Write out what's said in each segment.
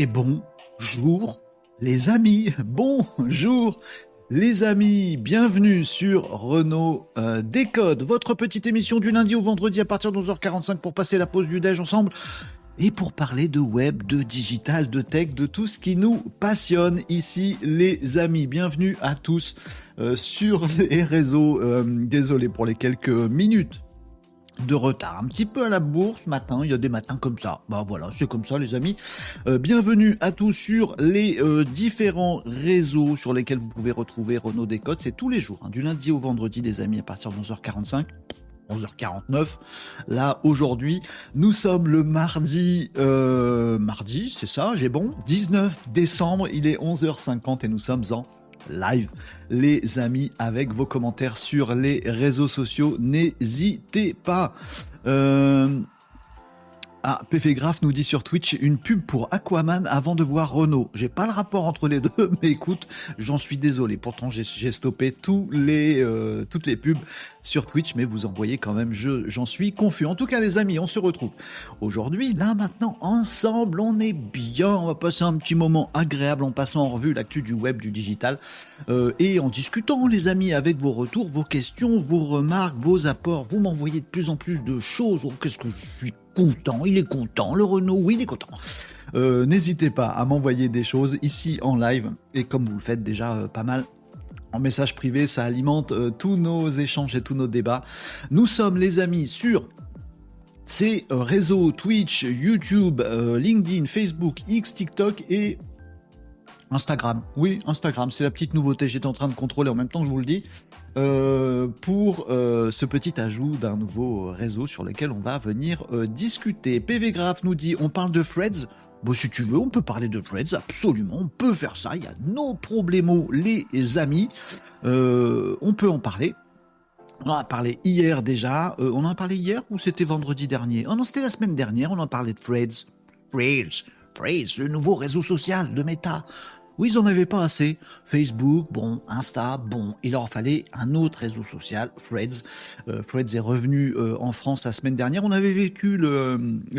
Et bonjour les amis, bonjour les amis, bienvenue sur Renault euh, Décode, votre petite émission du lundi au vendredi à partir de 11h45 pour passer la pause du déj ensemble et pour parler de web, de digital, de tech, de tout ce qui nous passionne ici les amis. Bienvenue à tous euh, sur les réseaux. Euh, désolé pour les quelques minutes de retard, un petit peu à la bourse matin, il y a des matins comme ça. Bah voilà, c'est comme ça les amis. Euh, bienvenue à tous sur les euh, différents réseaux sur lesquels vous pouvez retrouver Renault Décode. C'est tous les jours, hein, du lundi au vendredi des amis à partir de 11h45. 11h49. Là, aujourd'hui, nous sommes le mardi, euh, mardi, c'est ça, j'ai bon, 19 décembre, il est 11h50 et nous sommes en live, les amis, avec vos commentaires sur les réseaux sociaux. N'hésitez pas. Euh, ah, PF Graph nous dit sur Twitch une pub pour Aquaman avant de voir Renault. J'ai pas le rapport entre les deux, mais écoute, j'en suis désolé. Pourtant, j'ai stoppé tous les, euh, toutes les pubs sur Twitch, mais vous en voyez quand même, j'en suis confus. En tout cas, les amis, on se retrouve aujourd'hui, là, maintenant, ensemble. On est bien. On va passer un petit moment agréable en passant en revue l'actu du web, du digital, euh, et en discutant, les amis, avec vos retours, vos questions, vos remarques, vos apports. Vous m'envoyez de plus en plus de choses. Oh, qu'est-ce que je suis content, il est content, le Renault, oui, il est content. Euh, n'hésitez pas à m'envoyer des choses ici en live, et comme vous le faites déjà euh, pas mal en message privé, ça alimente euh, tous nos échanges et tous nos débats. Nous sommes les amis sur ces réseaux Twitch, YouTube, LinkedIn, Facebook, X, TikTok et Instagram. Oui, Instagram, c'est la petite nouveauté. J'étais en train de contrôler en même temps que je vous le dis. Euh, pour euh, ce petit ajout d'un nouveau réseau sur lequel on va venir euh, discuter. PV Graph nous dit on parle de Threads. Bon, si tu veux, on peut parler de Threads, absolument, on peut faire ça, il y a nos problèmes, les amis. on peut en parler. On en a parlé hier déjà. on en a parlé hier ou c'était vendredi dernier? Oh non, c'était la semaine dernière, on en parlait de Threads. Threads, Threads, le nouveau réseau social de Meta. Oui, ils n'en avaient pas assez. Facebook, bon, Insta, bon, il leur fallait un autre réseau social, Threads. Euh, Threads est revenu euh, en France la semaine dernière. On avait vécu le,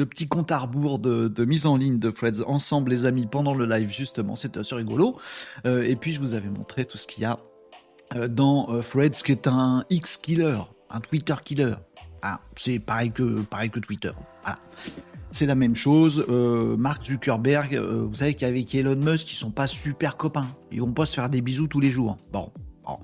petit compte à rebours de, mise en ligne de Threads ensemble, les amis, pendant le live, justement. C'était assez rigolo. Euh, et puis, je vous avais montré tout ce qu'il y a dans Threads, qui est un X-killer, un Twitter-killer. Ah, c'est pareil que, pareil que Twitter. Voilà c'est la même chose. Euh, Mark Zuckerberg, euh, vous savez qu'avec Elon Musk, ils sont pas super copains. Ils vont pas se faire des bisous tous les jours. Bon, bon.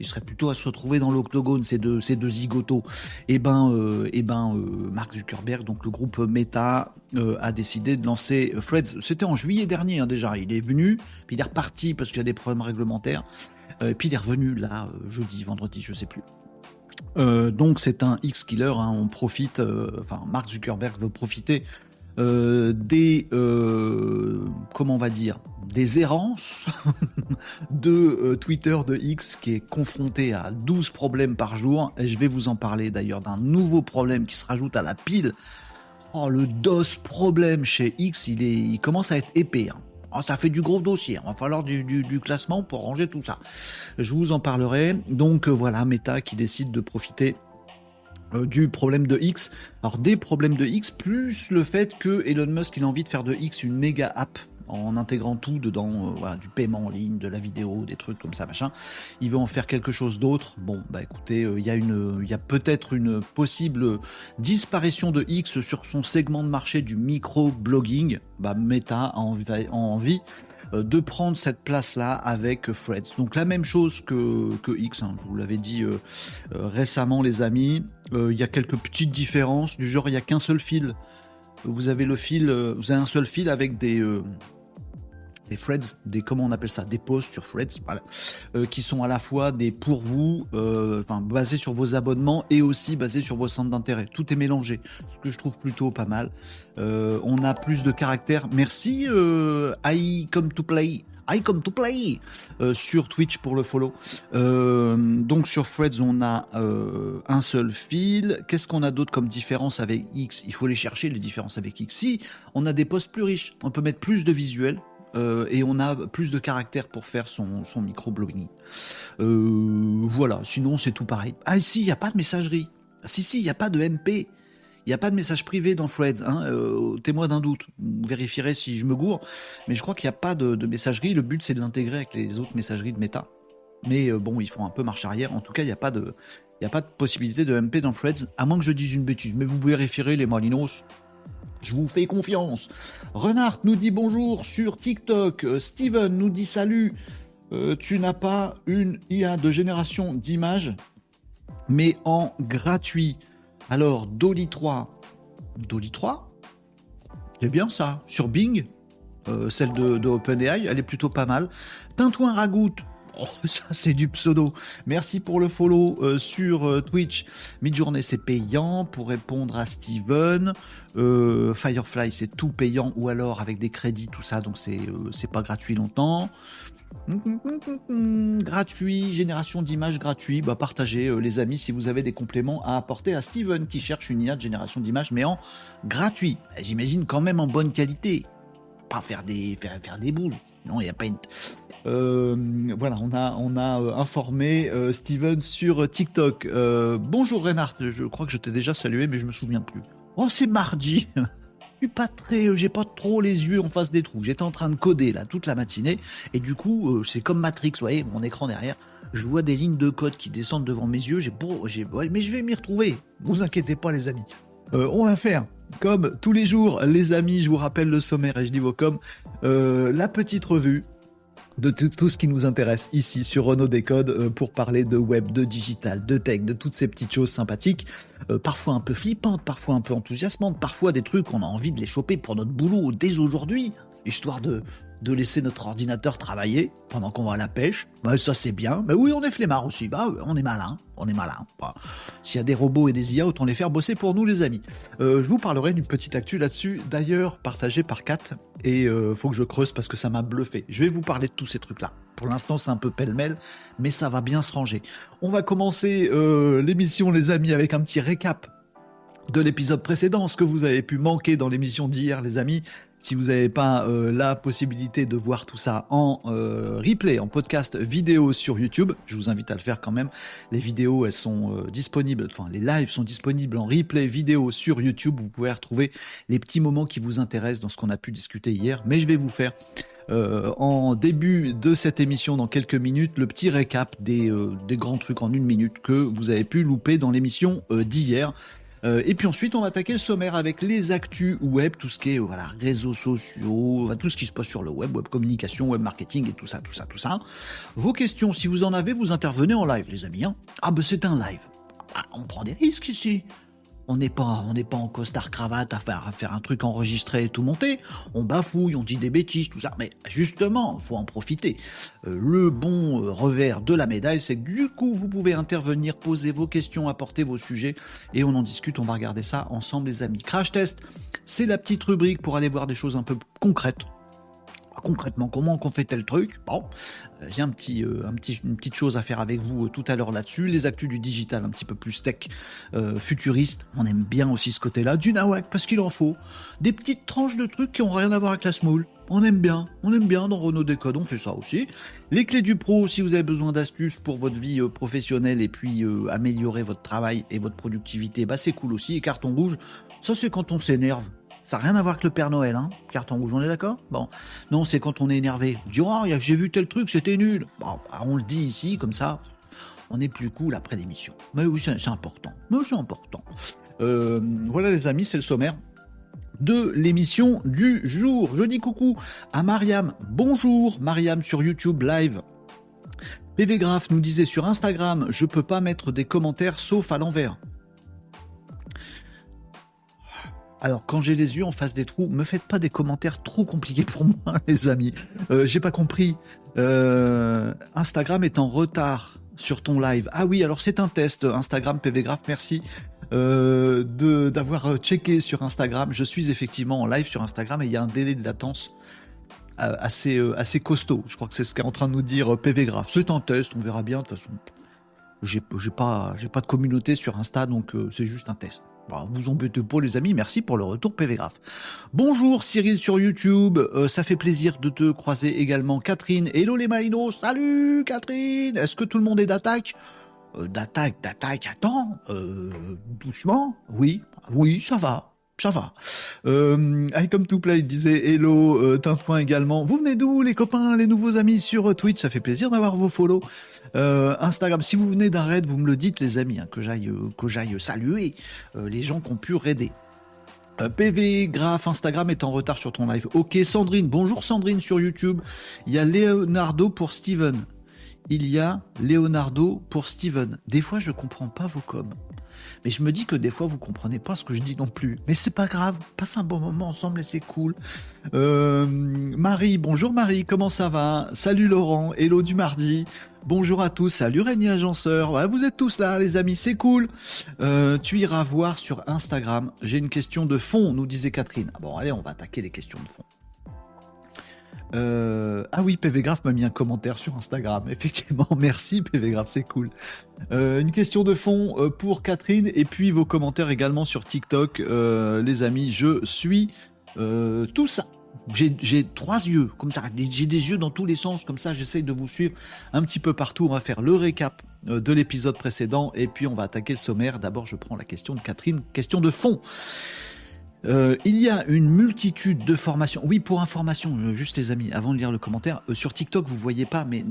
Ils seraient plutôt à se retrouver dans l'octogone, ces deux, ces deux zigotos. Eh ben, euh, eh ben Mark Zuckerberg, donc le groupe Meta, a décidé de lancer Threads. C'était en juillet dernier hein, déjà. Il est venu, puis il est reparti parce qu'il y a des problèmes réglementaires. puis il est revenu là, jeudi, vendredi, je sais plus. Euh, donc c'est un X-killer, hein. on profite, euh, enfin Mark Zuckerberg veut profiter euh, des, comment on va dire, des errances de Twitter, de X, qui est confronté à 12 problèmes par jour. Et je vais vous en parler d'ailleurs d'un nouveau problème qui se rajoute à la pile. Oh, le DOS problème chez X, il, est, il commence à être épais. Hein. Ah, ça fait du gros dossier. Il va falloir du, classement pour ranger tout ça. Je vous en parlerai. Donc euh, voilà, Meta qui décide de profiter euh, du problème de X. Alors des problèmes de X, plus le fait que Elon Musk il a envie de faire de X une méga app en intégrant tout dedans, euh, voilà, du paiement en ligne, de la vidéo, des trucs comme ça, machin. Il veut en faire quelque chose d'autre. Bon, bah écoutez, euh, il y a a peut-être une possible disparition de X sur son segment de marché du micro-blogging. Bah, Meta a envie, euh, de prendre cette place-là avec Threads. Donc la même chose que, que X, hein. je vous l'avais dit récemment les amis, il y a quelques petites différences, du genre il n'y a qu'un seul fil. Vous avez le fil, vous avez un seul fil avec des, des threads, des comment on appelle ça, des posts sur threads, voilà, euh, qui sont à la fois des pour vous, euh, enfin basés sur vos abonnements et aussi basés sur vos centres d'intérêt. Tout est mélangé, ce que je trouve plutôt pas mal. Euh, on a plus de caractères. Merci I come to play. I come to play sur Twitch pour le follow. donc sur Threads, on a un seul fil. Qu'est-ce qu'on a d'autre comme différence avec X? Il faut les chercher les différences avec X. Si on a des posts plus riches, on peut mettre plus de visuels euh, et on a plus de caractère pour faire son, son micro-blogging. Euh, voilà, sinon c'est tout pareil. Ah si, il n'y a pas de messagerie. Si, si, il n'y a pas de MP. Il n'y a pas de message privé dans Threads. Hein, euh, témoin d'un doute. Vous vérifierez si je me gourre. Mais je crois qu'il n'y a pas de, messagerie. Le but, c'est de l'intégrer avec les autres messageries de Meta. Mais euh, bon, ils font un peu marche arrière. En tout cas, il n'y a pas de... Possibilité de MP dans Threads, à moins que je dise une bêtise. Mais vous vérifierez les Malinos. Je vous fais confiance. Renard nous dit bonjour sur TikTok. Euh, Steven nous dit salut. tu n'as pas une IA de génération d'images, mais en gratuit. Alors, Dolly 3. Dolly 3 C'est bien ça. Sur Bing, euh, celle de, OpenAI, elle est plutôt pas mal. Tintouin Ragout. Oh, ça c'est du pseudo. Merci pour le follow euh, sur euh, Twitch. Midjourney c'est payant pour répondre à Steven. Firefly c'est tout payant ou alors avec des crédits tout ça donc c'est c'est pas gratuit longtemps. Gratuit, génération d'images gratuit, bah partagez euh, les amis si vous avez des compléments à apporter à Steven qui cherche une IA de génération d'images mais en gratuit. J'imagine quand même en bonne qualité. Faire des, faire, faire des boules. Non, il n'y a pas une... Euh, voilà, on a, on a euh, informé Steven sur TikTok. bonjour Reinhardt, je crois que je t'ai déjà salué mais je me souviens plus. Oh c'est mardi pas très, euh, j'ai pas trop les yeux en face des trous. J'étais en train de coder là toute la matinée et du coup euh, c'est comme Matrix, vous voyez, mon écran derrière. Je vois des lignes de code qui descendent devant mes yeux. J'ai beau, j'ai, mais je vais m'y retrouver. Vous inquiétez pas les amis. Euh, on va faire comme tous les jours, les amis. Je vous rappelle le sommaire et je dis vos comme la petite revue de tout ce qui nous intéresse ici sur Renault Décode euh, pour parler de web, de digital, de tech, de toutes ces petites choses sympathiques, euh, parfois un peu flippantes, parfois un peu enthousiasmantes, parfois des trucs qu'on a envie de les choper pour notre boulot dès aujourd'hui, histoire de, de laisser notre ordinateur travailler pendant qu'on va à la pêche. Bah, ça c'est bien. Mais oui, on est flemmard aussi. Bah, on est malin. On est malin. Bah, s'il y a des robots et des IA, autant les faire bosser pour nous, les amis. Euh, je vous parlerai d'une petite actu là-dessus, d'ailleurs partagée par Kat. Et euh, faut que je creuse parce que ça m'a bluffé. Je vais vous parler de tous ces trucs-là. Pour l'instant, c'est un peu pêle-mêle, mais ça va bien se ranger. On va commencer euh, l'émission, les amis, avec un petit récap de l'épisode précédent, ce que vous avez pu manquer dans l'émission d'hier, les amis. Si vous n'avez pas euh, la possibilité de voir tout ça en euh, replay, en podcast vidéo sur YouTube, je vous invite à le faire quand même. Les vidéos, elles sont euh, disponibles, enfin les lives sont disponibles en replay vidéo sur YouTube. Vous pouvez retrouver les petits moments qui vous intéressent dans ce qu'on a pu discuter hier. Mais je vais vous faire en début de cette émission, dans quelques minutes, le petit récap des, des grands trucs en une minute que vous avez pu louper dans l'émission d'hier. Euh, et puis ensuite, on va attaquer le sommaire avec les actus web, tout ce qui est voilà, réseaux sociaux, tout ce qui se passe sur le web, web communication, web marketing et tout ça, tout ça, tout ça. Vos questions, si vous en avez, vous intervenez en live, les amis. Hein. ah ben c'est un live. Ah, on prend des risques ici. On n'est pas, pas en costard cravate à faire, à un truc enregistré et tout monter. On bafouille, on dit des bêtises, tout ça. Mais justement, faut en profiter. Euh, le bon euh, revers de la médaille, c'est que du coup, vous pouvez intervenir, poser vos questions, apporter vos sujets et on en discute. On va regarder ça ensemble, les amis. Crash test, c'est la petite rubrique pour aller voir des choses un peu concrètes concrètement, comment on fait tel truc Bon, euh, j'ai un petit, euh, un petit, une petite chose à faire avec vous euh, tout à l'heure là-dessus. Les actus du digital un petit peu plus tech, futuriste. On aime bien aussi ce côté-là. Du nawak, parce qu'il en faut. Des petites tranches de trucs qui ont rien à voir avec la small. On aime bien, on aime bien dans Renault Décode, on fait ça aussi. Les clés du pro, si vous avez besoin d'astuces pour votre vie professionnelle et puis améliorer votre travail et votre productivité, bah c'est cool aussi. Et carton rouge, ça c'est quand on s'énerve. Ça n'a rien à voir avec le Père Noël, hein Carton rouge, on est d'accord? Bon. Non, c'est quand on est énervé. On dit, oh, j'ai vu tel truc, c'était nul. Bon, bah, on le dit ici, comme ça, on est plus cool après l'émission. Mais oui, c'est important. Mais c'est important. Euh, voilà, les amis, c'est le sommaire de l'émission du jour. Je dis coucou à Mariam. Bonjour, Mariam sur YouTube Live. PV Graph nous disait sur Instagram, je peux pas mettre des commentaires sauf à l'envers. Alors, quand j'ai les yeux en face des trous, me faites pas des commentaires trop compliqués pour moi, les amis. Euh, j'ai pas compris. Euh, Instagram est en retard sur ton live. Ah oui, alors c'est un test. Instagram PV Graph, merci euh, d'avoir checké sur Instagram. Je suis effectivement en live sur Instagram et il y a un délai de latence assez, assez costaud. Je crois que c'est ce qu'est en train de nous dire PV Graph. C'est un test, on verra bien. De toute façon, j'ai pas, pas de communauté sur Insta, donc c'est juste un test. Bon, vous embêtez pas les amis, merci pour le retour PV Graph. Bonjour Cyril sur YouTube, euh, ça fait plaisir de te croiser également Catherine. Hello les Malinos, salut Catherine. Est-ce que tout le monde est d'attaque? Euh, d'attaque, d'attaque, attends, euh, doucement, oui, oui, ça va, ça va. Euh, I come to play disait hello, euh, Tintouin également. Vous venez d'où les copains, les nouveaux amis sur Twitch? Ça fait plaisir d'avoir vos follow. Euh, Instagram, si vous venez d'un raid, vous me le dites les amis, hein, que j'aille que saluer les gens qui ont pu raider. PV, Graph, Instagram est en retard sur ton live. Ok, Sandrine, bonjour Sandrine sur YouTube. Il y a Leonardo pour Steven. Il y a Leonardo pour Steven. Des fois, je comprends pas vos coms. Mais je me dis que des fois, vous comprenez pas ce que je dis non plus. Mais c'est pas grave, passe un bon moment ensemble et c'est cool. Euh, Marie, bonjour Marie, comment ça va? Salut Laurent, hello du mardi. Bonjour à tous, salut Régnier Agenceur. vous êtes tous là, les amis, c'est cool. Euh, tu iras voir sur Instagram. J'ai une question de fond, nous disait Catherine. Ah bon, allez, on va attaquer les questions de fond. Euh, ah oui, PV m'a mis un commentaire sur Instagram. Effectivement, merci PV c'est cool. Euh, une question de fond euh, pour Catherine et puis vos commentaires également sur TikTok. les amis, je suis tout ça. J'ai trois yeux, comme ça. J'ai des yeux dans tous les sens, comme ça. J'essaye de vous suivre un petit peu partout. On va faire le récap de l'épisode précédent et puis on va attaquer le sommaire. D'abord, je prends la question de Catherine, question de fond. Euh, il y a une multitude de formations. Oui, pour information, euh, juste les amis, avant de lire le commentaire, euh, sur TikTok, vous voyez pas, mais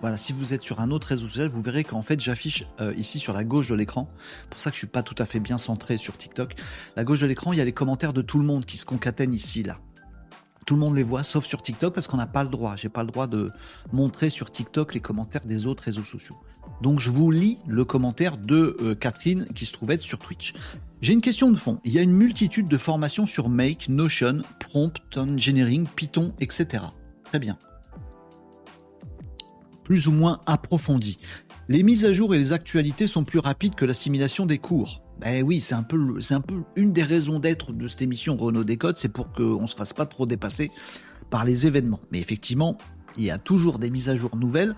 voilà, si vous êtes sur un autre réseau social, vous verrez qu'en fait, j'affiche ici sur la gauche de l'écran. Pour ça que je suis pas tout à fait bien centré sur TikTok. La gauche de l'écran, il y a les commentaires de tout le monde qui se concatènent ici, là. Tout le monde les voit, sauf sur TikTok, parce qu'on n'a pas le droit. J'ai pas le droit de montrer sur TikTok les commentaires des autres réseaux sociaux. Donc je vous lis le commentaire de Catherine qui se trouve être sur Twitch. J'ai une question de fond. Il y a une multitude de formations sur Make, Notion, Prompt Engineering, Python, etc. Très bien. Plus ou moins approfondi. Les mises à jour et les actualités sont plus rapides que l'assimilation des cours. Ben oui, c'est un peu, c'est un peu une des raisons d'être de cette émission Renault Décode, c'est pour qu'on ne se fasse pas trop dépasser par les événements. Mais effectivement, il y a toujours des mises à jour nouvelles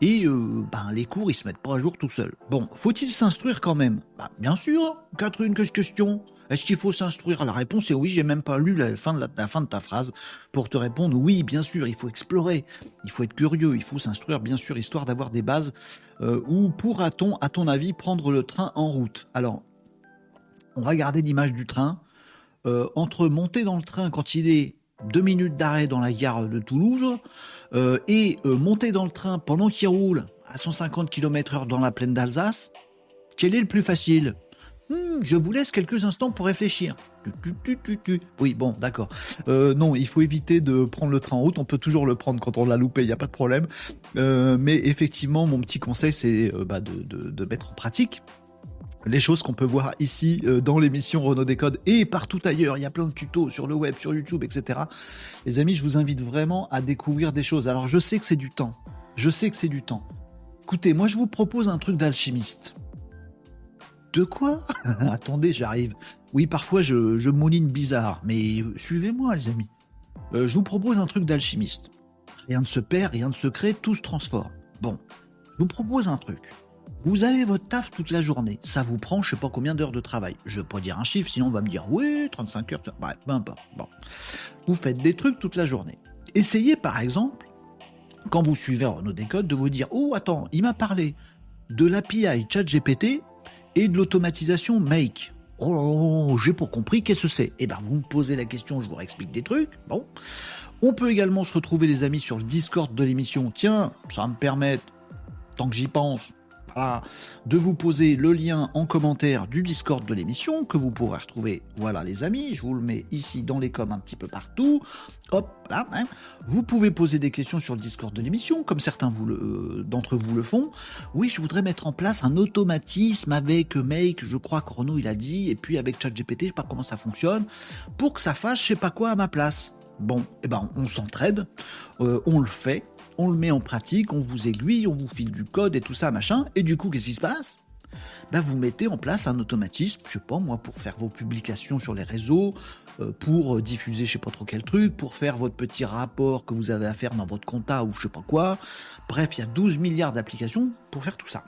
et euh, ben, les cours, ils se mettent pas à jour tout seuls. Bon, faut-il s'instruire quand même? Bah, Bien sûr, Catherine, quelle question? Est-ce qu'il faut s'instruire? La réponse est oui, j'ai même pas lu la fin, de la, fin de ta phrase pour te répondre oui, bien sûr, il faut explorer, il faut être curieux, il faut s'instruire, bien sûr, histoire d'avoir des bases. Euh, où pourra-t-on, à ton avis, prendre le train en route? Alors, on va garder l'image du train. Euh, entre monter dans le train quand il est deux minutes d'arrêt dans la gare de Toulouse euh, et euh, monter dans le train pendant qu'il roule à 150 km/h dans la plaine d'Alsace, quel est le plus facile? Hmm, Je vous laisse quelques instants pour réfléchir. oui, bon, d'accord. Euh, non, il faut éviter de prendre le train en route. On peut toujours le prendre quand on l'a loupé, il n'y a pas de problème. mais effectivement, mon petit conseil, c'est bah, de, de mettre en pratique les choses qu'on peut voir ici euh, dans l'émission Renault Décode et partout ailleurs. Il y a plein de tutos sur le web, sur YouTube, etc. Les amis, je vous invite vraiment à découvrir des choses. Alors, je sais que c'est du temps. Je sais que c'est du temps. Écoutez, moi, je vous propose un truc d'alchimiste. De quoi? Attendez, j'arrive. Oui, parfois, je, mouline bizarre, mais suivez-moi, les amis. Euh, je vous propose un truc d'alchimiste. Rien ne se perd, rien ne se crée, tout se transforme. Bon, je vous propose un truc. Vous avez votre taf toute la journée. Ça vous prend je sais pas combien d'heures de travail. Je vais pas dire un chiffre, sinon on va me dire oui, 35 heures. Bref, peu. Bon. Vous faites des trucs toute la journée. Essayez par exemple, quand vous suivez Renault Décode, de vous dire Oh, attends, il m'a parlé de l'API ChatGPT et de l'automatisation Make. Oh, j'ai pas compris, qu'est-ce que c'est? Eh bien, vous me posez la question, je vous explique des trucs. Bon. On peut également se retrouver, les amis, sur le Discord de l'émission. Tiens, ça va me permettre, tant que j'y pense, de vous poser le lien en commentaire du Discord de l'émission que vous pourrez retrouver. Voilà les amis, je vous le mets ici dans les coms un petit peu partout. Hop, là. Hein. Vous pouvez poser des questions sur le Discord de l'émission, comme certains euh, d'entre vous le font. Oui, je voudrais mettre en place un automatisme avec Make, je crois que Renaud il a dit, et puis avec ChatGPT, je sais pas comment ça fonctionne, pour que ça fasse je sais pas quoi à ma place. Bon, eh ben on s'entraide, euh, on le fait, on le met en pratique, on vous aiguille, on vous file du code et tout ça, machin. Et du coup, qu'est-ce qui se passe? Ben, vous mettez en place un automatisme, je sais pas moi, pour faire vos publications sur les réseaux, euh, pour diffuser je sais pas trop quel truc, pour faire votre petit rapport que vous avez à faire dans votre compta ou je sais pas quoi. Bref, il y a 12 milliards d'applications pour faire tout ça.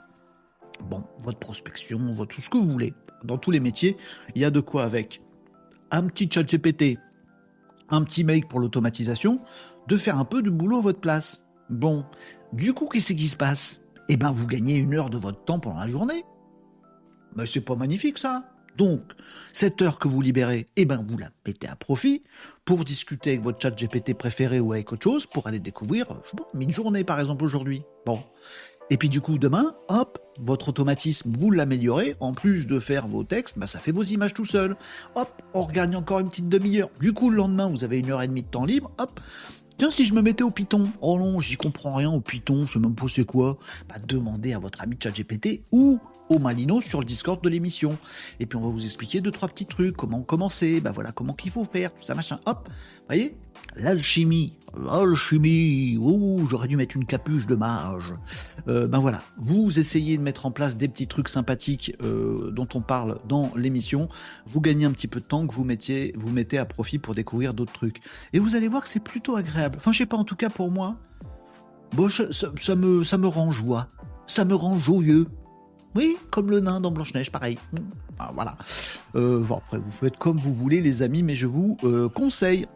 Bon, votre prospection, votre, tout ce que vous voulez. Dans tous les métiers, il y a de quoi avec un petit chat GPT, un petit mail pour l'automatisation, de faire un peu du boulot à votre place. Bon, du coup, qu'est-ce qui se passe? Eh ben vous gagnez une heure de votre temps pendant la journée. Mais c'est pas magnifique ça donc, cette heure que vous libérez, eh ben, vous la mettez à profit pour discuter avec votre chat GPT préféré ou avec autre chose, pour aller découvrir, je sais pas, journée par exemple aujourd'hui. Bon. Et puis du coup, demain, hop, votre automatisme, vous l'améliorez. En plus de faire vos textes, bah, ça fait vos images tout seul. Hop, on regagne encore une petite demi-heure. Du coup, le lendemain, vous avez une heure et demie de temps libre. Hop, Tiens, si je me mettais au Python, oh non, j'y comprends rien au Python, je sais même pas c'est quoi, bah demandez à votre ami ChatGPT ou au Malino sur le Discord de l'émission. Et puis on va vous expliquer deux, trois petits trucs, comment commencer, bah voilà, comment qu'il faut faire, tout ça, machin. Hop, voyez? L'alchimie, l'alchimie, oh, j'aurais dû mettre une capuche de mage. Euh, ben voilà, vous essayez de mettre en place des petits trucs sympathiques euh, dont on parle dans l'émission, vous gagnez un petit peu de temps que vous, mettiez, vous mettez à profit pour découvrir d'autres trucs. Et vous allez voir que c'est plutôt agréable. Enfin, je sais pas, en tout cas pour moi, bon, ça, me, ça me rend joie, ça me rend joyeux. Oui, comme le nain dans Blanche-Neige, pareil. Ah, voilà. Euh, bon, après, vous faites comme vous voulez, les amis, mais je vous conseille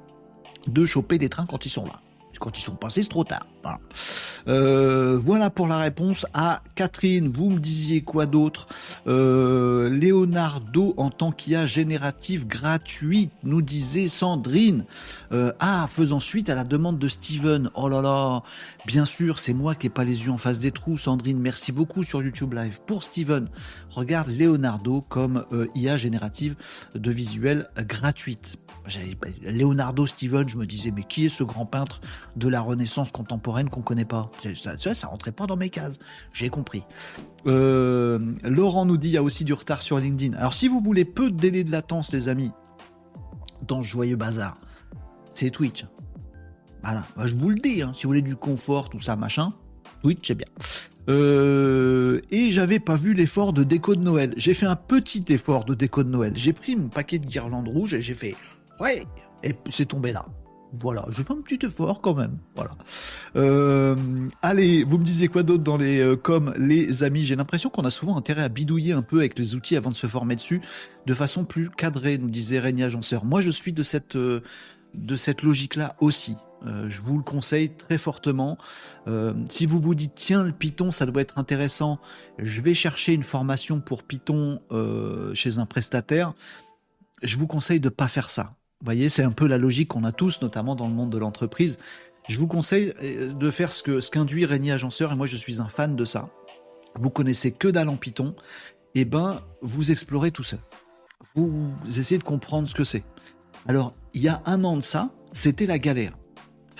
de choper des trains quand ils sont là. Quand ils sont passés, c'est trop tard. Euh, voilà pour la réponse à Catherine. Vous me disiez quoi d'autre? Euh, Leonardo en tant qu'IA générative gratuite, nous disait Sandrine. Euh, ah, faisant suite à la demande de Steven. Oh là là, bien sûr, c'est moi qui n'ai pas les yeux en face des trous. Sandrine, merci beaucoup sur YouTube Live. Pour Steven, regarde Leonardo comme IA générative de visuel gratuite. Leonardo Steven, je me disais, mais qui est ce grand peintre de la Renaissance contemporaine? Qu'on connaît pas ça, ça, rentrait pas dans mes cases. J'ai compris. Euh, Laurent nous dit, il y a aussi du retard sur LinkedIn. Alors, si vous voulez peu de délai de latence, les amis, dans ce joyeux bazar, c'est Twitch. Voilà, je vous le dis, hein, si vous voulez du confort, tout ça, machin, Twitch, c'est bien. Euh, et j'avais pas vu l'effort de déco de Noël. J'ai fait un petit effort de déco de Noël. J'ai pris mon paquet de guirlandes rouges et j'ai fait ouais, et c'est tombé là. Voilà, je fais un petit effort quand même. Voilà. Euh, allez, vous me disiez quoi d'autre dans les euh, comme les amis? J'ai l'impression qu'on a souvent intérêt à bidouiller un peu avec les outils avant de se former dessus, de façon plus cadrée, nous disait Régnier Agenceur. Moi, je suis de cette euh, logique-là aussi. je vous le conseille très fortement. si vous vous dites tiens le Python ça doit être intéressant, je vais chercher une formation pour Python chez un prestataire. Je vous conseille de pas faire ça vous voyez, c'est un peu la logique qu'on a tous, notamment dans le monde de l'entreprise. Je vous conseille euh, de faire ce qu'induit Régnier Agenceur, et moi je suis un fan de ça. Vous connaissez que dalle en Python, et eh ben vous explorez tout ça. Vous essayez de comprendre ce que c'est. Alors, il y a un an de ça, c'était la galère.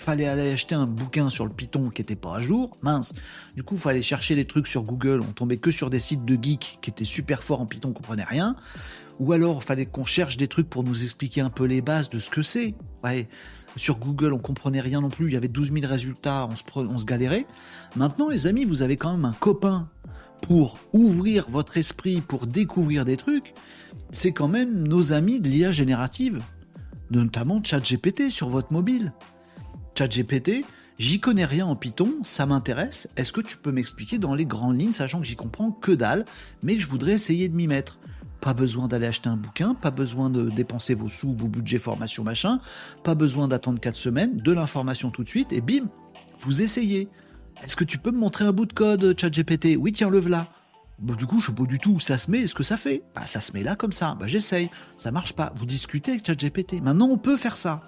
Fallait aller acheter un bouquin sur le Python qui n'était pas à jour, mince. Du coup, fallait chercher des trucs sur Google. On tombait que sur des sites de geeks qui étaient super forts en Python, on comprenait rien ou alors fallait qu'on cherche des trucs pour nous expliquer un peu les bases de ce que c'est. Ouais, sur Google, on comprenait rien non plus, il y avait 12 000 résultats, on se, on se galérait. Maintenant, les amis, vous avez quand même un copain pour ouvrir votre esprit, pour découvrir des trucs. C'est quand même nos amis de l'IA générative, notamment ChatGPT sur votre mobile. ChatGPT, j'y connais rien en Python, ça m'intéresse. Est-ce que tu peux m'expliquer dans les grandes lignes, sachant que j'y comprends que dalle, mais que je voudrais essayer de m'y mettre pas besoin d'aller acheter un bouquin, pas besoin de dépenser vos sous, vos budgets formation, machin, pas besoin d'attendre 4 semaines, de l'information tout de suite, et bim, vous essayez. Est-ce que tu peux me montrer un bout de code, ChatGPT? Oui, tiens, le voilà. Bon, du coup, je sais pas du tout où ça se met et ce que ça fait. Bah, ça se met là comme ça. Bah, j'essaye. Ça marche pas. Vous discutez avec ChatGPT. Maintenant, on peut faire ça.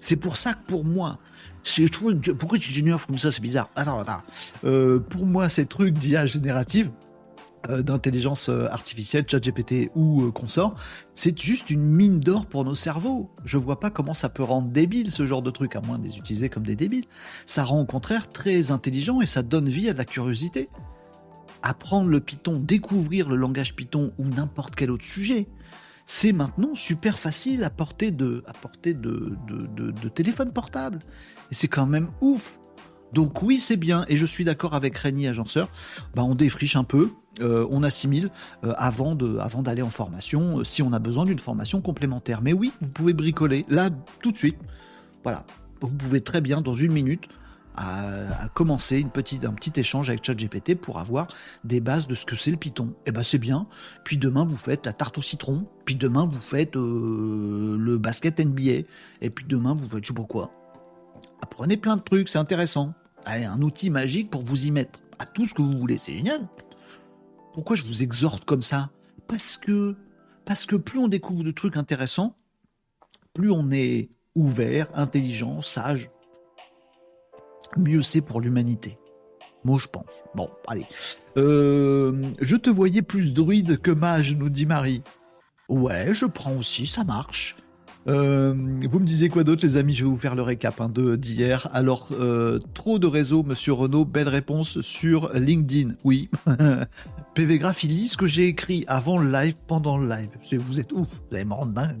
C'est pour ça que pour moi, je trouve, pourquoi tu une comme ça, c'est bizarre. Attends, attends. Euh, pour moi, ces trucs d'IA générative, euh, d'intelligence euh, artificielle, ChatGPT ou euh, consort, c'est juste une mine d'or pour nos cerveaux. Je vois pas comment ça peut rendre débile ce genre de truc, à moins de les utiliser comme des débiles. Ça rend au contraire très intelligent et ça donne vie à de la curiosité. Apprendre le Python, découvrir le langage Python ou n'importe quel autre sujet, c'est maintenant super facile à porter de, à de, de, de téléphone portable. Et c'est quand même ouf. Donc oui, c'est bien, et je suis d'accord avec Régnier Agenceur, bah, on défriche un peu, euh, on assimile euh, avant d'aller en formation, euh, si on a besoin d'une formation complémentaire. Mais oui, vous pouvez bricoler, là, tout de suite, voilà, vous pouvez très bien, dans une minute, à, commencer un petit échange avec ChatGPT pour avoir des bases de ce que c'est le Python. Et eh ben c'est bien. Puis demain vous faites la tarte au citron. Puis demain vous faites le basket NBA. Et puis demain vous faites je sais pas quoi. Apprenez plein de trucs, c'est intéressant. Allez, un outil magique pour vous y mettre. à tout ce que vous voulez, c'est génial. Pourquoi je vous exhorte comme ça? Parce que parce que plus on découvre de trucs intéressants, plus on est ouvert, intelligent, sage, mieux c'est pour l'humanité. Moi, je pense. Bon, allez. Euh, je te voyais plus druide que mage, nous dit Marie. Ouais, je prends aussi, ça marche. Euh, vous me disiez quoi d'autre, les amis? Je vais vous faire le récap hein, d'hier. Alors, euh, trop de réseaux, Monsieur Renault. Belle réponse sur LinkedIn. Oui. PV Graph, il lit ce que j'ai écrit avant le live, pendant le live. Vous êtes ouf, vous allez me rendre dingue.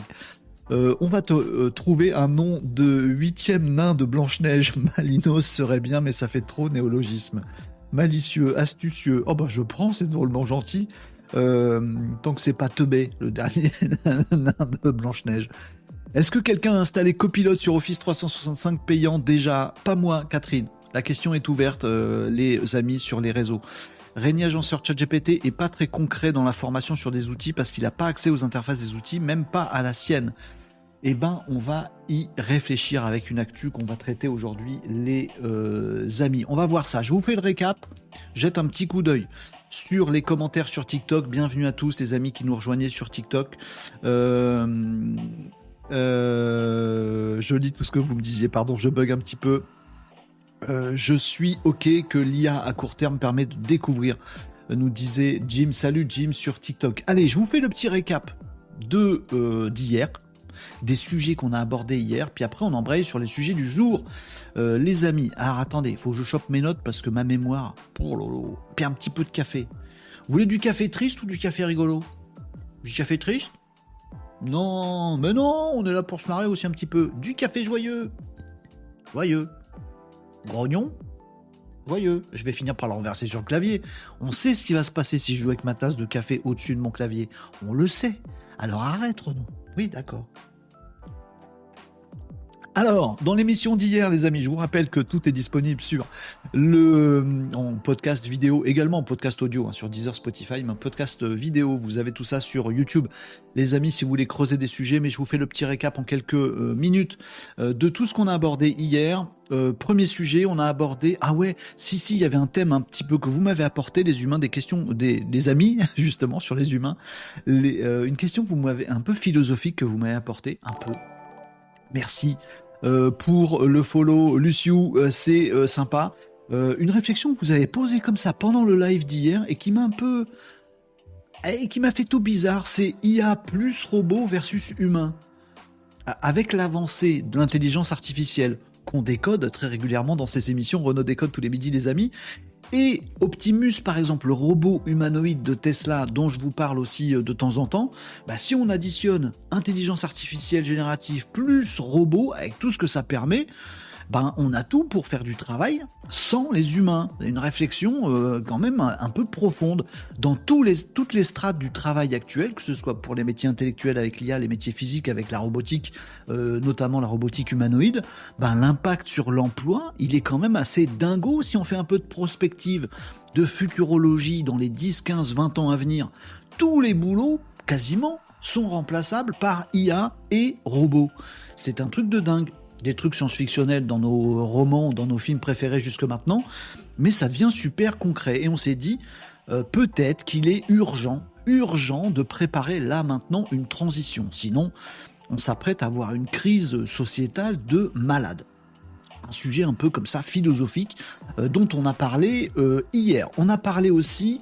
Euh, on va te trouver un nom de huitième nain de Blanche-Neige. Malinos serait bien, mais ça fait trop néologisme. Malicieux, astucieux. Oh bah je prends, c'est drôlement gentil. tant que c'est pas Teubé, le dernier nain de Blanche-Neige. Est-ce que quelqu'un a installé Copilote sur Office 365 payant déjà? Pas moi, Catherine. La question est ouverte, euh, les amis, sur les réseaux. Régnier Agenceur ChatGPT est pas très concret dans la formation sur des outils parce qu'il n'a pas accès aux interfaces des outils, même pas à la sienne. Eh ben, on va y réfléchir avec une actu qu'on va traiter aujourd'hui, les euh, amis. On va voir ça. Je vous fais le récap. Jette un petit coup d'œil sur les commentaires sur TikTok. Bienvenue à tous les amis qui nous rejoignaient sur TikTok. Euh, euh, je lis tout ce que vous me disiez, pardon, je bug un petit peu. Euh, je suis OK que l'IA à court terme permet de découvrir, euh, nous disait Jim. Salut Jim sur TikTok. Allez, je vous fais le petit récap de d'hier, des sujets qu'on a abordés hier, puis après on embraye sur les sujets du jour. les amis, alors attendez, il faut que je chope mes notes parce que ma mémoire, pour oh lolo, puis un petit peu de café. Vous voulez du café triste ou du café rigolo? Du café triste? Non, mais non, on est là pour se marrer aussi un petit peu. Du café joyeux. Joyeux. Grognon. Joyeux. Je vais finir par le renverser sur le clavier. On sait ce qui va se passer si je joue avec ma tasse de café au-dessus de mon clavier. On le sait. Alors arrête, Renaud. Oui, d'accord. Alors, dans l'émission d'hier, les amis, je vous rappelle que tout est disponible sur le en podcast vidéo, également en podcast audio hein, sur Deezer, Spotify, mais podcast vidéo. Vous avez tout ça sur YouTube, les amis, si vous voulez creuser des sujets. Mais je vous fais le petit récap en quelques euh, minutes euh, de tout ce qu'on a abordé hier. Euh, premier sujet, on a abordé. Ah ouais, si si, il y avait un thème un petit peu que vous m'avez apporté, les humains, des questions, des, amis justement sur les humains. une question que vous m'avez un peu philosophique que vous m'avez apporté, un peu. Merci. Euh, pour le follow Luciou, euh, c'est euh, sympa. une réflexion que vous avez posée comme ça pendant le live d'hier et qui m'a un peu et qui m'a fait tout bizarre, c'est IA plus robot versus humain. Avec l'avancée de l'intelligence artificielle qu'on décode très régulièrement dans ces émissions, Renault décode tous les midis les amis, et Optimus, par exemple, le robot humanoïde de Tesla dont je vous parle aussi euh, de temps en temps, bah, si on additionne intelligence artificielle générative plus robot, avec tout ce que ça permet, ben, on a tout pour faire du travail sans les humains. Une réflexion euh, quand même un, peu profonde dans toutes les strates du travail actuel, que ce soit pour les métiers intellectuels avec l'IA, les métiers physiques avec la robotique, euh, notamment la robotique humanoïde, ben, l'impact sur l'emploi, il est quand même assez dingo si on fait un peu de prospective, de futurologie dans les 10, 15, 20 ans à venir. Tous les boulots, quasiment, sont remplaçables par IA et robots. C'est un truc de dingue des trucs science-fictionnels dans nos romans, dans nos films préférés jusque maintenant, mais ça devient super concret. Et on s'est dit, euh, peut-être qu'il est urgent, urgent de préparer là maintenant une transition. Sinon, on s'apprête à avoir une crise sociétale de malade. Un sujet un peu comme ça, philosophique, euh, dont on a parlé euh, hier. On a parlé aussi...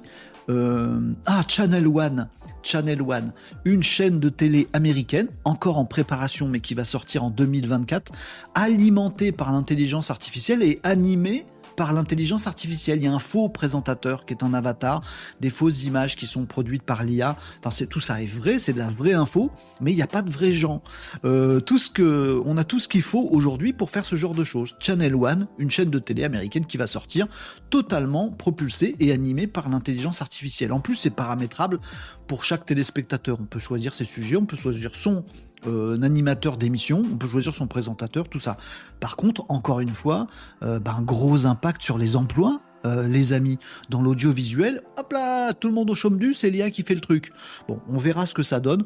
ah, Channel One Channel One, une chaîne de télé américaine, encore en préparation mais qui va sortir en 2024, alimentée par l'intelligence artificielle et animée par l'intelligence artificielle. Il y a un faux présentateur qui est un avatar, des fausses images qui sont produites par l'IA. Enfin, c'est tout ça est vrai, c'est de la vraie info, mais il n'y a pas de vrais gens. Euh, tout ce que, on a tout ce qu'il faut aujourd'hui pour faire ce genre de choses. Channel One, une chaîne de télé américaine qui va sortir totalement propulsée et animée par l'intelligence artificielle. En plus, c'est paramétrable pour chaque téléspectateur. On peut choisir ses sujets, on peut choisir son un animateur d'émission, on peut choisir son présentateur, tout ça. Par contre, encore une fois, euh, ben, gros impact sur les emplois. Euh, les amis, dans l'audiovisuel, hop là, tout le monde au chaume du, c'est l'IA qui fait le truc. Bon, on verra ce que ça donne,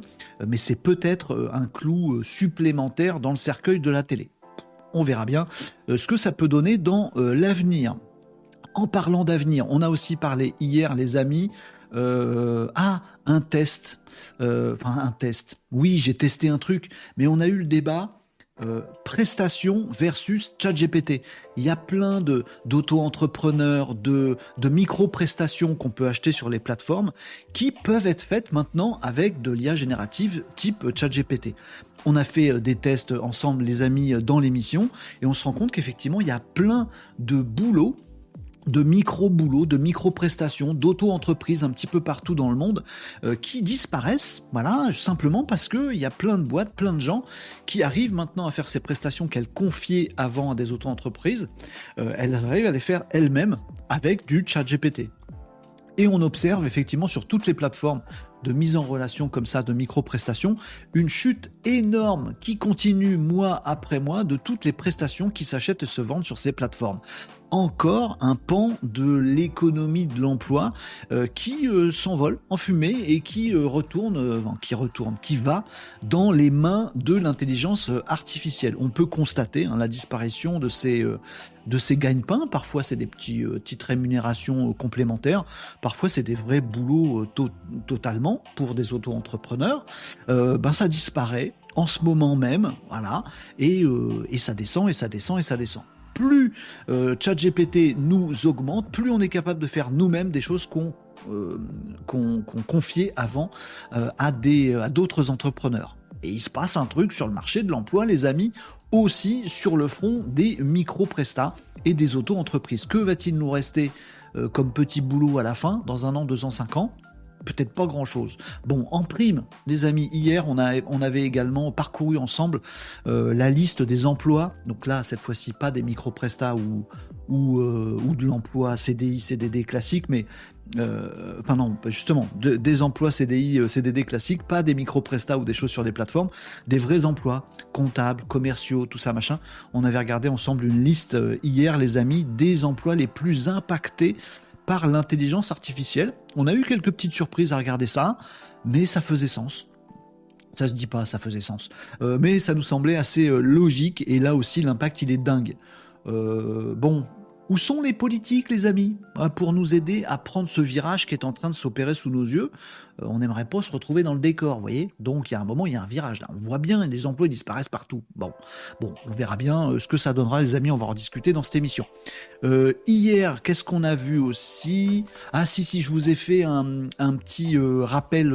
mais c'est peut-être un clou supplémentaire dans le cercueil de la télé. On verra bien ce que ça peut donner dans l'avenir. En parlant d'avenir, on a aussi parlé hier, les amis, euh, ah, un test. Euh, enfin, un test. Oui, j'ai testé un truc, mais on a eu le débat euh, prestation versus ChatGPT. Il y a plein de d'auto-entrepreneurs, de, de micro-prestations qu'on peut acheter sur les plateformes qui peuvent être faites maintenant avec de l'IA générative type ChatGPT. On a fait des tests ensemble, les amis, dans l'émission, et on se rend compte qu'effectivement, il y a plein de boulots de micro-boulots, de micro-prestations, d'auto-entreprises un petit peu partout dans le monde euh, qui disparaissent, voilà, simplement parce qu'il y a plein de boîtes, plein de gens qui arrivent maintenant à faire ces prestations qu'elles confiaient avant à des auto-entreprises, euh, elles arrivent à les faire elles-mêmes avec du chat GPT. Et on observe effectivement sur toutes les plateformes de mise en relation comme ça, de micro-prestations, une chute énorme qui continue mois après mois de toutes les prestations qui s'achètent et se vendent sur ces plateformes encore un pan de l'économie de l'emploi euh, qui euh, s'envole en fumée et qui euh, retourne, qui retourne, qui va dans les mains de l'intelligence artificielle. On peut constater hein, la disparition de ces de ces gagne-pains. Parfois, c'est des petits, petites rémunérations complémentaires. Parfois, c'est des vrais boulots totalement pour des auto-entrepreneurs. ben, ça disparaît en ce moment même, voilà, et, et ça descend et ça descend et ça descend plus euh, ChatGPT nous augmente, plus on est capable de faire nous-mêmes des choses qu'on euh, confiait avant euh, à d'autres entrepreneurs. Et il se passe un truc sur le marché de l'emploi, les amis, aussi sur le front des micro-prestats et des auto-entreprises. Que va-t-il nous rester comme petit boulot à la fin, dans un an, deux ans, cinq ans? Peut-être pas grand-chose. Bon, en prime, les amis, hier, on, avait également parcouru ensemble euh, la liste des emplois. Donc là, cette fois-ci, pas des micro-prestats ou, ou, euh, de l'emploi CDI, CDD classique, mais euh, enfin non, justement, des emplois CDI, CDD classiques, pas des micro-prestats ou des choses sur des plateformes, des vrais emplois, comptables, commerciaux, tout ça, machin. On avait regardé ensemble une liste hier, les amis, des emplois les plus impactés par l'intelligence artificielle. On a eu quelques petites surprises à regarder ça, mais ça faisait sens. Ça se dit pas, ça faisait sens. Euh, mais ça nous semblait assez euh, logique, et là aussi l'impact il est dingue. Euh, bon, où sont les politiques, les amis, hein, pour nous aider à prendre ce virage qui est en train de s'opérer sous nos yeux euh, On n'aimerait pas se retrouver dans le décor, vous voyez? Donc il y a un moment, il y a un virage là. On voit bien, les emplois disparaissent partout. Bon, bon, on verra bien euh, ce que ça donnera, les amis. On va en discuter dans cette émission. Euh, hier, qu'est-ce qu'on a vu aussi? Ah si, si, je vous ai fait un, petit rappel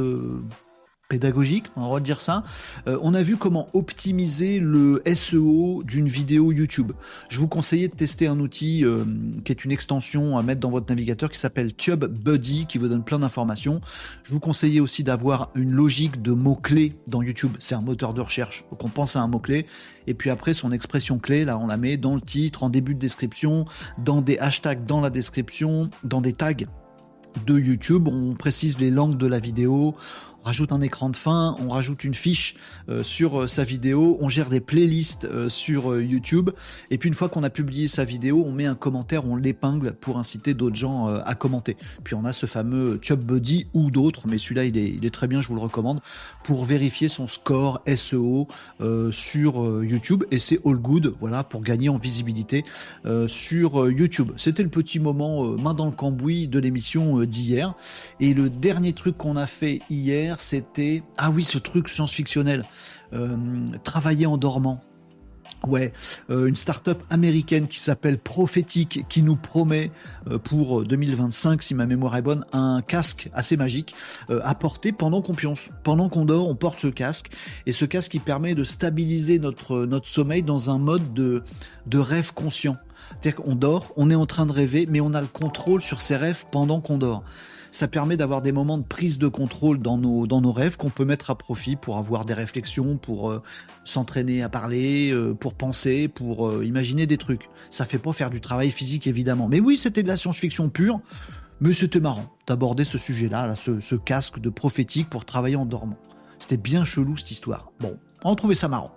pédagogique, on va dire ça. Euh, on a vu comment optimiser le SEO d'une vidéo YouTube. Je vous conseillais de tester un outil euh, qui est une extension à mettre dans votre navigateur qui s'appelle TubeBuddy, qui vous donne plein d'informations. Je vous conseillais aussi d'avoir une logique de mots-clés dans YouTube. C'est un moteur de recherche. Donc on pense à un mot-clé et puis après son expression clé, là on la met dans le titre, en début de description, dans des hashtags dans la description, dans des tags de YouTube, on précise les langues de la vidéo, rajoute un écran de fin, on rajoute une fiche euh, sur euh, sa vidéo, on gère des playlists euh, sur YouTube, et puis une fois qu'on a publié sa vidéo, on met un commentaire, on l'épingle pour inciter d'autres gens à commenter. Puis on a ce fameux Buddy ou d'autres, mais celui-là il est, il est, très bien, je vous le recommande, pour vérifier son score SEO sur YouTube, et c'est all good, voilà, pour gagner en visibilité sur YouTube. C'était le petit moment main dans le cambouis de l'émission d'hier, et le dernier truc qu'on a fait hier, c'était ah oui ce truc science-fictionnel, euh, travailler en dormant. Ouais, euh, une start-up américaine qui s'appelle Prophétique qui nous promet euh, pour 2025, si ma mémoire est bonne, un casque assez magique à porter pendant qu'on pionce. Pendant qu'on dort, on porte ce casque et ce casque qui permet de stabiliser notre, notre sommeil dans un mode de, de rêve conscient. C'est-à-dire qu'on dort, on est en train de rêver, mais on a le contrôle sur ses rêves pendant qu'on dort ça permet d'avoir des moments de prise de contrôle dans nos, dans nos rêves qu'on peut mettre à profit pour avoir des réflexions, pour euh, s'entraîner à parler, euh, pour penser, pour euh, imaginer des trucs. Ça fait pas faire du travail physique évidemment. Mais oui, c'était de la science-fiction pure, mais c'était marrant d'aborder ce sujet-là, ce, ce casque de prophétique pour travailler en dormant. C'était bien chelou cette histoire. Bon, on trouvait ça marrant.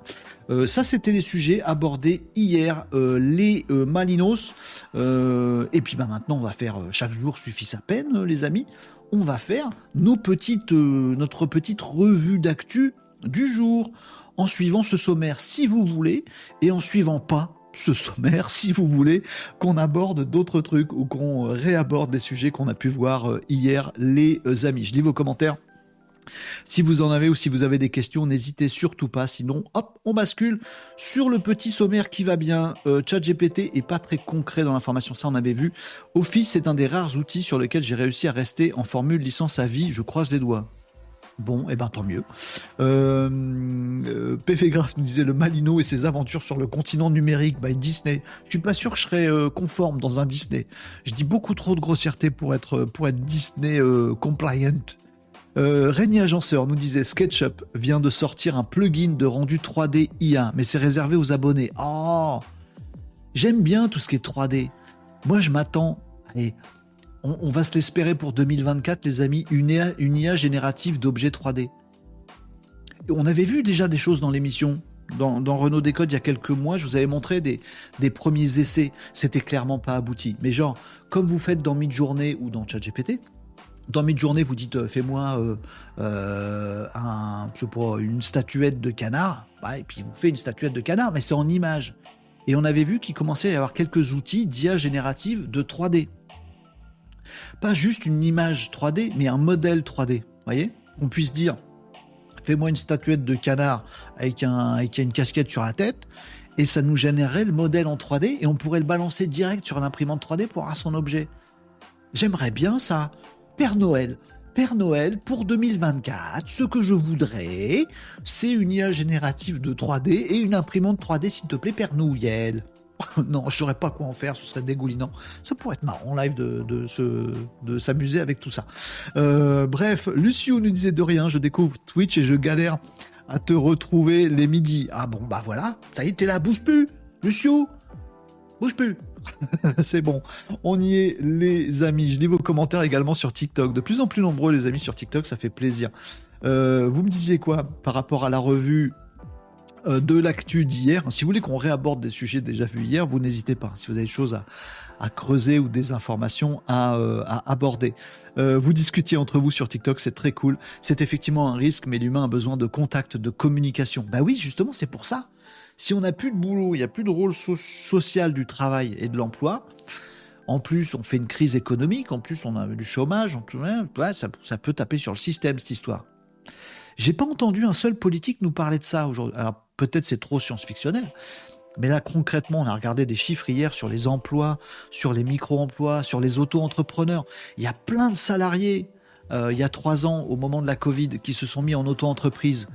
Euh, ça, c'était les sujets abordés hier, euh, les euh, Malinos. et puis bah, maintenant, on va faire chaque jour suffit sa peine, les amis. On va faire notre petite revue d'actu du jour en suivant ce sommaire si vous voulez et en suivant pas ce sommaire si vous voulez qu'on aborde d'autres trucs ou qu'on réaborde des sujets qu'on a pu voir hier les amis. Je lis vos commentaires. Si vous en avez ou si vous avez des questions, n'hésitez surtout pas. Sinon, hop, on bascule sur le petit sommaire qui va bien. Euh, ChatGPT est pas très concret dans l'information, ça on avait vu. Office est un des rares outils sur lesquels j'ai réussi à rester en formule licence à vie. Je croise les doigts. Bon, et eh ben tant mieux. Euh, euh nous disait le Malino et ses aventures sur le continent numérique by Disney. Je suis pas sûr que je serais euh, conforme dans un Disney. Je dis beaucoup trop de grossièreté pour être pour être Disney compliant. Euh, Agenceur nous disait SketchUp vient de sortir un plugin de rendu 3D IA, mais c'est réservé aux abonnés. Oh J'aime bien tout ce qui est 3D. Moi, je m'attends. Allez, on, va se l'espérer pour 2024, les amis, une IA, générative d'objets 3D. on avait vu déjà des choses dans l'émission. Dans, Renault Décode, il y a quelques mois, je vous avais montré des, premiers essais. C'était clairement pas abouti. Mais genre, comme vous faites dans Midjourney ou dans ChatGPT, dans Midjourney, vous dites euh, fais-moi euh, euh, une statuette de canard, et puis vous faites une statuette de canard, mais c'est en image. Et on avait vu qu'il commençait à y avoir quelques outils d'IA générative de 3D. Pas juste une image 3D, mais un modèle 3D. Voyez? On puisse dire fais-moi une statuette de canard avec, un, avec une casquette sur la tête, et ça nous générerait le modèle en 3D, et on pourrait le balancer direct sur l'imprimante 3D pour avoir son objet. J'aimerais bien ça. Père Noël. Père Noël, pour 2024, ce que je voudrais, c'est une IA générative de 3D et une imprimante 3D, s'il te plaît, Père Noël. non, je saurais pas quoi en faire, ce serait dégoulinant. Ça pourrait être marrant en live de, de, s'amuser avec tout ça. Euh, bref, Lucio nous disait de rien, je découvre Twitch et je galère à te retrouver les midis. Ah bon, bah voilà, ça y est, t'es là, bouge plus, Lucio, bouge plus. c'est bon, on y est les amis. Je lis vos commentaires également sur TikTok. De plus en plus nombreux les amis sur TikTok, ça fait plaisir. Euh, vous me disiez quoi par rapport à la revue euh, de l'actu d'hier? Si vous voulez qu'on réaborde des sujets déjà vus hier, vous n'hésitez pas. Si vous avez des choses à, creuser ou des informations à, euh, aborder. Vous discutiez entre vous sur TikTok, c'est très cool. C'est effectivement un risque, mais l'humain a besoin de contact, de communication. Bah oui, justement, c'est pour ça. Si on n'a plus de boulot, il n'y a plus de rôle social du travail et de l'emploi, en plus, on fait une crise économique, en plus, on a du chômage, ça, ça peut taper sur le système, cette histoire. J'ai pas entendu un seul politique nous parler de ça aujourd'hui. Alors peut-être c'est trop science-fictionnel, mais là concrètement, on a regardé des chiffres hier sur les emplois, sur les micro-emplois, sur les auto-entrepreneurs. Il y a plein de salariés euh, il y a trois ans, au moment de la Covid, qui se sont mis en auto-entreprise.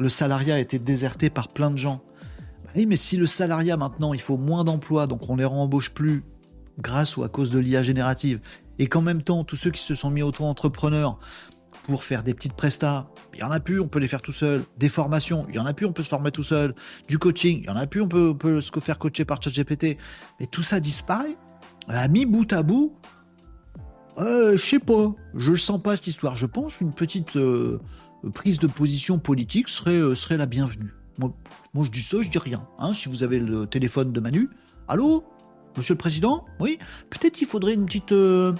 Le salariat a été déserté par plein de gens. Bah oui, mais si le salariat maintenant, il faut moins d'emplois, donc on les rembauche plus grâce ou à cause de l'IA générative, et qu'en même temps, tous ceux qui se sont mis auto-entrepreneurs pour faire des petites prestats, il y en a plus, on peut les faire tout seul. Des formations, il y en a plus, on peut se former tout seul. Du coaching, il y en a plus, on peut, se faire coacher par ChatGPT. Mais tout ça disparaît. À mi bout à bout, euh, je sais pas, je le sens pas cette histoire. Je pense qu'une petite euh, prise de position politique serait, euh, serait la bienvenue. Moi, je dis ça, je dis rien. Hein, si vous avez le téléphone de Manu, allô, Monsieur le Président, oui, peut-être qu'il faudrait une petite, euh,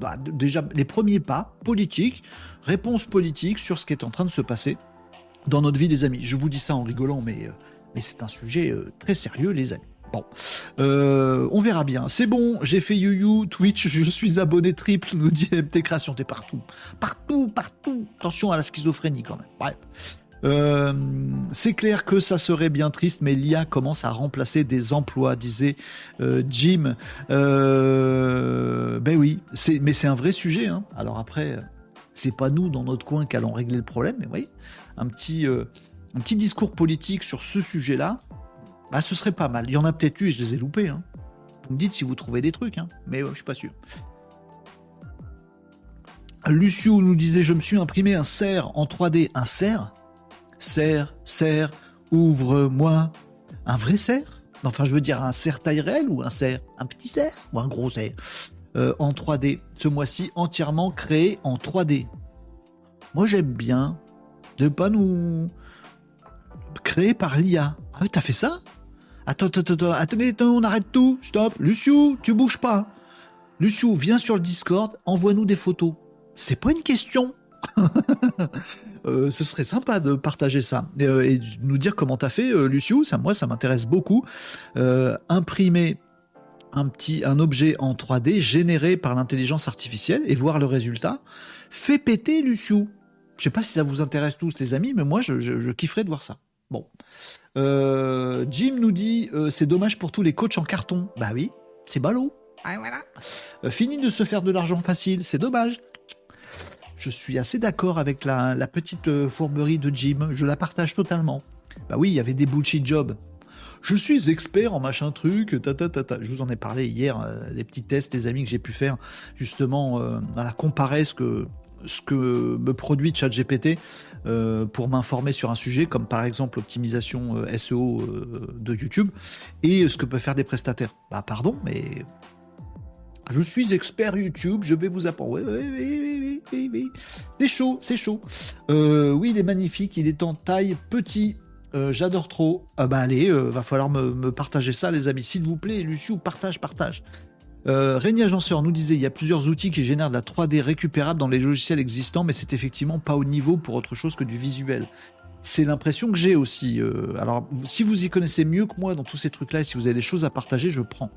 bah, déjà les premiers pas politiques réponse politique sur ce qui est en train de se passer dans notre vie, les amis. Je vous dis ça en rigolant, mais, euh, c'est un sujet euh, très sérieux, les amis. Bon, on verra bien. C'est bon, j'ai fait YouYou, Twitch, je suis abonné triple, nous dit MT Création, t'es partout. Partout, partout. Attention à la schizophrénie quand même. Bref. C'est clair que ça serait bien triste, mais l'IA commence à remplacer des emplois, disait Jim. ben oui, mais c'est un vrai sujet. Hein. Alors après, c'est pas nous dans notre coin qui allons régler le problème, mais oui, un petit, euh, un petit discours politique sur ce sujet-là, bah, ce serait pas mal. Il y en a peut-être eu, je les ai loupés. Hein. Vous me dites si vous trouvez des trucs, hein. mais je suis pas sûr. Lucio nous disait Je me suis imprimé un cerf en 3D. Un cerf? Cerf, cerf, ouvre-moi. Un vrai cerf Enfin, je veux dire un cerf taille réelle ou un cerf Un petit cerf ou un gros cerf euh, en 3D. Ce mois-ci, entièrement créé en 3D. Moi, j'aime bien de pas nous créer par l'IA. Ah oui, t'as fait ça? Attends, attends, attends, attendez, on arrête tout, stop. Luciou, tu bouges pas. Luciou, viens sur le Discord, envoie-nous des photos. C'est pas une question. ce serait sympa de partager ça et, et de nous dire comment t'as fait, Luciou. Ça, moi, ça m'intéresse beaucoup. imprimer un petit un objet en 3D généré par l'intelligence artificielle et voir le résultat. Fait péter Luciou. Je sais pas si ça vous intéresse tous les amis, mais moi je, je, kifferais de voir ça. Bon. Euh, Jim nous dit euh, c'est dommage pour tous les coachs en carton. Bah oui, c'est ballot. Ah, voilà. Euh, fini de se faire de l'argent facile, c'est dommage. Je suis assez d'accord avec la, petite fourberie de Jim, je la partage totalement. Bah oui, il y avait des bullshit jobs je suis expert en machin truc, ta, ta, Je vous en ai parlé hier, euh, des petits tests, des amis que j'ai pu faire, justement, euh, comparer ce que, ce que me produit ChatGPT euh, pour m'informer sur un sujet, comme par exemple l'optimisation euh, SEO de YouTube, et ce que peuvent faire des prestataires. Bah pardon, mais je suis expert YouTube, je vais vous apprendre. Oui, oui, oui, oui, oui, C'est chaud, c'est chaud. oui, il est magnifique, il est en taille petit. Euh, j'adore trop. Ah bah allez, euh, va falloir me, partager ça, les amis, s'il vous plaît. Luciou, partage, partage. Euh, Régnier Agenceur nous disait il y a plusieurs outils qui génèrent de la 3D récupérable dans les logiciels existants, mais c'est effectivement pas au niveau pour autre chose que du visuel. C'est l'impression que j'ai aussi. Euh, alors, si vous y connaissez mieux que moi dans tous ces trucs-là, et si vous avez des choses à partager, je prends.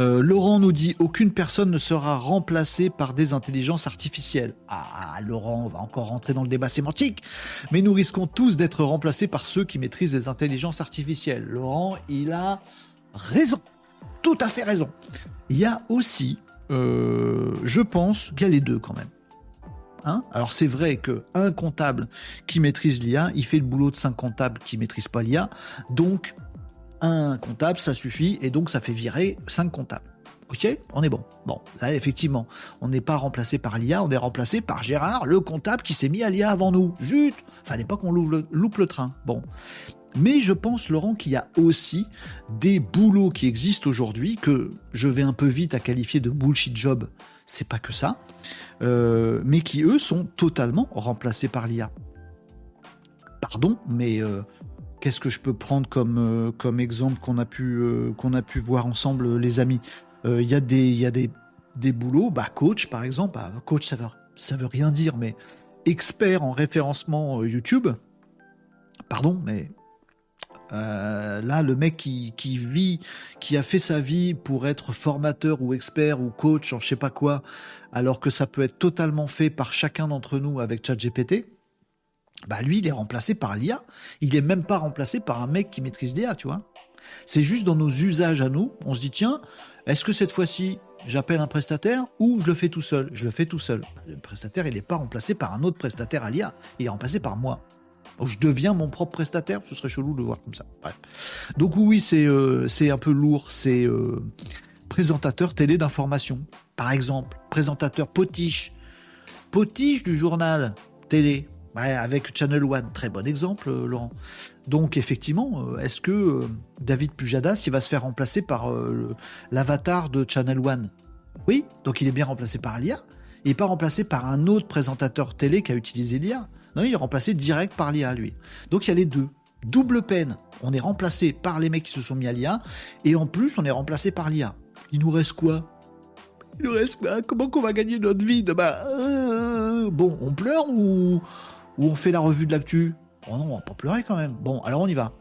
Euh, Laurent nous dit aucune personne ne sera remplacée par des intelligences artificielles. Ah, Laurent, on va encore rentrer dans le débat sémantique, mais nous risquons tous d'être remplacés par ceux qui maîtrisent les intelligences artificielles. Laurent, il a raison, tout à fait raison. Il y a aussi, euh, je pense qu'il y a les deux quand même. Hein? Alors c'est vrai que un comptable qui maîtrise l'IA, il fait le boulot de cinq comptables qui maîtrisent pas l'IA, donc un comptable, ça suffit, et donc ça fait virer cinq comptables. Ok, on est bon. Bon, là, effectivement, on n'est pas remplacé par l'IA, on est remplacé par Gérard, le comptable qui s'est mis à l'IA avant nous. Zut Fallait pas qu'on loupe le train. Bon. Mais je pense, Laurent, qu'il y a aussi des boulots qui existent aujourd'hui que je vais un peu vite à qualifier de bullshit job. C'est pas que ça. Euh, mais qui, eux, sont totalement remplacés par l'IA. Pardon, mais euh, Qu'est-ce que je peux prendre comme, euh, comme exemple qu'on a, pu, euh, a pu voir ensemble, les amis? Euh, Il y a, des, y a des, des boulots, bah, coach par exemple. Bah, coach, ça veut, ça veut rien dire, mais expert en référencement YouTube. Pardon, mais là, le mec qui, qui, vit, qui a fait sa vie pour être formateur ou expert ou coach en je sais pas quoi, alors que ça peut être totalement fait par chacun d'entre nous avec ChatGPT, bah lui, il est remplacé par l'IA. Il est même pas remplacé par un mec qui maîtrise l'IA, tu vois. C'est juste dans nos usages à nous, on se dit tiens, est-ce que cette fois-ci j'appelle un prestataire ou je le fais tout seul? Je le fais tout seul. Bah, le prestataire, il n'est pas remplacé par un autre prestataire à l'IA, il est remplacé par moi. Donc je deviens mon propre prestataire, ce serait chelou de le voir comme ça. Bref. Donc oui, c'est euh, un peu lourd, c'est euh, présentateur télé d'information, par exemple, présentateur potiche, potiche du journal télé, avec Channel One, très bon exemple, euh, Laurent. Donc effectivement, euh, est-ce que euh, David Pujadas, il va se faire remplacer par l'avatar de Channel One? Oui, donc il est bien remplacé par l'IA. Il n'est pas remplacé par un autre présentateur télé qui a utilisé l'IA. Non, il est remplacé direct par l'IA, lui. Donc il y a les deux. Double peine. On est remplacé par les mecs qui se sont mis à l'IA, et en plus, on est remplacé par l'IA. Il nous reste quoi? Il nous reste quoi? Comment qu'on va gagner notre vie Bon, on pleure ou où on fait la revue de l'actu. Oh non, on va pas pleurer quand même. Bon, alors on y va.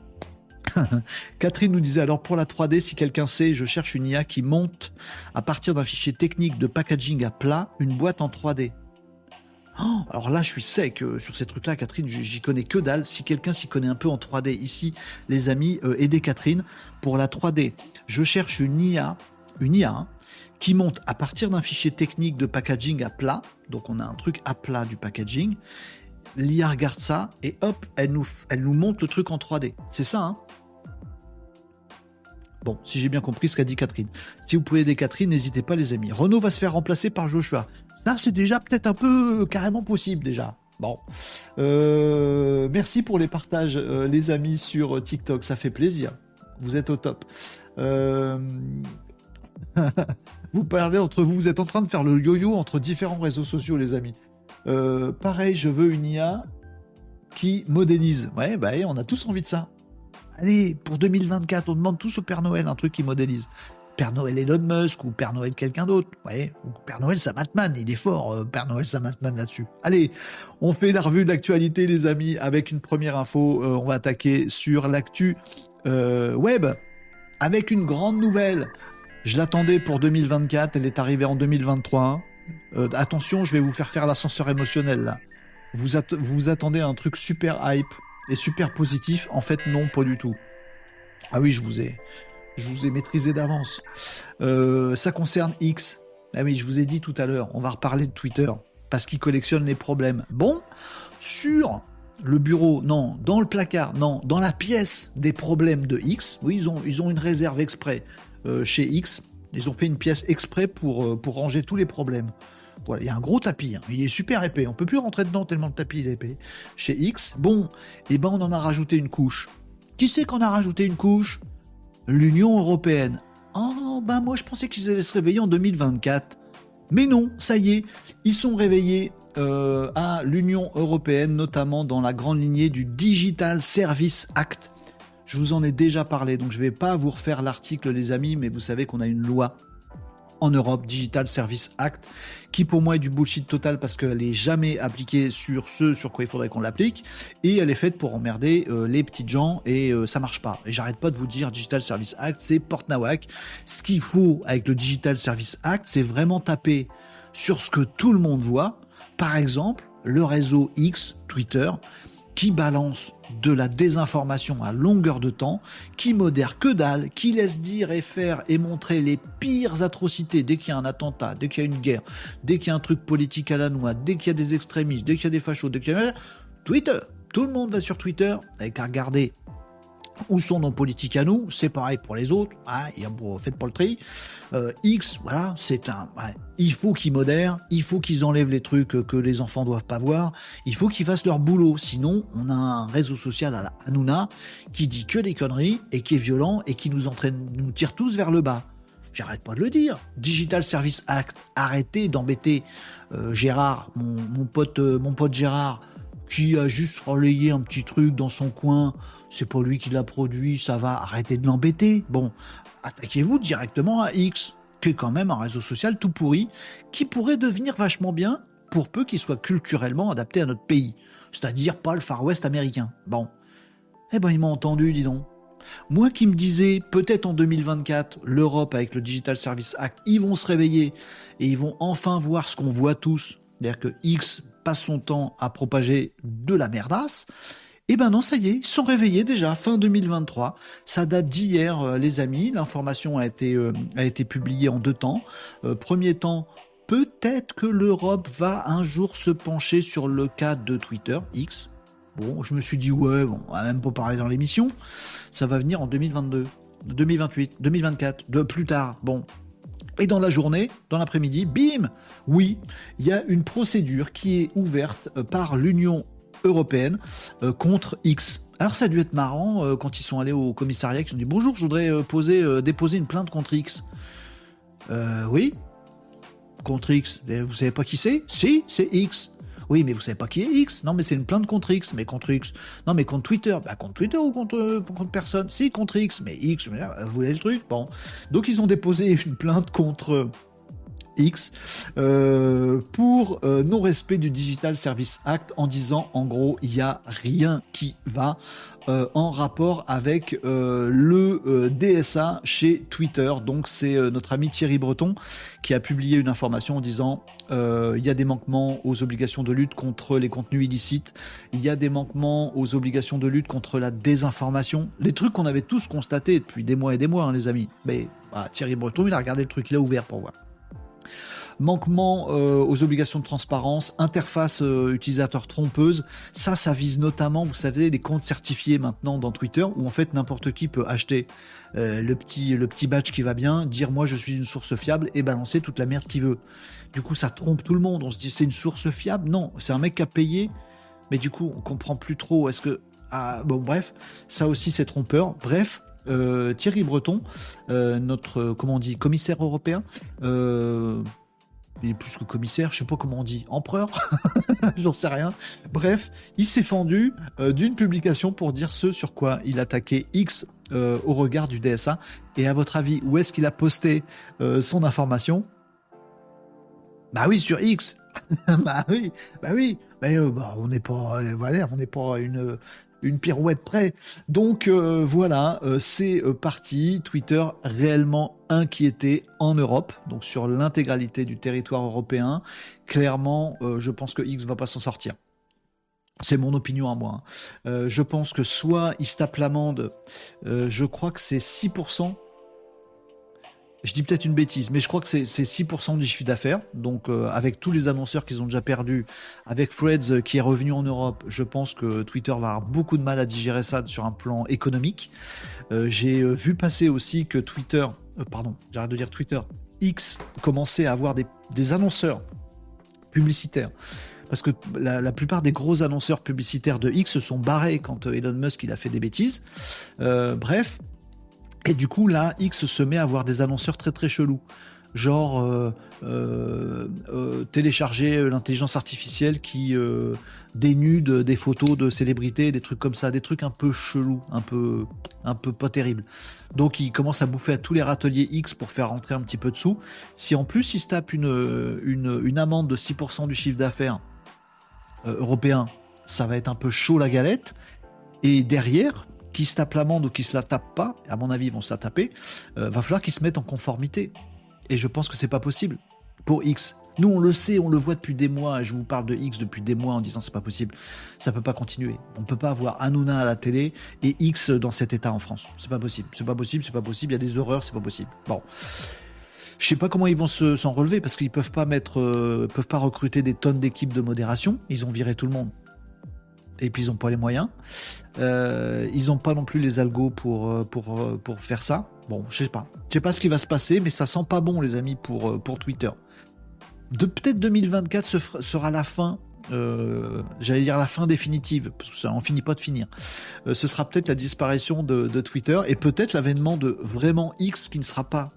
Catherine nous disait alors pour la 3D, si quelqu'un sait, je cherche une IA qui monte à partir d'un fichier technique de packaging à plat une boîte en 3D. Oh, alors là, je suis sec euh, sur ces trucs-là, Catherine. J'y connais que dalle. Si quelqu'un s'y connaît un peu en 3D ici, les amis, euh, aidez Catherine pour la 3D. Je cherche une IA, une IA hein, qui monte à partir d'un fichier technique de packaging à plat. Donc on a un truc à plat du packaging l'IA regarde ça et hop, elle nous, elle le truc en 3D. C'est ça, hein? Bon, si j'ai bien compris ce qu'a dit Catherine. Si vous pouvez aider Catherine, n'hésitez pas, les amis. Renault va se faire remplacer par Joshua. Là, c'est déjà peut-être un peu euh, carrément possible, déjà. Bon. Euh, merci pour les partages, euh, les amis, sur TikTok. Ça fait plaisir. Vous êtes au top. vous parlez entre vous. Vous êtes en train de faire le yo-yo entre différents réseaux sociaux, les amis. Euh, pareil, je veux une IA qui modélise. Ouais, bah, on a tous envie de ça. Allez, pour 2024, on demande tous au Père Noël un truc qui modélise. Père Noël Elon Musk ou Père Noël quelqu'un d'autre. Voyez ou Père Noël Samatman, il est fort, euh, Père Noël Samatman là-dessus. Allez, on fait la revue de l'actualité, les amis, avec une première info. Euh, on va attaquer sur l'actu web avec une grande nouvelle. Je l'attendais pour 2024, elle est arrivée en 2023. Attention, je vais vous faire faire l'ascenseur émotionnel. Vous, attendez un truc super hype et super positif. En fait, non, pas du tout. Ah oui, je vous ai, je vous ai maîtrisé d'avance. Euh, ça concerne X. Ah oui, je vous ai dit tout à l'heure, on va reparler de Twitter parce qu'il collectionne les problèmes. Bon, sur le bureau, non, dans le placard, non, dans la pièce des problèmes de X. Oui, ils ont, ils ont une réserve exprès euh, chez X. Ils ont fait une pièce exprès pour, euh, pour ranger tous les problèmes. Il y a un gros tapis, hein. il est super épais, on peut plus rentrer dedans tellement le tapis est épais. Chez X, bon, eh ben on en a rajouté une couche. Qui c'est qu'on a rajouté une couche? L'Union européenne. Oh, ben moi je pensais qu'ils allaient se réveiller en 2024. Mais non, ça y est, ils sont réveillés euh, à l'Union européenne, notamment dans la grande lignée du Digital Service Act. Je vous en ai déjà parlé, donc je ne vais pas vous refaire l'article, les amis, mais vous savez qu'on a une loi en Europe, Digital Service Act, qui pour moi est du bullshit total parce qu'elle n'est jamais appliquée sur ce sur quoi il faudrait qu'on l'applique, et elle est faite pour emmerder euh, les petites gens, et euh, ça marche pas. Et j'arrête pas de vous dire, Digital Service Act, c'est porte nawak. Ce qu'il faut avec le Digital Service Act, c'est vraiment taper sur ce que tout le monde voit, par exemple, le réseau X, Twitter, qui balance de la désinformation à longueur de temps, qui modère que dalle, qui laisse dire et faire et montrer les pires atrocités dès qu'il y a un attentat, dès qu'il y a une guerre, dès qu'il y a un truc politique à la noix, dès qu'il y a des extrémistes, dès qu'il y a des fachos, dès qu'il y a... Twitter. Tout le monde va sur Twitter, avec à regarder où sont nos politiques à nous? C'est pareil pour les autres. Hein, faites pas le tri. Euh, X, voilà, c'est un. il faut qu'ils modèrent, il faut qu'ils enlèvent les trucs que les enfants doivent pas voir. Il faut qu'ils fassent leur boulot. Sinon, on a un réseau social à la Hanouna qui dit que des conneries et qui est violent et qui nous entraîne, nous tire tous vers le bas. J'arrête pas de le dire. Digital Service Act, arrêtez d'embêter euh, Gérard, mon, pote, euh, mon pote Gérard, qui a juste relayé un petit truc dans son coin c'est pas lui qui l'a produit, ça va, arrêter de l'embêter. Bon, attaquez-vous directement à X, qui est quand même un réseau social tout pourri, qui pourrait devenir vachement bien pour peu qu'il soit culturellement adapté à notre pays, c'est-à-dire pas le Far West américain. Bon. Eh ben, ils m'ont entendu, dis donc. Moi qui me disais, peut-être en 2024, l'Europe avec le Digital Service Act, ils vont se réveiller et ils vont enfin voir ce qu'on voit tous. C'est-à-dire que X passe son temps à propager de la merdasse eh ben non, ça y est, ils sont réveillés déjà, fin 2023. Ça date d'hier, euh, les amis. L'information a été, euh, a été publiée en deux temps. Euh, premier temps, peut-être que l'Europe va un jour se pencher sur le cas de Twitter, X. Bon, je me suis dit, ouais, bon, on va même pas parler dans l'émission. Ça va venir en 2022, 2028, 2024, de plus tard. Bon, et dans la journée, dans l'après-midi, bim Oui, il y a une procédure qui est ouverte par l'Union européenne euh, contre X. Alors ça a dû être marrant euh, quand ils sont allés au commissariat, ils ont dit bonjour, je voudrais euh, poser, déposer une plainte contre X. oui, contre X. Vous savez pas qui c'est? Si, c'est X. Oui, mais vous savez pas qui est X Non, mais c'est une plainte contre X. Mais contre X Non, mais contre Twitter. Bah, contre Twitter ou contre, contre personne Si, contre X. Mais X, vous voulez le truc? Bon. Donc, ils ont déposé une plainte contre X euh, pour euh, non-respect du Digital Service Act en disant en gros il n'y a rien qui va euh, en rapport avec le DSA chez Twitter. Donc c'est notre ami Thierry Breton qui a publié une information en disant il y a des manquements aux obligations de lutte contre les contenus illicites, il y a des manquements aux obligations de lutte contre la désinformation, les trucs qu'on avait tous constatés depuis des mois et des mois hein, les amis. Mais bah, Thierry Breton il a regardé le truc, il a ouvert pour voir manquement euh, aux obligations de transparence, interface euh, utilisateur trompeuse. Ça, ça vise notamment, vous savez, les comptes certifiés maintenant dans Twitter, où en fait n'importe qui peut acheter euh, le, petit, badge qui va bien, dire moi je suis une source fiable et balancer toute la merde qu'il veut. Du coup, ça trompe tout le monde. On se dit c'est une source fiable? Non, c'est un mec qui a payé, mais du coup, on comprend plus trop. Est-ce que. Ah, bon, bref, ça aussi c'est trompeur. Bref, Thierry Breton, notre comment on dit commissaire européen, il est plus que commissaire, je sais pas comment on dit, empereur, j'en sais rien. Bref, il s'est fendu euh, d'une publication pour dire ce sur quoi il attaquait X au regard du DSA. Et à votre avis, où est-ce qu'il a posté son information? Bah oui, sur X. bah oui, bah oui. Mais bah, on n'est pas, voilà, on n'est pas une une pirouette près. Donc euh, voilà, euh, c'est euh, parti. Twitter réellement inquiété en Europe, donc sur l'intégralité du territoire européen. Clairement, je pense que X va pas s'en sortir. C'est mon opinion à moi. Hein. je pense que soit il se tape l'amende, je crois que c'est 6% je dis peut-être une bêtise, mais je crois que c'est 6% du chiffre d'affaires. Donc, euh, avec tous les annonceurs qu'ils ont déjà perdus, avec Freds euh, qui est revenu en Europe, je pense que Twitter va avoir beaucoup de mal à digérer ça sur un plan économique. Euh, j'ai vu passer aussi que Twitter, pardon, j'arrête de dire Twitter, X commençait à avoir des, annonceurs publicitaires parce que la, plupart des gros annonceurs publicitaires de X se sont barrés quand Elon Musk il a fait des bêtises. bref, et du coup, là, X se met à avoir des annonceurs très très chelous. Genre euh, euh, euh, télécharger l'intelligence artificielle qui dénude des photos de célébrités, des trucs comme ça, des trucs un peu chelous, un peu, un peu pas terribles. Donc il commence à bouffer à tous les râteliers X pour faire rentrer un petit peu de sous. Si en plus il se tape une, une, une amende de 6% du chiffre d'affaires européen, ça va être un peu chaud la galette. Et derrière, qui se tape l'amende ou qui se la tape pas, à mon avis ils vont se la taper, euh, va falloir qu'ils se mettent en conformité. Et je pense que c'est pas possible pour X. Nous on le sait, on le voit depuis des mois, et je vous parle de X depuis des mois en disant c'est pas possible. Ça peut pas continuer. On peut pas avoir Hanouna à la télé et X dans cet état en France. C'est pas possible. C'est pas possible, c'est pas possible, il y a des horreurs, c'est pas possible. Bon. Je sais pas comment ils vont s'en relever parce qu'ils peuvent pas mettre, euh, peuvent pas recruter des tonnes d'équipes de modération. Ils ont viré tout le monde et puis ils n'ont pas les moyens. Euh, ils n'ont pas non plus les algos pour, euh, pour, euh, pour faire ça. Bon, je sais pas. Je sais pas ce qui va se passer, mais ça sent pas bon, les amis, pour, pour Twitter. De, Peut-être 2024 sera la fin. J'allais dire la fin définitive, parce que ça n'en finit pas de finir. ce sera peut-être la disparition de, Twitter et peut-être l'avènement de vraiment X qui ne sera pas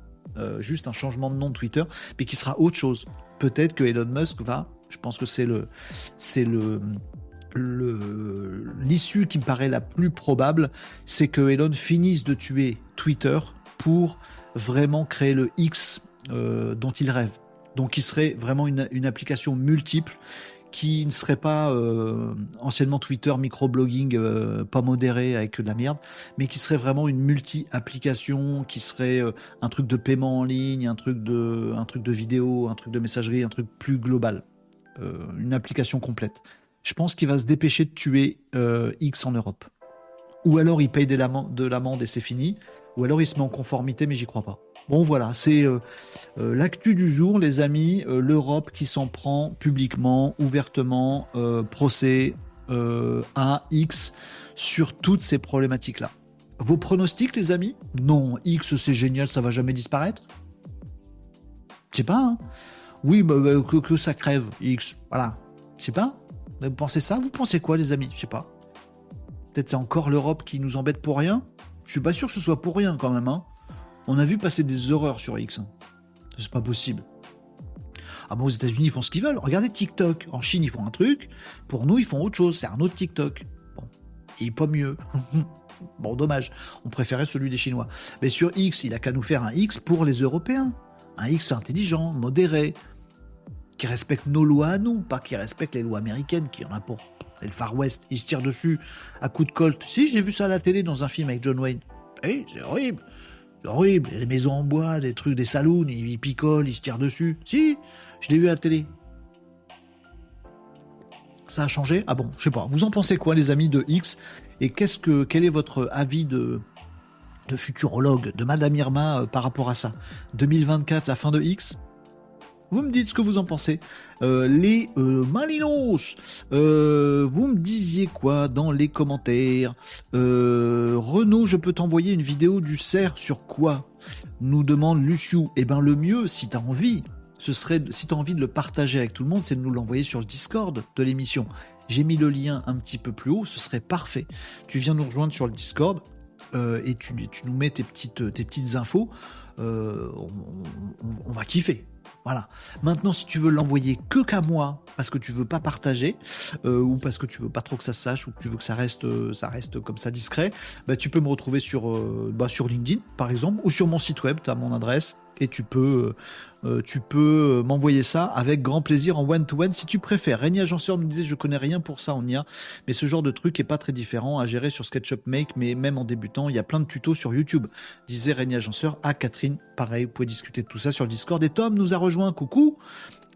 juste un changement de nom de Twitter, mais qui sera autre chose. Peut-être que Elon Musk va, je pense que c'est le, c'est le, l'issue qui me paraît la plus probable, c'est que Elon finisse de tuer Twitter pour vraiment créer le X euh, dont il rêve. Donc il serait vraiment une, application multiple qui ne serait pas euh, anciennement Twitter, microblogging, euh, pas modéré avec de la merde, mais qui serait vraiment une multi-application, qui serait un truc de paiement en ligne, un truc de vidéo, un truc de messagerie, un truc plus global, une application complète je pense qu'il va se dépêcher de tuer euh, X en Europe. Ou alors il paye de l'amende et c'est fini. Ou alors il se met en conformité, mais j'y crois pas. Bon voilà, c'est euh, euh, l'actu du jour, les amis. L'Europe qui s'en prend publiquement, ouvertement, procès à X sur toutes ces problématiques-là. Vos pronostics, les amis? Non, X c'est génial, ça va jamais disparaître. Je sais pas. Hein oui, bah, bah, que, que ça crève, X. Voilà. Je sais pas. Vous pensez ça? Vous pensez quoi, les amis? Je sais pas. Peut-être c'est encore l'Europe qui nous embête pour rien? Je suis pas sûr que ce soit pour rien quand même. Hein. On a vu passer des horreurs sur X. Hein. C'est pas possible. Ah bon, aux États-Unis, ils font ce qu'ils veulent. Regardez TikTok. En Chine, ils font un truc. Pour nous, ils font autre chose. C'est un autre TikTok. Bon. Et pas mieux. bon, dommage. On préférait celui des Chinois. Mais sur X, il a qu'à nous faire un X pour les Européens. Un X intelligent, modéré, qui respecte nos lois à nous, pas qui respecte les lois américaines, qui en a pour. Le Far West, il se tire dessus à coups de colt. Si, j'ai vu ça à la télé dans un film avec John Wayne. Eh, c'est horrible. C'est horrible. Les maisons en bois, des trucs, des saloons, ils, picolent, ils se tirent dessus. Si, je l'ai vu à la télé. Ça a changé? Ah bon, je sais pas. Vous en pensez quoi, les amis de X? Et qu'est-ce que, quel est votre avis de, de futurologue, de Madame Irma euh, par rapport à ça? 2024, la fin de X? Vous me dites ce que vous en pensez. Euh, les euh, Malinos, euh, vous me disiez quoi dans les commentaires Renaud, je peux t'envoyer une vidéo du cerf sur quoi Nous demande Luciou. Eh ben le mieux, si tu as envie, ce serait, si tu as envie de le partager avec tout le monde, c'est de nous l'envoyer sur le Discord de l'émission. J'ai mis le lien un petit peu plus haut, ce serait parfait. Tu viens nous rejoindre sur le Discord et tu, nous mets tes petites, tes petites infos. on va kiffer Voilà. Maintenant, si tu veux l'envoyer que qu'à moi, parce que tu veux pas partager, euh, ou parce que tu veux pas trop que ça se sache, ou que tu veux que ça reste, euh, ça reste comme ça discret, bah, tu peux me retrouver sur, euh, bah, sur LinkedIn, par exemple, ou sur mon site web, tu as mon adresse, et tu peux, tu peux m'envoyer ça avec grand plaisir en one-to-one si tu préfères. Régnier Agenceur nous disait je connais rien pour ça, on y a, mais ce genre de truc est pas très différent à gérer sur SketchUp Make, mais même en débutant, il y a plein de tutos sur YouTube, disait Régnier Agenceur à Catherine. Pareil, vous pouvez discuter de tout ça sur le Discord. Et Tom nous a rejoint, coucou.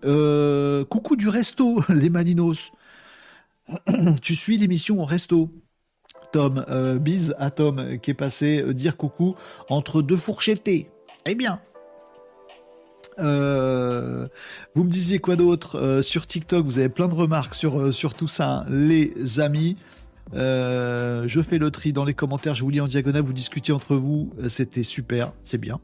Euh, coucou du resto, les Malinos. tu suis l'émission au resto. Tom, euh, bise à Tom qui est passé euh, dire coucou entre deux fourchettés. Eh bien. Vous me disiez quoi d'autre sur TikTok Vous avez plein de remarques sur, sur tout ça, les amis. je fais le tri dans les commentaires, je vous lis en diagonale, vous discutez entre vous, c'était super, c'est bien.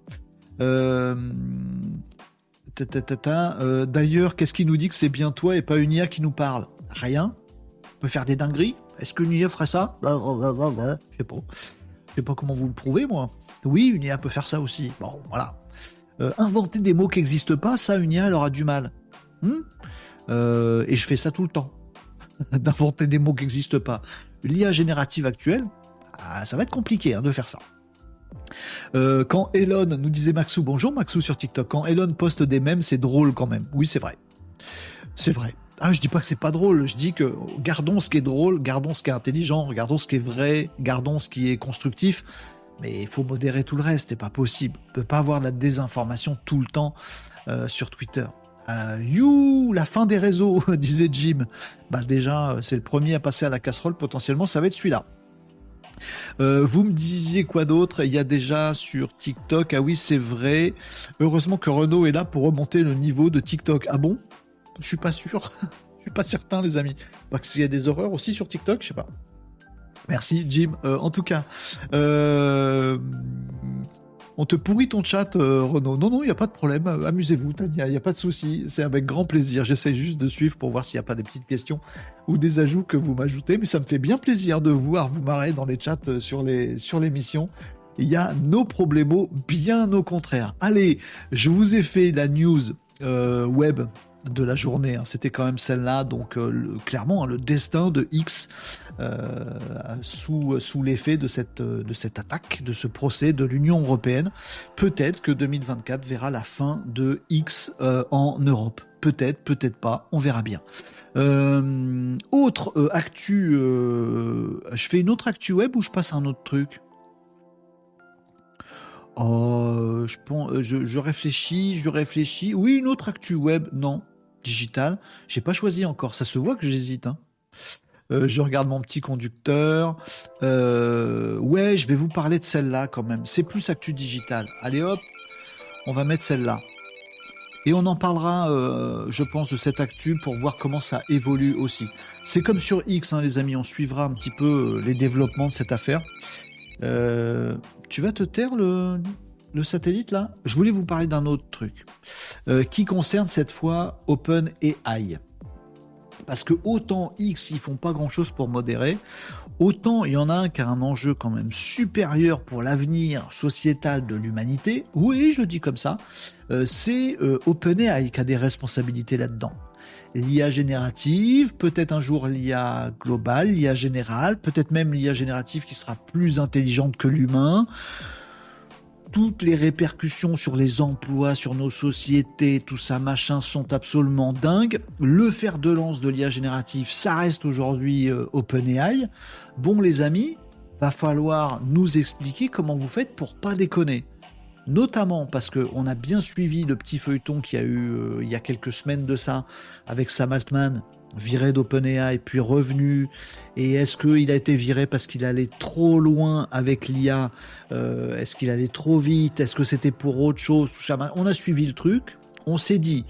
Euh, d'ailleurs, qu'est-ce qui nous dit que c'est bien toi et pas une IA qui nous parle? Rien? On peut faire des dingueries? Est-ce qu'une IA ferait ça? Je sais pas. Je sais pas comment vous le prouvez, moi. Oui, une IA peut faire ça aussi. Bon, voilà. Euh, inventer des mots qui n'existent pas, ça, une IA, elle aura du mal. Hmm euh, et je fais ça tout le temps. D'inventer des mots qui n'existent pas. L'IA générative actuelle, ah, ça va être compliqué hein, de faire ça. Euh, quand Elon nous disait Maxou, bonjour Maxou sur TikTok, quand Elon poste des mèmes, c'est drôle quand même. Oui, c'est vrai. C'est vrai. Ah, je dis pas que c'est pas drôle, je dis que gardons ce qui est drôle, gardons ce qui est intelligent, regardons ce qui est vrai, gardons ce qui est constructif, mais il faut modérer tout le reste, c'est pas possible. On peut pas avoir de la désinformation tout le temps euh, sur Twitter. Euh, you, la fin des réseaux, disait Jim. Bah déjà, c'est le premier à passer à la casserole, potentiellement ça va être celui-là. Euh, vous me disiez quoi d'autre? Il y a déjà sur TikTok. Ah oui, c'est vrai. Heureusement que Renault est là pour remonter le niveau de TikTok. Ah bon? Je suis pas sûr. Je suis pas certain, les amis. Parce qu'il y a des horreurs aussi sur TikTok, je sais pas. Merci, Jim. Euh, en tout cas, euh, on te pourrit ton chat, euh, Renaud. Non, non, il n'y a pas de problème. Amusez-vous, Tania, il n'y a pas de souci. C'est avec grand plaisir. J'essaie juste de suivre pour voir s'il n'y a pas des petites questions ou des ajouts que vous m'ajoutez. Mais ça me fait bien plaisir de voir vous marrer dans les chats sur les sur l'émission. Il y a nos problèmes, bien au contraire. Allez, je vous ai fait la news web de la journée. Hein. C'était quand même celle-là, donc euh, clairement hein, le destin de X euh, sous, sous l'effet de cette, de cette attaque, de ce procès de l'Union européenne. Peut-être que 2024 verra la fin de X euh, en Europe. Peut-être, peut-être pas, on verra bien. autre actu, je fais une autre actu web ou je passe à un autre truc? Oh, je, je, je, réfléchis, je réfléchis. Oui, une autre actu web, non digital. J'ai pas choisi encore. Ça se voit que j'hésite. Hein. Euh, je regarde mon petit conducteur. Euh, ouais, je vais vous parler de celle-là quand même. C'est plus actu digital. Allez hop, on va mettre celle-là. Et on en parlera, euh, je pense, de cette actu pour voir comment ça évolue aussi. C'est comme sur X, hein, les amis. On suivra un petit peu les développements de cette affaire. tu vas te taire le, le satellite là, je voulais vous parler d'un autre truc euh, qui concerne cette fois OpenAI. Parce que autant X, ils font pas grand chose pour modérer, autant il y en a un qui a un enjeu quand même supérieur pour l'avenir sociétal de l'humanité. Oui, je le dis comme ça. Euh, c'est euh, OpenAI qui a des responsabilités là-dedans. L'IA générative, peut-être un jour l'IA globale, l'IA générale, peut-être même l'IA générative qui sera plus intelligente que l'humain toutes les répercussions sur les emplois, sur nos sociétés, tout ça machin sont absolument dingues. Le fer de lance de l'IA générative, ça reste aujourd'hui euh, OpenAI. Bon les amis, va falloir nous expliquer comment vous faites pour pas déconner. Notamment parce qu'on a bien suivi le petit feuilleton qu'il y a eu euh, il y a quelques semaines de ça avec Sam Altman viré d'OpenAI puis revenu. Et est-ce qu'il a été viré parce qu'il allait trop loin avec l'IA euh, Est-ce qu'il allait trop vite? Est-ce que c'était pour autre chose? On a suivi le truc. On s'est dit,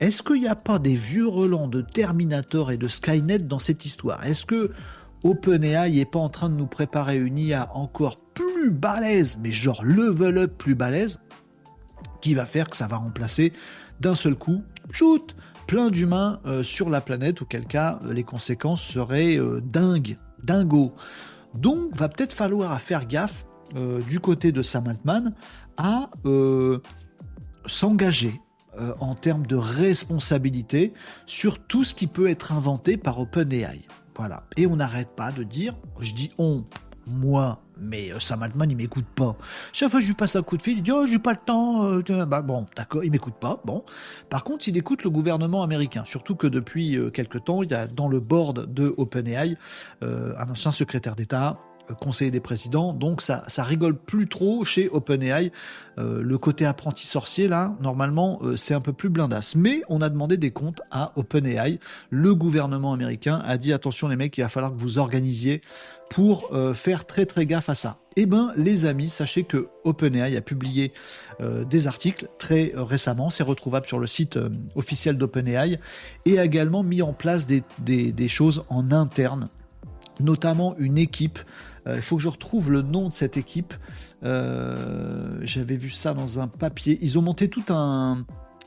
est-ce qu'il n'y a pas des vieux relents de Terminator et de Skynet dans cette histoire? Est-ce que OpenAI n'est pas en train de nous préparer une IA encore plus balèze, mais genre level up plus balèze, qui va faire que ça va remplacer d'un seul coup, shoot, plein d'humains euh, sur la planète, auquel cas euh, les conséquences seraient euh, dingues, dingo. Donc va peut-être falloir faire gaffe du côté de Sam Altman à s'engager en termes de responsabilité sur tout ce qui peut être inventé par OpenAI. Voilà. Et on n'arrête pas de dire, je dis on, moi, mais euh, Sam Altman, il m'écoute pas. Chaque fois que je lui passe un coup de fil, il dit Oh, j'ai pas le temps. Euh, bah, bon, d'accord, il m'écoute pas. Bon. Par contre, il écoute le gouvernement américain. Surtout que depuis euh, quelques temps, il y a dans le board de OpenAI un ancien secrétaire d'État, conseiller des présidents, donc ça, ça rigole plus trop chez OpenAI. Euh, le côté apprenti sorcier, là, normalement, euh, c'est un peu plus blindasse. Mais on a demandé des comptes à OpenAI. Le gouvernement américain a dit attention les mecs, il va falloir que vous organisiez pour euh, faire très très gaffe à ça. Eh ben, les amis, sachez que OpenAI a publié des articles très récemment, c'est retrouvable sur le site officiel d'OpenAI, et a également mis en place des, choses en interne notamment une équipe il faut que je retrouve le nom de cette équipe. Euh, j'avais vu ça dans un papier. Ils ont monté tout un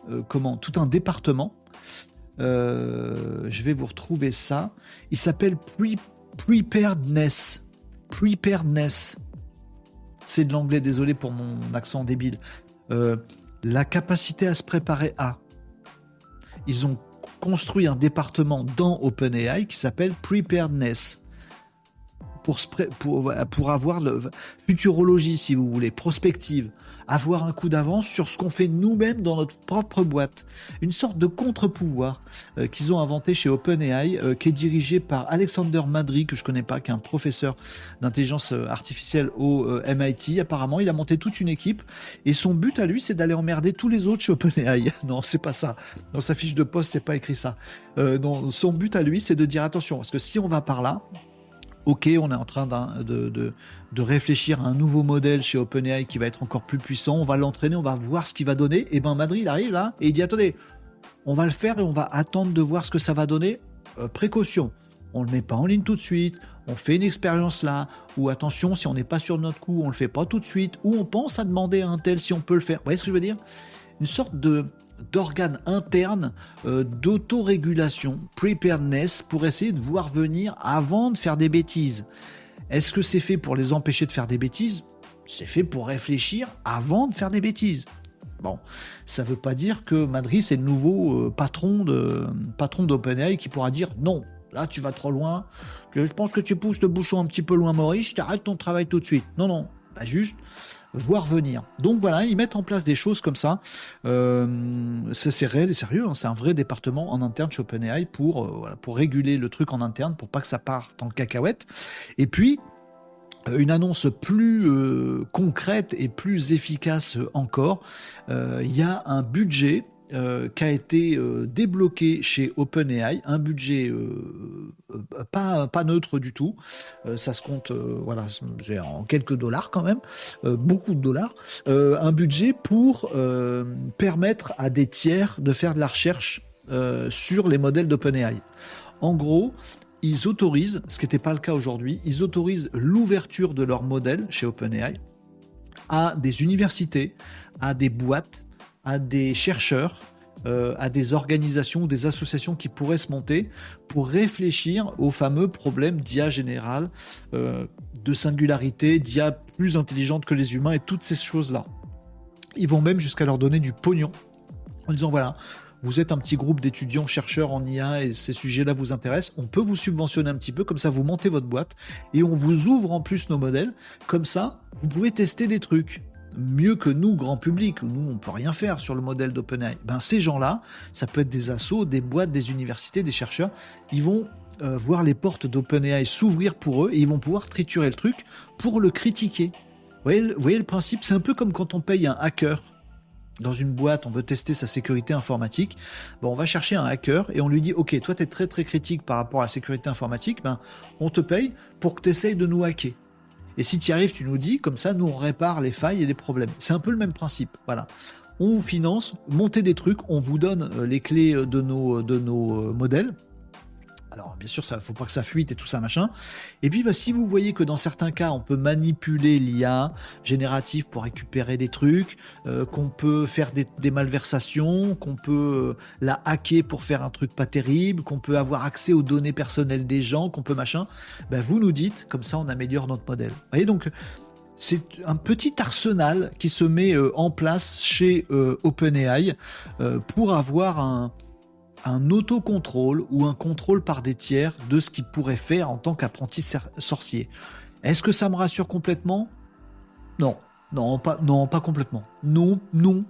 euh, comment Tout un département. je vais vous retrouver ça. Il s'appelle Preparedness. Preparedness. C'est de l'anglais, désolé pour mon accent débile. la capacité à se préparer à. Ils ont construit un département dans OpenAI qui s'appelle Preparedness pour, pour, pour avoir le futurologie, si vous voulez, prospective, avoir un coup d'avance sur ce qu'on fait nous-mêmes dans notre propre boîte. Une sorte de contre-pouvoir euh, qu'ils ont inventé chez OpenAI, euh, qui est dirigé par Alexander Madry, que je connais pas, qui est un professeur d'intelligence euh, artificielle au MIT. Apparemment, il a monté toute une équipe et son but à lui, c'est d'aller emmerder tous les autres chez OpenAI. non, c'est pas ça. Dans sa fiche de poste, c'est pas écrit ça. non, son but à lui, c'est de dire attention, parce que si on va par là, ok, on est en train de, de, réfléchir à un nouveau modèle chez OpenAI qui va être encore plus puissant, on va l'entraîner, on va voir ce qu'il va donner. Et ben Madrid arrive là et il dit attendez, on va le faire et on va attendre de voir ce que ça va donner. Euh, précaution, on le met pas en ligne tout de suite, on fait une expérience là, ou attention, si on n'est pas sur notre coup, on le fait pas tout de suite, ou on pense à demander à un tel si on peut le faire. Vous voyez ce que je veux dire? Une sorte de, d'organes internes euh, d'autorégulation, preparedness, pour essayer de voir venir avant de faire des bêtises. Est-ce que c'est fait pour les empêcher de faire des bêtises? C'est fait pour réfléchir avant de faire des bêtises. Bon, ça ne veut pas dire que Madrid c'est le nouveau euh, patron de patron d'OpenAI qui pourra dire non. Là, tu vas trop loin. Je pense que tu pousses le bouchon un petit peu loin, Maurice. Tu arrêtes ton travail tout de suite. Non, non. Pas juste voir venir. Donc voilà, ils mettent en place des choses comme ça. Euh, c'est réel et sérieux, hein. c'est un vrai département en interne chez OpenAI pour, euh, pour réguler le truc en interne, pour pas que ça parte en cacahuète. Et puis, euh, une annonce plus concrète et plus efficace encore, il y a un budget euh, qui a été euh, débloqué chez OpenAI, un budget euh, pas, neutre du tout. ça se compte voilà, en quelques dollars quand même, beaucoup de dollars. un budget pour permettre à des tiers de faire de la recherche sur les modèles d'OpenAI. En gros, ils autorisent, ce qui n'était pas le cas aujourd'hui, ils autorisent l'ouverture de leurs modèles chez OpenAI à des universités, à des boîtes, à des chercheurs, euh, à des organisations des associations qui pourraient se monter pour réfléchir aux fameux problèmes d'IA général, euh, de singularité, d'IA plus intelligente que les humains et toutes ces choses-là. Ils vont même jusqu'à leur donner du pognon en disant voilà, vous êtes un petit groupe d'étudiants chercheurs en IA et ces sujets-là vous intéressent, on peut vous subventionner un petit peu, comme ça vous montez votre boîte et on vous ouvre en plus nos modèles, comme ça vous pouvez tester des trucs mieux que nous, grand public, nous, on peut rien faire sur le modèle d'OpenAI. Ben, ces gens-là, ça peut être des assos, des boîtes, des universités, des chercheurs, ils vont euh, voir les portes d'OpenAI s'ouvrir pour eux et ils vont pouvoir triturer le truc pour le critiquer. Vous voyez, le principe? C'est un peu comme quand on paye un hacker dans une boîte, on veut tester sa sécurité informatique, on va chercher un hacker et on lui dit Ok, toi tu es très très critique par rapport à la sécurité informatique, ben, on te paye pour que tu essayes de nous hacker. Et si tu y arrives, tu nous dis, comme ça, nous on répare les failles et les problèmes. C'est un peu le même principe. Voilà. On finance, monter des trucs, on vous donne euh, les clés euh, de nos, euh, de nos modèles. Alors bien sûr, ça faut pas que ça fuite et tout ça machin. Et puis bah, si vous voyez que dans certains cas, on peut manipuler l'IA générative pour récupérer des trucs, euh, qu'on peut faire des, malversations, qu'on peut euh, la hacker pour faire un truc pas terrible, qu'on peut avoir accès aux données personnelles des gens, qu'on peut machin, bah, vous nous dites, comme ça on améliore notre modèle. Vous voyez donc c'est un petit arsenal qui se met en place chez OpenAI pour avoir un, un autocontrôle ou un contrôle par des tiers de ce qu'il pourrait faire en tant qu'apprenti sorcier. Est-ce que ça me rassure complètement? Non, non, pas, non, pas complètement. Non, non,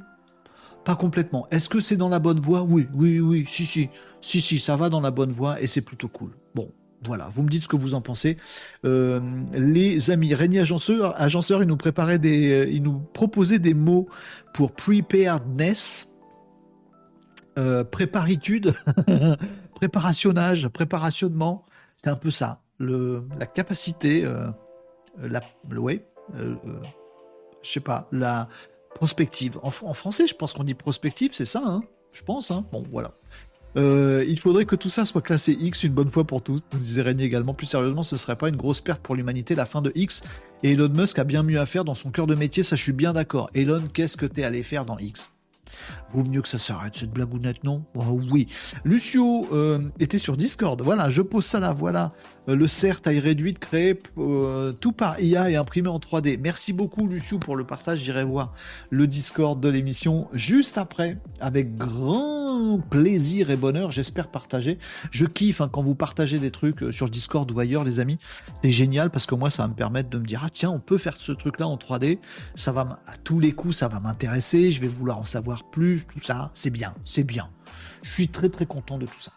pas complètement. Est-ce que c'est dans la bonne voie? Oui, oui, oui, si, si, si, si, ça va dans la bonne voie et c'est plutôt cool. Bon, voilà, vous me dites ce que vous en pensez. Euh, les amis, Régnier Agenceur, Agenceur, il nous préparait des, euh, il nous proposait des mots pour preparedness euh, préparitude, préparationnage, préparationnement. C'est un peu ça. Le, la capacité, euh, la, ouais, euh, je sais pas, la prospective. En, français, je pense qu'on dit prospective, c'est ça, hein je pense. Hein bon, voilà. il faudrait que tout ça soit classé X une bonne fois pour tous, nous disait Régnier également. Plus sérieusement, ce serait pas une grosse perte pour l'humanité la fin de X. Et Elon Musk a bien mieux à faire dans son cœur de métier, ça je suis bien d'accord. Elon, qu'est-ce que t'es allé faire dans X? Vaut mieux que ça s'arrête cette blagounette, non Oh oui. Lucio euh, était sur Discord. Voilà, je pose ça là. Voilà. Euh, le CERT taille réduite créé euh, tout par IA et imprimé en 3D. Merci beaucoup Lucio pour le partage. J'irai voir le Discord de l'émission juste après. Avec grand plaisir et bonheur. J'espère partager. Je kiffe hein, quand vous partagez des trucs sur Discord ou ailleurs, les amis. C'est génial parce que moi, ça va me permettre de me dire, ah tiens, on peut faire ce truc-là en 3D. Ça va, à tous les coups, ça va m'intéresser. Je vais vouloir en savoir plus, tout ça, c'est bien, c'est bien. Je suis très très content de tout ça.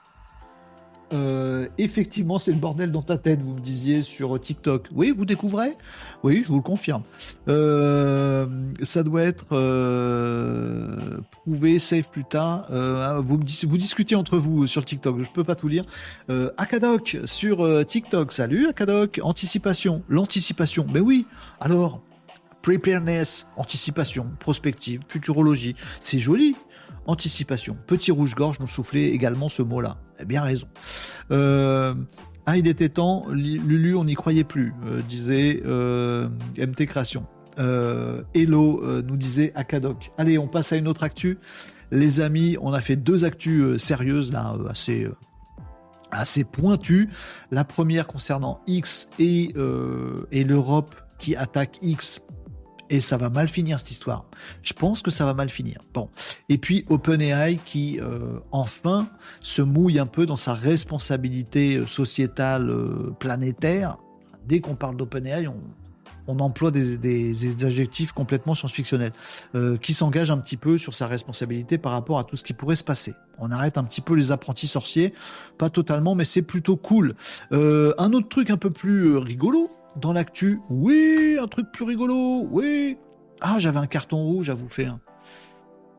Euh, effectivement, c'est le bordel dans ta tête, vous me disiez sur TikTok. Oui, vous découvrez? Oui, je vous le confirme. Euh, ça doit être euh, prouvé, safe plus tard. vous, me vous discutez entre vous sur TikTok, je peux pas tout lire. Akadok sur TikTok, salut Akadok. Anticipation, l'anticipation. Mais oui, alors, preparedness, anticipation, prospective, futurologie, c'est joli. Anticipation. Petit rouge-gorge nous soufflait également ce mot-là. Bien raison. Euh, ah, il était temps, Lulu, on n'y croyait plus, euh, disait euh, MT Création. Hello nous disait Akadok. Allez, on passe à une autre actu. Les amis, on a fait deux actus sérieuses, là, assez assez pointues. La première concernant X et, et l'Europe qui attaque X et ça va mal finir cette histoire. Je pense que ça va mal finir. Bon. Et puis OpenAI qui euh, enfin se mouille un peu dans sa responsabilité euh, sociétale euh, planétaire. Dès qu'on parle d'OpenAI, on, on emploie des, adjectifs complètement science-fictionnels, qui s'engage un petit peu sur sa responsabilité par rapport à tout ce qui pourrait se passer. On arrête un petit peu les apprentis sorciers, pas totalement, mais c'est plutôt cool. un autre truc un peu plus rigolo, dans l'actu. Oui, un truc plus rigolo. Oui. Ah, j'avais un carton rouge à vous faire.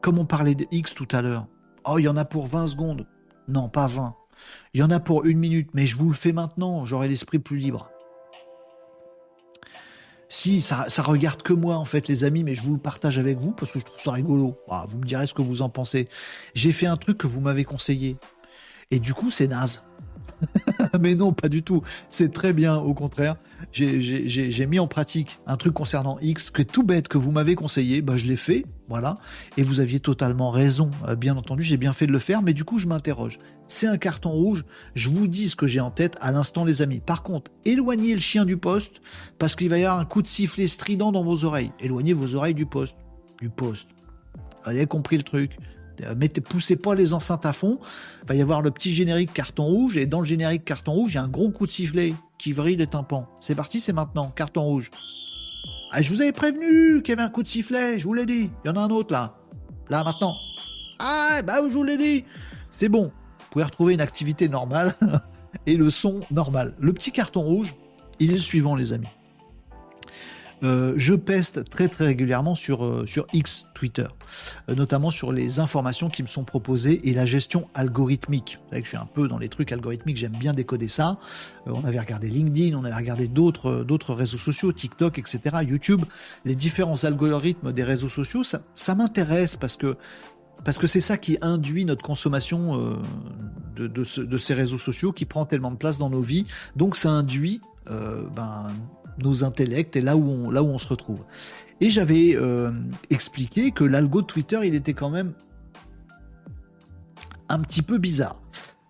Comme on parlait de X tout à l'heure. Oh, il y en a pour 20 secondes. Non, pas 20. Il y en a pour une minute, mais je vous le fais maintenant. J'aurai l'esprit plus libre. Si, ça, ça regarde que moi, en fait, les amis, mais je vous le partage avec vous parce que je trouve ça rigolo. Ah, vous me direz ce que vous en pensez. J'ai fait un truc que vous m'avez conseillé. Et du coup, c'est naze. mais non, pas du tout. C'est très bien, au contraire. J'ai mis en pratique un truc concernant X que tout bête que vous m'avez conseillé, bah, je l'ai fait, voilà. Et vous aviez totalement raison, euh, bien entendu, j'ai bien fait de le faire, mais du coup, je m'interroge. C'est un carton rouge, je vous dis ce que j'ai en tête à l'instant, les amis. Par contre, éloignez le chien du poste, parce qu'il va y avoir un coup de sifflet strident dans vos oreilles. Éloignez vos oreilles du poste. Du poste. Vous avez compris le truc mettez, poussez pas les enceintes à fond. Il va y avoir le petit générique carton rouge et dans le générique carton rouge, il y a un gros coup de sifflet qui vrille les tympans. C'est parti, c'est maintenant, carton rouge. Ah, je vous avais prévenu qu'il y avait un coup de sifflet, je vous l'ai dit. Il y en a un autre là. Là maintenant. Ah, bah je vous l'ai dit. C'est bon. Vous pouvez retrouver une activité normale et le son normal. Le petit carton rouge, il est le suivant les amis. Euh, je peste très très régulièrement sur, euh, sur X, Twitter, euh, notamment sur les informations qui me sont proposées et la gestion algorithmique. Je suis un peu dans les trucs algorithmiques, j'aime bien décoder ça. on avait regardé LinkedIn, on avait regardé d'autres, réseaux sociaux, TikTok, etc., YouTube. Les différents algorithmes des réseaux sociaux, ça, ça m'intéresse parce que parce que c'est ça qui induit notre consommation de, de, ces réseaux sociaux qui prend tellement de place dans nos vies. Donc ça induit ben, nos intellects et là où on, se retrouve. Et j'avais euh, expliqué que l'algo de Twitter, il était quand même un petit peu bizarre.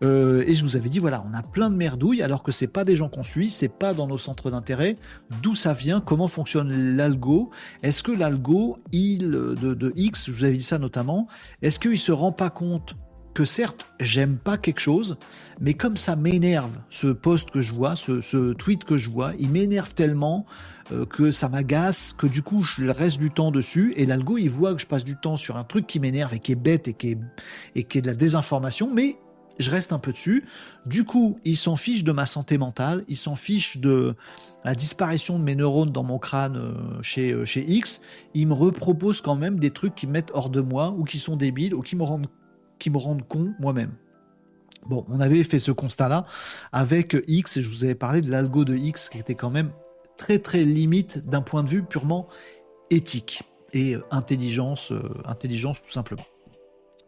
Euh, et je vous avais dit, voilà, on a plein de merdouilles, alors que c'est pas des gens qu'on suit, c'est pas dans nos centres d'intérêt. D'où ça vient Comment fonctionne l'algo? Est-ce que l'algo, il de, X, je vous avais dit ça notamment, est-ce qu'il se rend pas compte que certes, j'aime pas quelque chose, mais comme ça m'énerve, ce post que je vois, ce, tweet que je vois, il m'énerve tellement euh, que ça m'agace, que du coup, je reste du temps dessus, et l'algo, il voit que je passe du temps sur un truc qui m'énerve et qui est bête et qui est, de la désinformation, mais je reste un peu dessus. Du coup, il s'en fiche de ma santé mentale, il s'en fiche de la disparition de mes neurones dans mon crâne euh, chez, euh, chez X. Il me repropose quand même des trucs qui me mettent hors de moi, ou qui sont débiles, ou qui me rendent, qui me rendent con moi-même. Bon, on avait fait ce constat-là avec X, et je vous avais parlé de l'algo de X, qui était quand même très très limite d'un point de vue purement éthique et euh, intelligence, intelligence tout simplement.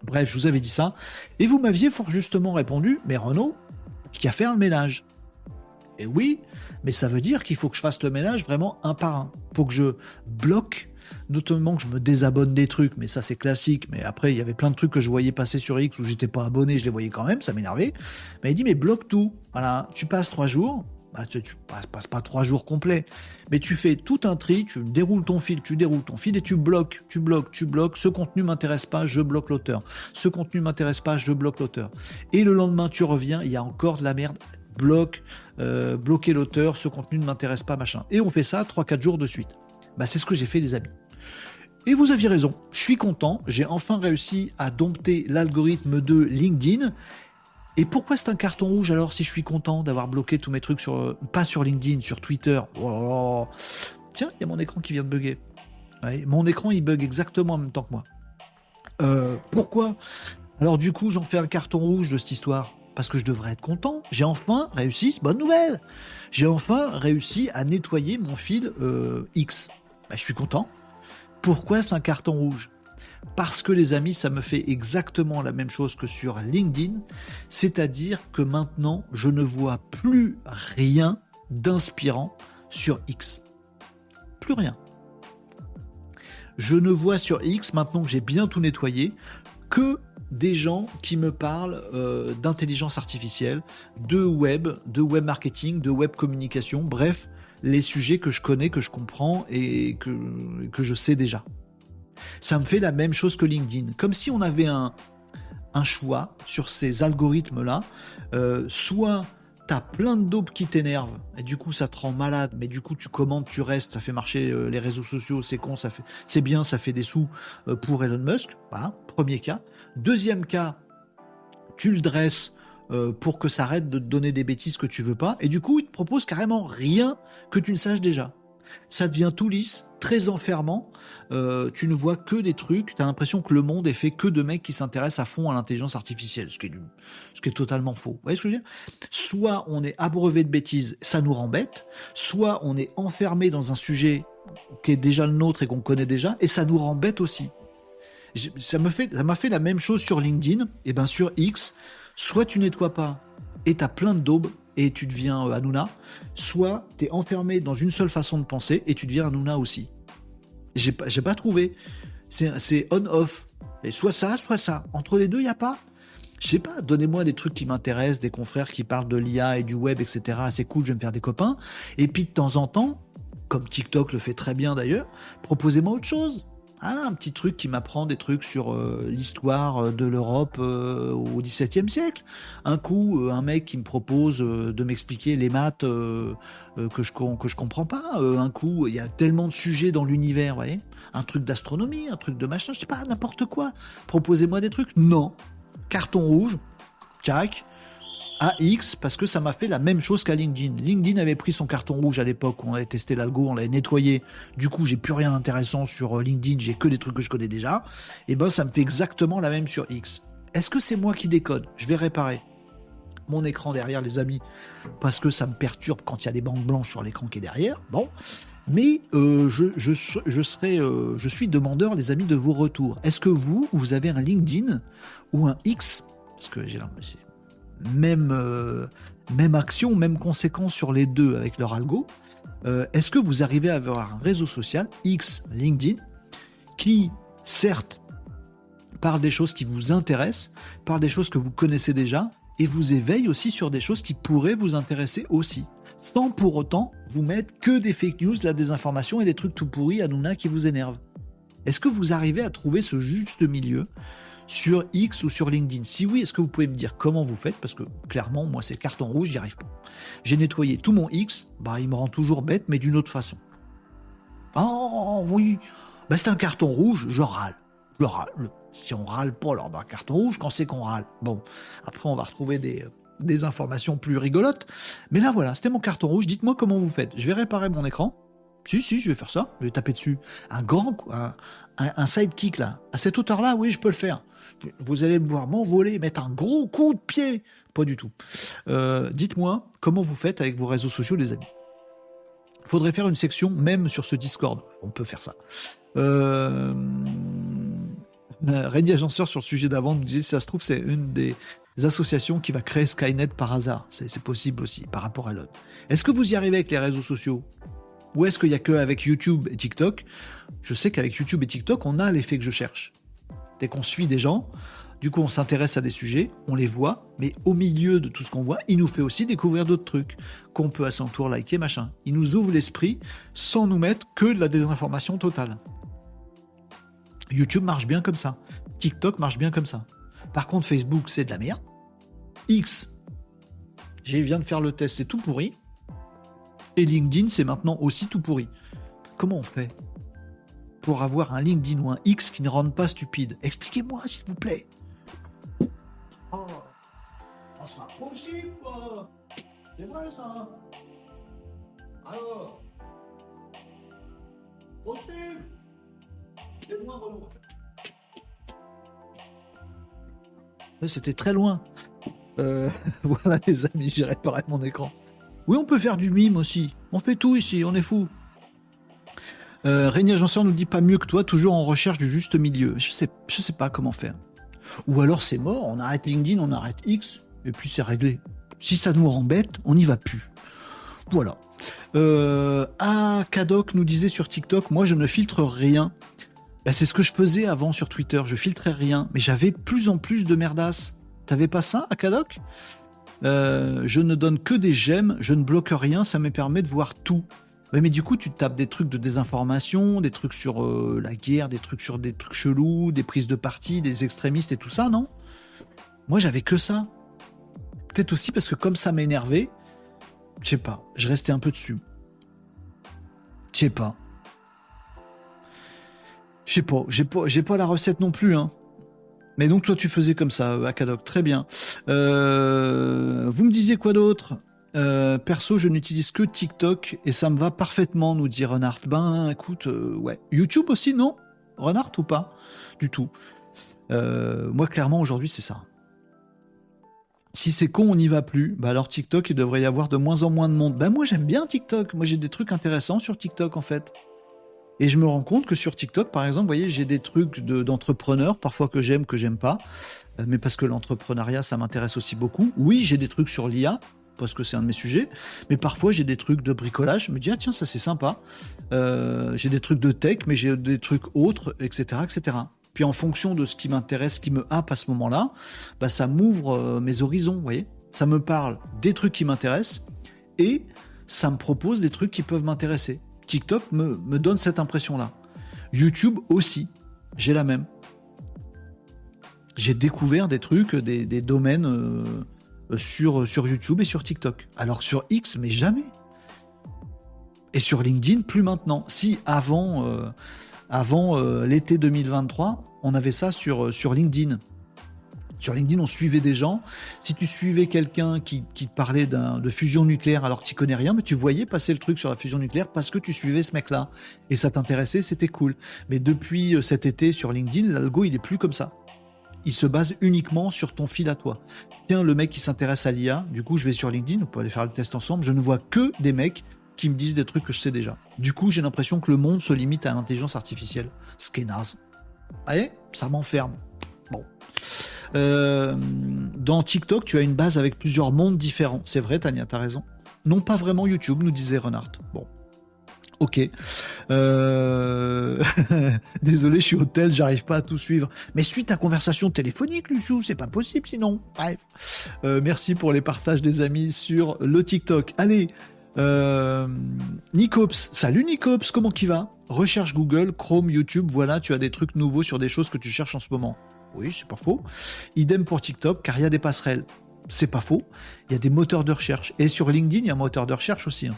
Bref, je vous avais dit ça. Et vous m'aviez fort justement répondu, mais Renault, qui a fait un ménage. Et oui, mais ça veut dire qu'il faut que je fasse le ménage vraiment un par un. Faut que je bloque, notamment que je me désabonne des trucs, mais ça c'est classique. Mais après, il y avait plein de trucs que je voyais passer sur X où j'étais pas abonné, je les voyais quand même, ça m'énervait. Mais il dit, mais bloque tout. Voilà, tu passes trois jours, bah, tu, passes, pas trois jours complets, mais tu fais tout un tri, tu déroules ton fil, tu déroules ton fil et tu bloques, tu bloques, tu bloques. Ce contenu m'intéresse pas, je bloque l'auteur. Ce contenu m'intéresse pas, je bloque l'auteur. Et le lendemain, tu reviens, il y a encore de la merde. Bloque, euh, bloquer l'auteur, ce contenu ne m'intéresse pas, machin. Et on fait ça 3-4 jours de suite. Bah, c'est ce que j'ai fait, les amis. Et vous aviez raison, je suis content, j'ai enfin réussi à dompter l'algorithme de LinkedIn et pourquoi c'est un carton rouge alors si je suis content d'avoir bloqué tous mes trucs sur pas sur LinkedIn, sur Twitter? Oh Tiens, il y a mon écran qui vient de bugger. mon écran il bug exactement en même temps que moi. Euh, pourquoi? Alors du coup j'en fais un carton rouge de cette histoire parce que je devrais être content. J'ai enfin réussi, bonne nouvelle. J'ai enfin réussi à nettoyer mon fil euh, X. Bah, je suis content. Pourquoi c'est un carton rouge? Parce que les amis, ça me fait exactement la même chose que sur LinkedIn, c'est-à-dire que maintenant, je ne vois plus rien d'inspirant sur X. Plus rien. Je ne vois sur X, maintenant que j'ai bien tout nettoyé, que des gens qui me parlent euh, d'intelligence artificielle, de web, de web marketing, de web communication, bref, les sujets que je connais, que je comprends et que je sais déjà. Ça me fait la même chose que LinkedIn. Comme si on avait un, choix sur ces algorithmes-là. Euh, soit tu as plein de dopes qui t'énervent et du coup ça te rend malade, mais du coup tu commandes, tu restes, ça fait marcher euh, les réseaux sociaux, c'est con, ça fait, c'est bien, ça fait des sous euh, pour Elon Musk. Voilà, premier cas. Deuxième cas, tu le dresses pour que ça arrête de te donner des bêtises que tu veux pas, et du coup il te propose carrément rien que tu ne saches déjà ça devient tout lisse, très enfermant. Euh, tu ne vois que des trucs. Tu as l'impression que le monde est fait que de mecs qui s'intéressent à fond à l'intelligence artificielle, ce qui, est ce qui est totalement faux. Vous voyez ce que je veux dire? Soit on est abreuvé de bêtises, ça nous rend bête, soit on est enfermé dans un sujet qui est déjà le nôtre et qu'on connaît déjà, et ça nous rend bête aussi. Ça m'a fait, fait la même chose sur LinkedIn, et bien sur X, soit tu nettoies pas et tu as plein de daubes, et tu deviens euh, Hanouna, soit tu es enfermé dans une seule façon de penser et tu deviens Hanouna aussi. J'ai pas, pas trouvé. C'est on-off. Et soit ça, soit ça. Entre les deux, il n'y a pas. Je sais pas, donnez-moi des trucs qui m'intéressent, des confrères qui parlent de l'IA et du web, etc. C'est cool, je vais me faire des copains. Et puis de temps en temps, comme TikTok le fait très bien d'ailleurs, proposez-moi autre chose. Ah, un petit truc qui m'apprend des trucs sur euh, l'histoire euh, de l'Europe euh, au XVIIe siècle. Un coup, un mec qui me propose de m'expliquer les maths que je que comprends pas. un coup, il y a tellement de sujets dans l'univers, vous voyez. Un truc d'astronomie, un truc de machin, je sais pas, n'importe quoi. Proposez-moi des trucs. Non. Carton rouge. Jack à X parce que ça m'a fait la même chose qu'à LinkedIn. LinkedIn avait pris son carton rouge à l'époque on avait testé l'algo, on l'avait nettoyé. Du coup, j'ai plus rien d'intéressant sur euh, LinkedIn, j'ai que des trucs que je connais déjà. Et ben, ça me fait exactement la même sur X. Est-ce que c'est moi qui décode? Je vais réparer mon écran derrière, les amis, parce que ça me perturbe quand il y a des bandes blanches sur l'écran qui est derrière. Bon. Mais euh, je, je, je, serai, euh, je suis demandeur, les amis, de vos retours. Est-ce que vous, vous avez un LinkedIn ou un X? Parce que j'ai l'impression même, euh, même action, même conséquence sur les deux avec leur algo. Euh, est-ce que vous arrivez à avoir un réseau social, X, LinkedIn, qui, certes, parle des choses qui vous intéressent, parle des choses que vous connaissez déjà, et vous éveille aussi sur des choses qui pourraient vous intéresser aussi. Sans pour autant vous mettre que des fake news, la désinformation et des trucs tout pourris à Nouna qui vous énervent? Est-ce que vous arrivez à trouver ce juste milieu sur X ou sur LinkedIn Si oui, est-ce que vous pouvez me dire comment vous faites? Parce que clairement, moi, c'est carton rouge, j'y arrive pas. J'ai nettoyé tout mon X, bah, il me rend toujours bête, mais d'une autre façon. Oh oui, bah, c'est un carton rouge, je râle. Je râle. Si on râle pas lors d'un carton rouge, quand c'est qu'on râle? Bon, après, on va retrouver des, des informations plus rigolotes. Mais là, voilà, c'était mon carton rouge. Dites-moi comment vous faites. Je vais réparer mon écran. Si, si, je vais faire ça. Je vais taper dessus. Un grand, un, un, sidekick là, à cette hauteur-là, oui, je peux le faire. Vous allez me voir m'envoler, mettre un gros coup de pied. Pas du tout. Euh, dites-moi comment vous faites avec vos réseaux sociaux, les amis. Il faudrait faire une section même sur ce Discord. On peut faire ça. Euh... Régnier Agenceur sur le sujet d'avant nous disait ça se trouve, c'est une des associations qui va créer Skynet par hasard. C'est possible aussi par rapport à l'autre. Est-ce que vous y arrivez avec les réseaux sociaux? Ou est-ce qu'il n'y a que avec YouTube et TikTok? Je sais qu'avec YouTube et TikTok, on a l'effet que je cherche. Dès qu'on suit des gens, du coup, on s'intéresse à des sujets, on les voit, mais au milieu de tout ce qu'on voit, il nous fait aussi découvrir d'autres trucs qu'on peut à son tour liker, machin. Il nous ouvre l'esprit sans nous mettre que de la désinformation totale. YouTube marche bien comme ça. TikTok marche bien comme ça. Par contre, Facebook, c'est de la merde. X, j'ai viens de faire le test, c'est tout pourri. Et LinkedIn, c'est maintenant aussi tout pourri. Comment on fait? Pour avoir un LinkedIn ou un X qui ne rende pas stupide Expliquez-moi, s'il vous plaît. Oh, c'est pas possible, quoi. C'est vrai, ça. Alors, possible. C'est moins relou. C'était très loin. Euh, voilà les amis, j'ai réparé mon écran. Oui, on peut faire du mime aussi. On fait tout ici, on est fou. Euh, Régnier nous dit pas mieux que toi, toujours en recherche du juste milieu. Je sais, sais pas comment faire. Ou alors c'est mort, on arrête LinkedIn, on arrête X, et puis c'est réglé. Si ça nous bête, on n'y va plus. Voilà. Euh, ah, Kadok nous disait sur TikTok, moi je ne filtre rien. Bah, c'est ce que je faisais avant sur Twitter. Je filtrais rien, mais j'avais plus en plus de merdasses. T'avais pas ça, Akadok euh, Je ne donne que des j'aime, je ne bloque rien, ça me permet de voir tout. Mais du coup, tu tapes des trucs de désinformation, des trucs sur euh, la guerre, des trucs sur des trucs chelous, des prises de parti, des extrémistes et tout ça, non? Moi, j'avais que ça. Peut-être aussi parce que comme ça m'énervait, je sais pas, je restais un peu dessus. Je sais pas. Je sais pas, j'ai pas, la recette non plus, hein. Mais donc toi tu faisais comme ça, Akadok, très bien. Euh, vous me disiez quoi d'autre? Euh, Perso, je n'utilise que TikTok et ça me va parfaitement, nous dit Renard. Ben écoute, euh, ouais. YouTube aussi, non? Renard ou pas? Du tout. moi clairement aujourd'hui c'est ça. Si c'est con, on n'y va plus. Bah alors TikTok, il devrait y avoir de moins en moins de monde. Ben moi j'aime bien TikTok. Moi j'ai des trucs intéressants sur TikTok en fait. Et je me rends compte que sur TikTok, par exemple, vous voyez, j'ai des trucs d'entrepreneurs, parfois que j'aime, que j'aime pas, euh, mais parce que l'entrepreneuriat, ça m'intéresse aussi beaucoup. Oui, j'ai des trucs sur l'IA, parce que c'est un de mes sujets, mais parfois j'ai des trucs de bricolage. Je me dis, ah tiens, ça c'est sympa. Euh, j'ai des trucs de tech, mais j'ai des trucs autres, etc., etc. Puis en fonction de ce qui m'intéresse, ce qui me happe à ce moment-là, bah, ça m'ouvre euh, mes horizons, vous voyez. Ça me parle des trucs qui m'intéressent et ça me propose des trucs qui peuvent m'intéresser. TikTok me, donne cette impression-là. YouTube aussi, j'ai la même. J'ai découvert des trucs, des, domaines euh, sur, sur YouTube et sur TikTok. Alors sur X, mais jamais. Et sur LinkedIn, plus maintenant. Si avant, euh, avant euh, l'été 2023, on avait ça sur, sur LinkedIn. Sur LinkedIn, on suivait des gens. Si tu suivais quelqu'un qui, qui parlait de fusion nucléaire alors que tu connais rien, mais tu voyais passer le truc sur la fusion nucléaire parce que tu suivais ce mec-là. Et ça t'intéressait, c'était cool. Mais depuis euh, cet été sur LinkedIn, l'algo, il est plus comme ça. Il se base uniquement sur ton fil à toi. Tiens, le mec qui s'intéresse à l'IA, du coup, je vais sur LinkedIn, on peut aller faire le test ensemble. Je ne vois que des mecs qui me disent des trucs que je sais déjà. Du coup, j'ai l'impression que le monde se limite à l'intelligence artificielle. Ce qui est naze. Voyez Ça m'enferme. Bon. Euh, dans TikTok, tu as une base avec plusieurs mondes différents. C'est vrai, Tania, t'as raison. Non, pas vraiment YouTube, nous disait Renard. Bon. Ok. Euh... Désolé, je suis au tel, j'arrive pas à tout suivre. Mais suite à conversation téléphonique, Luchou, c'est pas possible sinon. Bref. Euh, merci pour les partages des amis sur le TikTok. Allez, euh... Nicops. Salut Nicops, comment qui va Recherche Google, Chrome, YouTube, voilà, tu as des trucs nouveaux sur des choses que tu cherches en ce moment. Oui, c'est pas faux. Idem pour TikTok, car il y a des passerelles. C'est pas faux. Il y a des moteurs de recherche. Et sur LinkedIn, il y a un moteur de recherche aussi. Hein.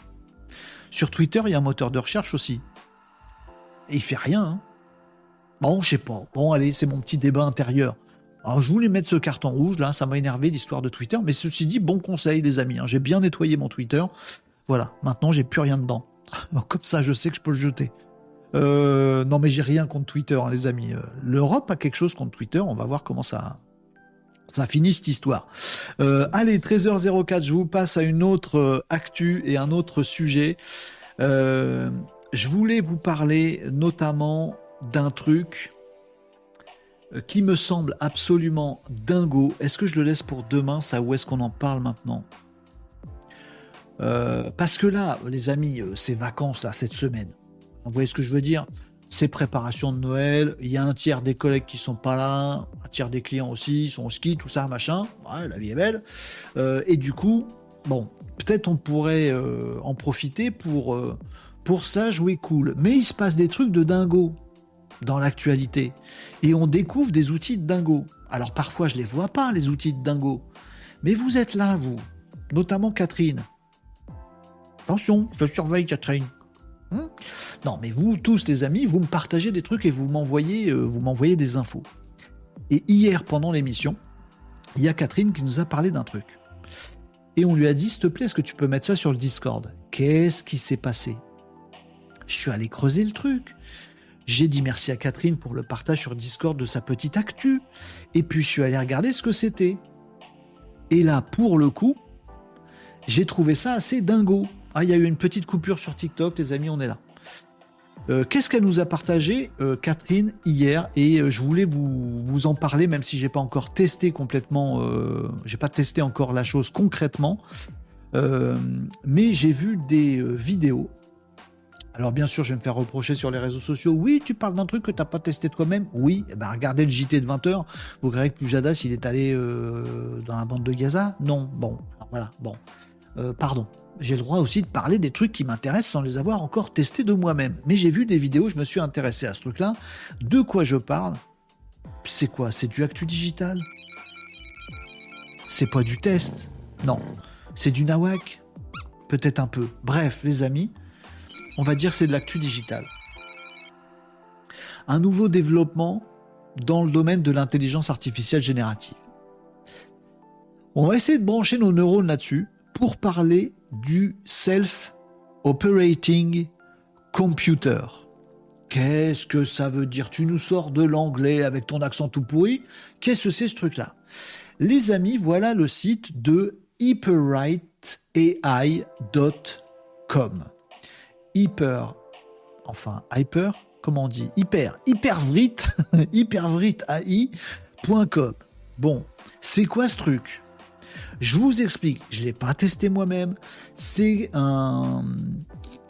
Sur Twitter, il y a un moteur de recherche aussi. Et il fait rien. Hein. Bon, je sais pas. Bon, allez, c'est mon petit débat intérieur. Je voulais mettre ce carton rouge, là, ça m'a énervé l'histoire de Twitter. Mais ceci dit, bon conseil, les amis. Hein. J'ai bien nettoyé mon Twitter. Voilà, maintenant, j'ai plus rien dedans. Comme ça, je sais que je peux le jeter. Euh, non, mais j'ai rien contre Twitter, hein, les amis. Euh, L'Europe a quelque chose contre Twitter. On va voir comment ça, ça finit cette histoire. Euh, allez, 13h04, je vous passe à une autre euh, actu et un autre sujet. Euh, je voulais vous parler notamment d'un truc qui me semble absolument dingo. Est-ce que je le laisse pour demain, ça, ou est-ce qu'on en parle maintenant? Parce que là, les amis, ces vacances, là, cette semaine, vous voyez ce que je veux dire? C'est préparation de Noël, il y a un tiers des collègues qui sont pas là, un tiers des clients aussi, ils sont au ski, tout ça, machin, ouais, la vie est belle. Euh, et du coup, bon, peut-être on pourrait euh, en profiter pour, euh, pour ça jouer cool. Mais il se passe des trucs de dingo dans l'actualité. Et on découvre des outils de dingo. Alors parfois je les vois pas, les outils de dingo. Mais vous êtes là, vous, notamment Catherine. Attention, je surveille Catherine. Hein non, mais vous tous les amis, vous me partagez des trucs et vous m'envoyez, euh, vous m'envoyez des infos. Et hier, pendant l'émission, il y a Catherine qui nous a parlé d'un truc. Et on lui a dit, s'il te plaît, est-ce que tu peux mettre ça sur le Discord? Qu'est-ce qui s'est passé? Je suis allé creuser le truc. J'ai dit merci à Catherine pour le partage sur Discord de sa petite actu. Et puis je suis allé regarder ce que c'était. Et là, pour le coup, j'ai trouvé ça assez dingo. Ah, il y a eu une petite coupure sur TikTok, les amis, on est là. Euh, qu'est-ce qu'elle nous a partagé, euh, Catherine, hier? Et euh, je voulais vous, en parler, même si j'ai pas encore testé complètement, j'ai pas testé encore la chose concrètement, mais j'ai vu des vidéos. Alors bien sûr, je vais me faire reprocher sur les réseaux sociaux. Oui, tu parles d'un truc que tu n'as pas testé toi-même? Oui, eh ben, regardez le JT de 20h. Vous croyez que Pujadas, il est allé dans la bande de Gaza? Non, bon, voilà, bon. pardon, j'ai le droit aussi de parler des trucs qui m'intéressent sans les avoir encore testés de moi-même. Mais j'ai vu des vidéos, je me suis intéressé à ce truc-là. De quoi je parle? C'est quoi? C'est du actu digital? C'est pas du test? Non. C'est du nawak? Peut-être un peu. Bref, les amis, on va dire c'est de l'actu digital. Un nouveau développement dans le domaine de l'intelligence artificielle générative. On va essayer de brancher nos neurones là-dessus pour parler du Self-Operating Computer. Qu'est-ce que ça veut dire? Tu nous sors de l'anglais avec ton accent tout pourri? Qu'est-ce que c'est ce truc-là? Les amis, voilà le site de hyperwriteai.com. Hyper, enfin hyper, comment on dit? Hyper, hypervrit, hypervritai.com. Bon, c'est quoi ce truc? Je vous explique, je ne l'ai pas testé moi-même. C'est un,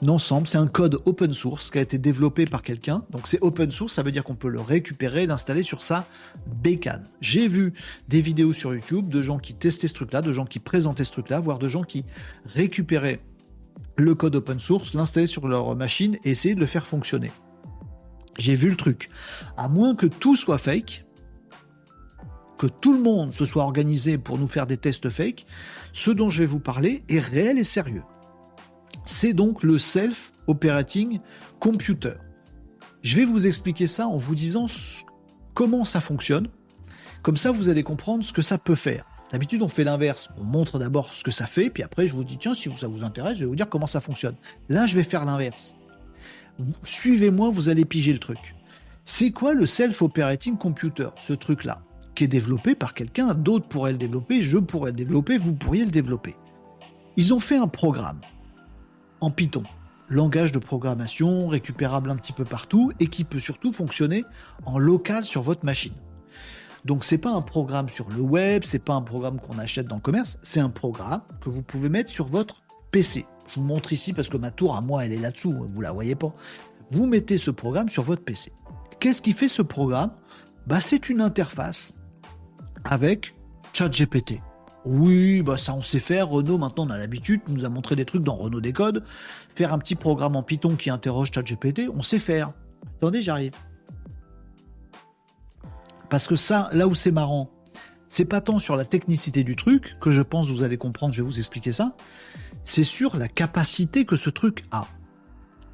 ensemble, c'est un code open source qui a été développé par quelqu'un. Donc c'est open source, ça veut dire qu'on peut le récupérer et l'installer sur sa bécane. J'ai vu des vidéos sur YouTube de gens qui testaient ce truc-là, de gens qui présentaient ce truc-là, voire de gens qui récupéraient le code open source, l'installaient sur leur machine et essayaient de le faire fonctionner. J'ai vu le truc. À moins que tout soit fake, que tout le monde se soit organisé pour nous faire des tests fake, ce dont je vais vous parler est réel et sérieux. C'est donc le Self-Operating Computer. Je vais vous expliquer ça en vous disant comment ça fonctionne. Comme ça, vous allez comprendre ce que ça peut faire. D'habitude, on fait l'inverse. On montre d'abord ce que ça fait, puis après, je vous dis, tiens, si ça vous intéresse, je vais vous dire comment ça fonctionne. Là, je vais faire l'inverse. Suivez-moi, vous allez piger le truc. C'est quoi le Self-Operating Computer, ce truc-là? Est développé par quelqu'un, d'autres pourraient le développer, je pourrais le développer, vous pourriez le développer. Ils ont fait un programme en Python, langage de programmation récupérable un petit peu partout et qui peut surtout fonctionner en local sur votre machine. Donc c'est pas un programme sur le web, c'est pas un programme qu'on achète dans le commerce, c'est un programme que vous pouvez mettre sur votre PC. Je vous montre ici parce que ma tour à moi, elle est là-dessous, vous la voyez pas. Vous mettez ce programme sur votre PC. Qu'est-ce qui fait ce programme? Bah, C'est une interface avec ChatGPT. Oui, bah ça on sait faire. Renault, maintenant on a l'habitude, nous a montré des trucs dans Renault Décode. Faire un petit programme en Python qui interroge ChatGPT, on sait faire. Attendez, j'arrive. Parce que ça, là où c'est marrant, c'est pas tant sur la technicité du truc, que je pense vous allez comprendre, je vais vous expliquer ça, c'est sur la capacité que ce truc a.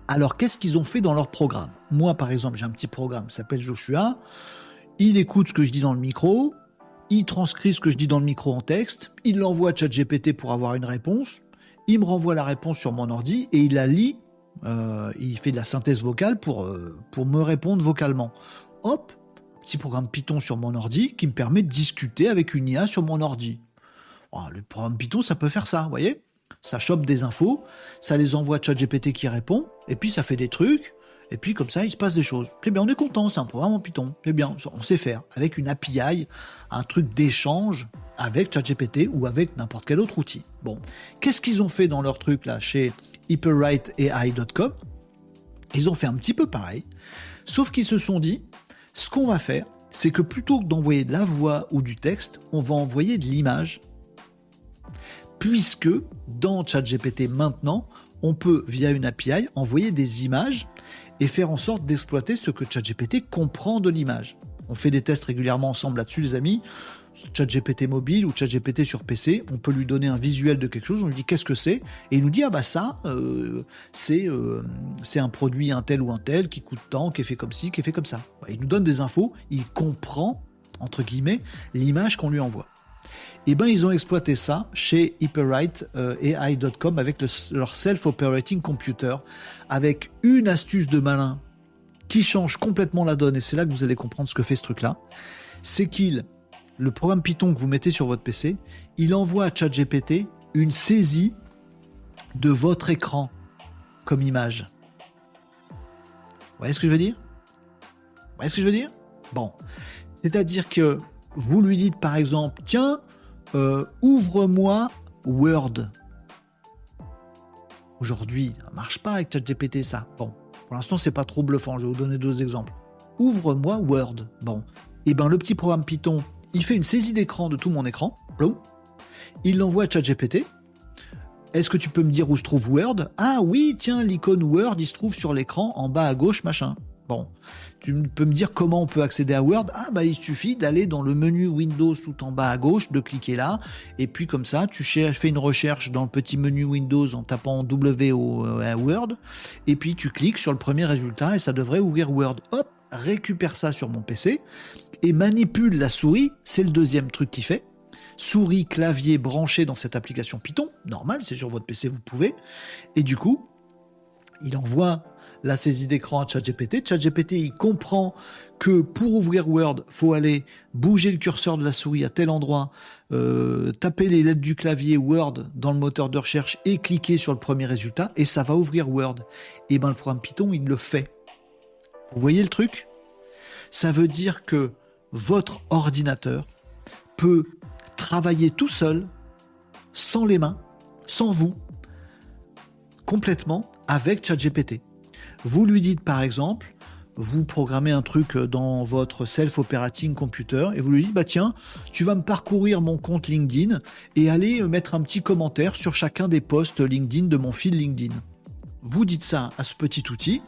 Alors qu'est-ce qu'ils ont fait dans leur programme? Moi par exemple, j'ai un petit programme qui s'appelle Joshua, il écoute ce que je dis dans le micro, il transcrit ce que je dis dans le micro en texte, il l'envoie à ChatGPT pour avoir une réponse, il me renvoie la réponse sur mon ordi et il la lit, euh, il fait de la synthèse vocale pour, euh, pour me répondre vocalement. Hop, petit programme Python sur mon ordi qui me permet de discuter avec une IA sur mon ordi. Oh, le programme Python, ça peut faire ça, vous voyez? Ça chope des infos, ça les envoie à ChatGPT qui répond, et puis ça fait des trucs, et puis comme ça, il se passe des choses. Très bien, on est content, c'est un programme en Python. Très bien, on sait faire. Avec une API, un truc d'échange avec ChatGPT ou avec n'importe quel autre outil. Bon, qu'est-ce qu'ils ont fait dans leur truc là chez hyperwriteai.com Ils ont fait un petit peu pareil, sauf qu'ils se sont dit, ce qu'on va faire, c'est que plutôt que d'envoyer de la voix ou du texte, on va envoyer de l'image. Puisque dans ChatGPT maintenant, on peut, via une API, envoyer des images et faire en sorte d'exploiter ce que ChatGPT comprend de l'image. On fait des tests régulièrement ensemble là-dessus, les amis. ChatGPT mobile ou ChatGPT sur PC, on peut lui donner un visuel de quelque chose, on lui dit qu'est-ce que c'est, et il nous dit ah bah ça, euh, c'est euh, c'est un produit un tel ou un tel qui coûte tant, qui est fait comme ci, qui est fait comme ça. Bah, il nous donne des infos, il comprend entre guillemets l'image qu'on lui envoie. Et eh ben ils ont exploité ça chez hyperwrite.ai.com euh, avec leur self-operating computer, avec une astuce de malin qui change complètement la donne, et c'est là que vous allez comprendre ce que fait ce truc-là, c'est qu'il le programme Python que vous mettez sur votre PC, il envoie à ChatGPT une saisie de votre écran comme image. Vous voyez ce que je veux dire? Vous voyez ce que je veux dire? Bon. C'est-à-dire que vous lui dites par exemple, tiens, euh, ouvre-moi Word. Aujourd'hui, ça ne marche pas avec ChatGPT ça. Bon, pour l'instant, c'est pas trop bluffant. Je vais vous donner deux exemples. Ouvre-moi Word. Bon, et eh ben le petit programme Python il fait une saisie d'écran de tout mon écran. Il l'envoie à ChatGPT. Est-ce que tu peux me dire où se trouve Word? Ah oui, tiens, l'icône Word, il se trouve sur l'écran en bas à gauche, machin. Bon, tu peux me dire comment on peut accéder à Word? Ah bah il suffit d'aller dans le menu Windows tout en bas à gauche, de cliquer là, et puis comme ça, tu fais une recherche dans le petit menu Windows en tapant W au euh, Word, et puis tu cliques sur le premier résultat et ça devrait ouvrir Word. Hop, récupère ça sur mon PC et manipule la souris, c'est le deuxième truc qu'il fait. Souris, clavier branché dans cette application Python, normal, c'est sur votre PC, vous pouvez. Et du coup, il envoie la saisie d'écran à ChatGPT. ChatGPT, il comprend que pour ouvrir Word, faut aller bouger le curseur de la souris à tel endroit, euh, taper les lettres du clavier Word dans le moteur de recherche et cliquer sur le premier résultat, et ça va ouvrir Word. Et ben le programme Python, il le fait. Vous voyez le truc? Ça veut dire que votre ordinateur peut travailler tout seul, sans les mains, sans vous, complètement avec ChatGPT. Vous lui dites par exemple, vous programmez un truc dans votre self-operating computer et vous lui dites bah tiens, tu vas me parcourir mon compte LinkedIn et aller mettre un petit commentaire sur chacun des posts LinkedIn de mon fil LinkedIn. Vous dites ça à ce petit outil.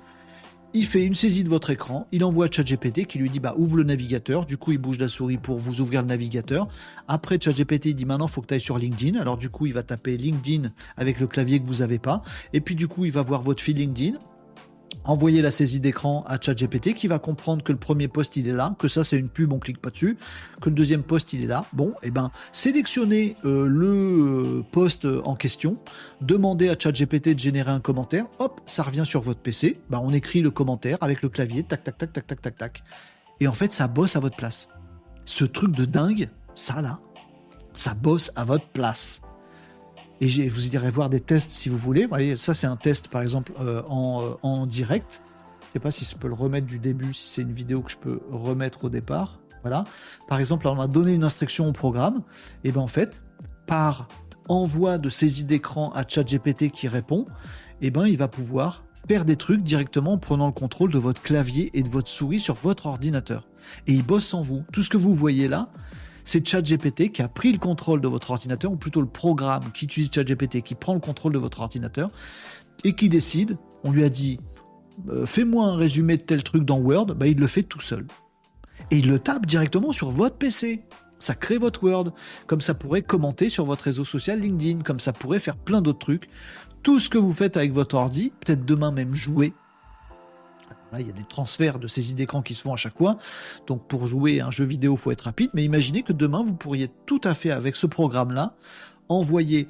Il fait une saisie de votre écran, il envoie ChatGPT qui lui dit bah ouvre le navigateur, du coup il bouge la souris pour vous ouvrir le navigateur. Après ChatGPT il dit maintenant faut que tu ailles sur LinkedIn, alors du coup il va taper LinkedIn avec le clavier que vous n'avez pas, et puis du coup il va voir votre fil LinkedIn, envoyer la saisie d'écran à ChatGPT qui va comprendre que le premier poste il est là, que ça c'est une pub, on clique pas dessus, que le deuxième poste il est là. Bon, et eh ben sélectionnez euh, le euh, poste en question, demandez à ChatGPT de générer un commentaire, hop, ça revient sur votre PC, ben, on écrit le commentaire avec le clavier, tac tac tac tac tac tac tac. Et en fait ça bosse à votre place. Ce truc de dingue, ça là, ça bosse à votre place. Et vous irez voir des tests si vous voulez. ça, c'est un test, par exemple, euh, euh, en, direct. Je ne sais pas si je peux le remettre du début, si c'est une vidéo que je peux remettre au départ. Voilà. Par exemple, on a donné une instruction au programme. Et bien, en fait, par envoie de saisie d'écran à ChatGPT qui répond, eh ben, il va pouvoir faire des trucs directement en prenant le contrôle de votre clavier et de votre souris sur votre ordinateur. Et il bosse sans vous. Tout ce que vous voyez là, c'est ChatGPT qui a pris le contrôle de votre ordinateur, ou plutôt le programme qui utilise ChatGPT qui prend le contrôle de votre ordinateur et qui décide. On lui a dit euh, fais-moi un résumé de tel truc dans Word, bah, il le fait tout seul. Et il le tape directement sur votre PC. Ça crée votre Word, comme ça pourrait commenter sur votre réseau social LinkedIn, comme ça pourrait faire plein d'autres trucs. Tout ce que vous faites avec votre ordi, peut-être demain même jouer, Il y a des transferts de saisie d'écran qui se font à chaque fois. Donc pour jouer un jeu vidéo, il faut être rapide. Mais imaginez que demain, vous pourriez tout à fait, avec ce programme-là, envoyer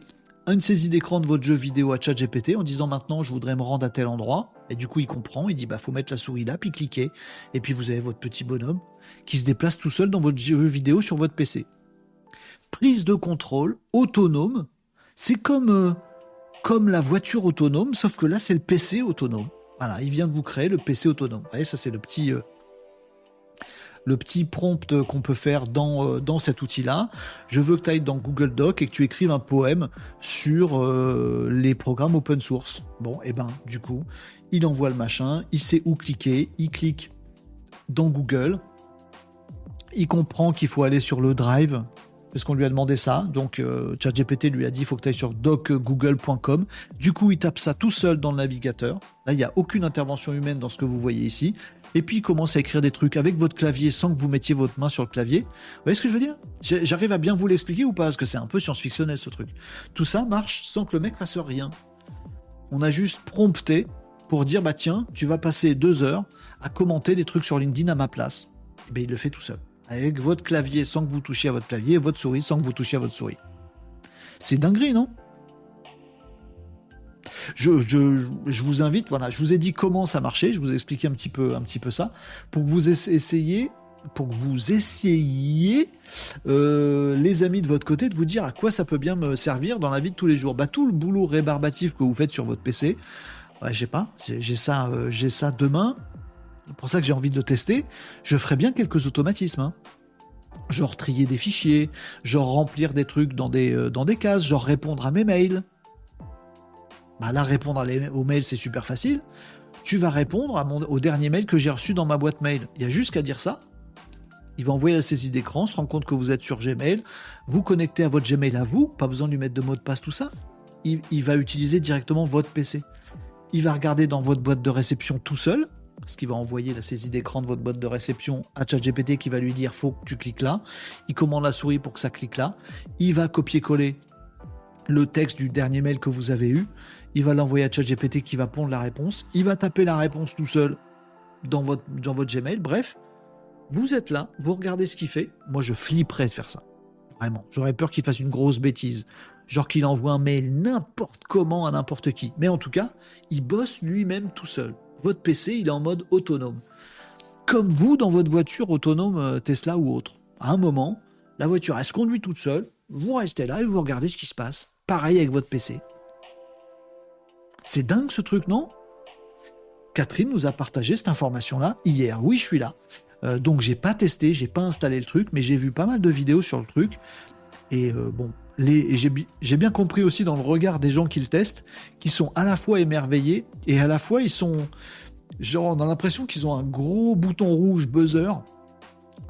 une saisie d'écran de votre jeu vidéo à ChatGPT en disant maintenant je voudrais me rendre à tel endroit. Et du coup, il comprend, il dit bah faut mettre la souris là, puis cliquer. Et puis vous avez votre petit bonhomme qui se déplace tout seul dans votre jeu vidéo sur votre PC. Prise de contrôle autonome, c'est comme, euh, comme la voiture autonome, sauf que là c'est le PC autonome. Voilà, il vient de vous créer le PC autonome. Vous ça c'est le petit, euh, le petit prompt qu'on peut faire dans, euh, dans cet outil-là. Je veux que tu ailles dans Google Doc et que tu écrives un poème sur euh, les programmes open source. Bon, et eh ben du coup, il envoie le machin, il sait où cliquer, il clique dans Google, il comprend qu'il faut aller sur le Drive, parce qu'on lui a demandé ça. Donc euh, ChatGPT lui a dit il faut que tu ailles sur docgoogle.com. Du coup, il tape ça tout seul dans le navigateur. Là, il n'y a aucune intervention humaine dans ce que vous voyez ici. Et puis il commence à écrire des trucs avec votre clavier sans que vous mettiez votre main sur le clavier. Vous voyez ce que je veux dire? J'arrive à bien vous l'expliquer ou pas? Parce que c'est un peu science-fictionnel ce truc. Tout ça marche sans que le mec fasse rien. On a juste prompté pour dire bah tiens, tu vas passer deux heures à commenter des trucs sur LinkedIn à ma place. Et bien il le fait tout seul avec votre clavier sans que vous touchiez à votre clavier, votre souris sans que vous touchiez à votre souris. C'est dinguerie, non? Je, je, vous invite, voilà, je vous ai dit comment ça marchait, je vous ai expliqué un petit peu, un petit peu ça, pour que vous essayiez, pour que vous essayiez, euh, les amis de votre côté, de vous dire à quoi ça peut bien me servir dans la vie de tous les jours. Bah, tout le boulot rébarbatif que vous faites sur votre PC, ouais, j'ai pas, ça, euh, j'ai ça demain pour ça que j'ai envie de le tester, je ferai bien quelques automatismes. Hein. Genre trier des fichiers, genre remplir des trucs dans des, euh, dans des cases, genre répondre à mes mails. Bah là, répondre aux mails, c'est super facile. Tu vas répondre au dernier mail que j'ai reçu dans ma boîte mail. Il y a juste qu'à dire ça. Il va envoyer la saisie d'écran, se rend compte que vous êtes sur Gmail, vous connectez à votre Gmail à vous, pas besoin de lui mettre de mot de passe, tout ça. Il va utiliser directement votre PC. Il va regarder dans votre boîte de réception tout seul, parce qu'il va envoyer la saisie d'écran de votre boîte de réception à ChatGPT qui va lui dire faut que tu cliques là. Il commande la souris pour que ça clique là. Il va copier-coller le texte du dernier mail que vous avez eu. Il va l'envoyer à ChatGPT qui va pondre la réponse. Il va taper la réponse tout seul dans votre, dans votre Gmail. Bref, vous êtes là, vous regardez ce qu'il fait. Moi, je flipperais de faire ça. Vraiment. J'aurais peur qu'il fasse une grosse bêtise. Genre qu'il envoie un mail n'importe comment à n'importe qui. Mais en tout cas, il bosse lui-même tout seul votre PC, il est en mode autonome. Comme vous dans votre voiture autonome euh, Tesla ou autre. À un moment, la voiture, elle se conduit toute seule, vous restez là et vous regardez ce qui se passe. Pareil avec votre PC. C'est dingue ce truc, non? Catherine nous a partagé cette information-là hier. Oui, je suis là. Euh, donc j'ai pas testé, j'ai pas installé le truc, mais j'ai vu pas mal de vidéos sur le truc. Et euh, bon, j'ai bien compris aussi dans le regard des gens qui le testent, qui sont à la fois émerveillés et à la fois ils sont genre on a l'impression qu'ils ont un gros bouton rouge buzzer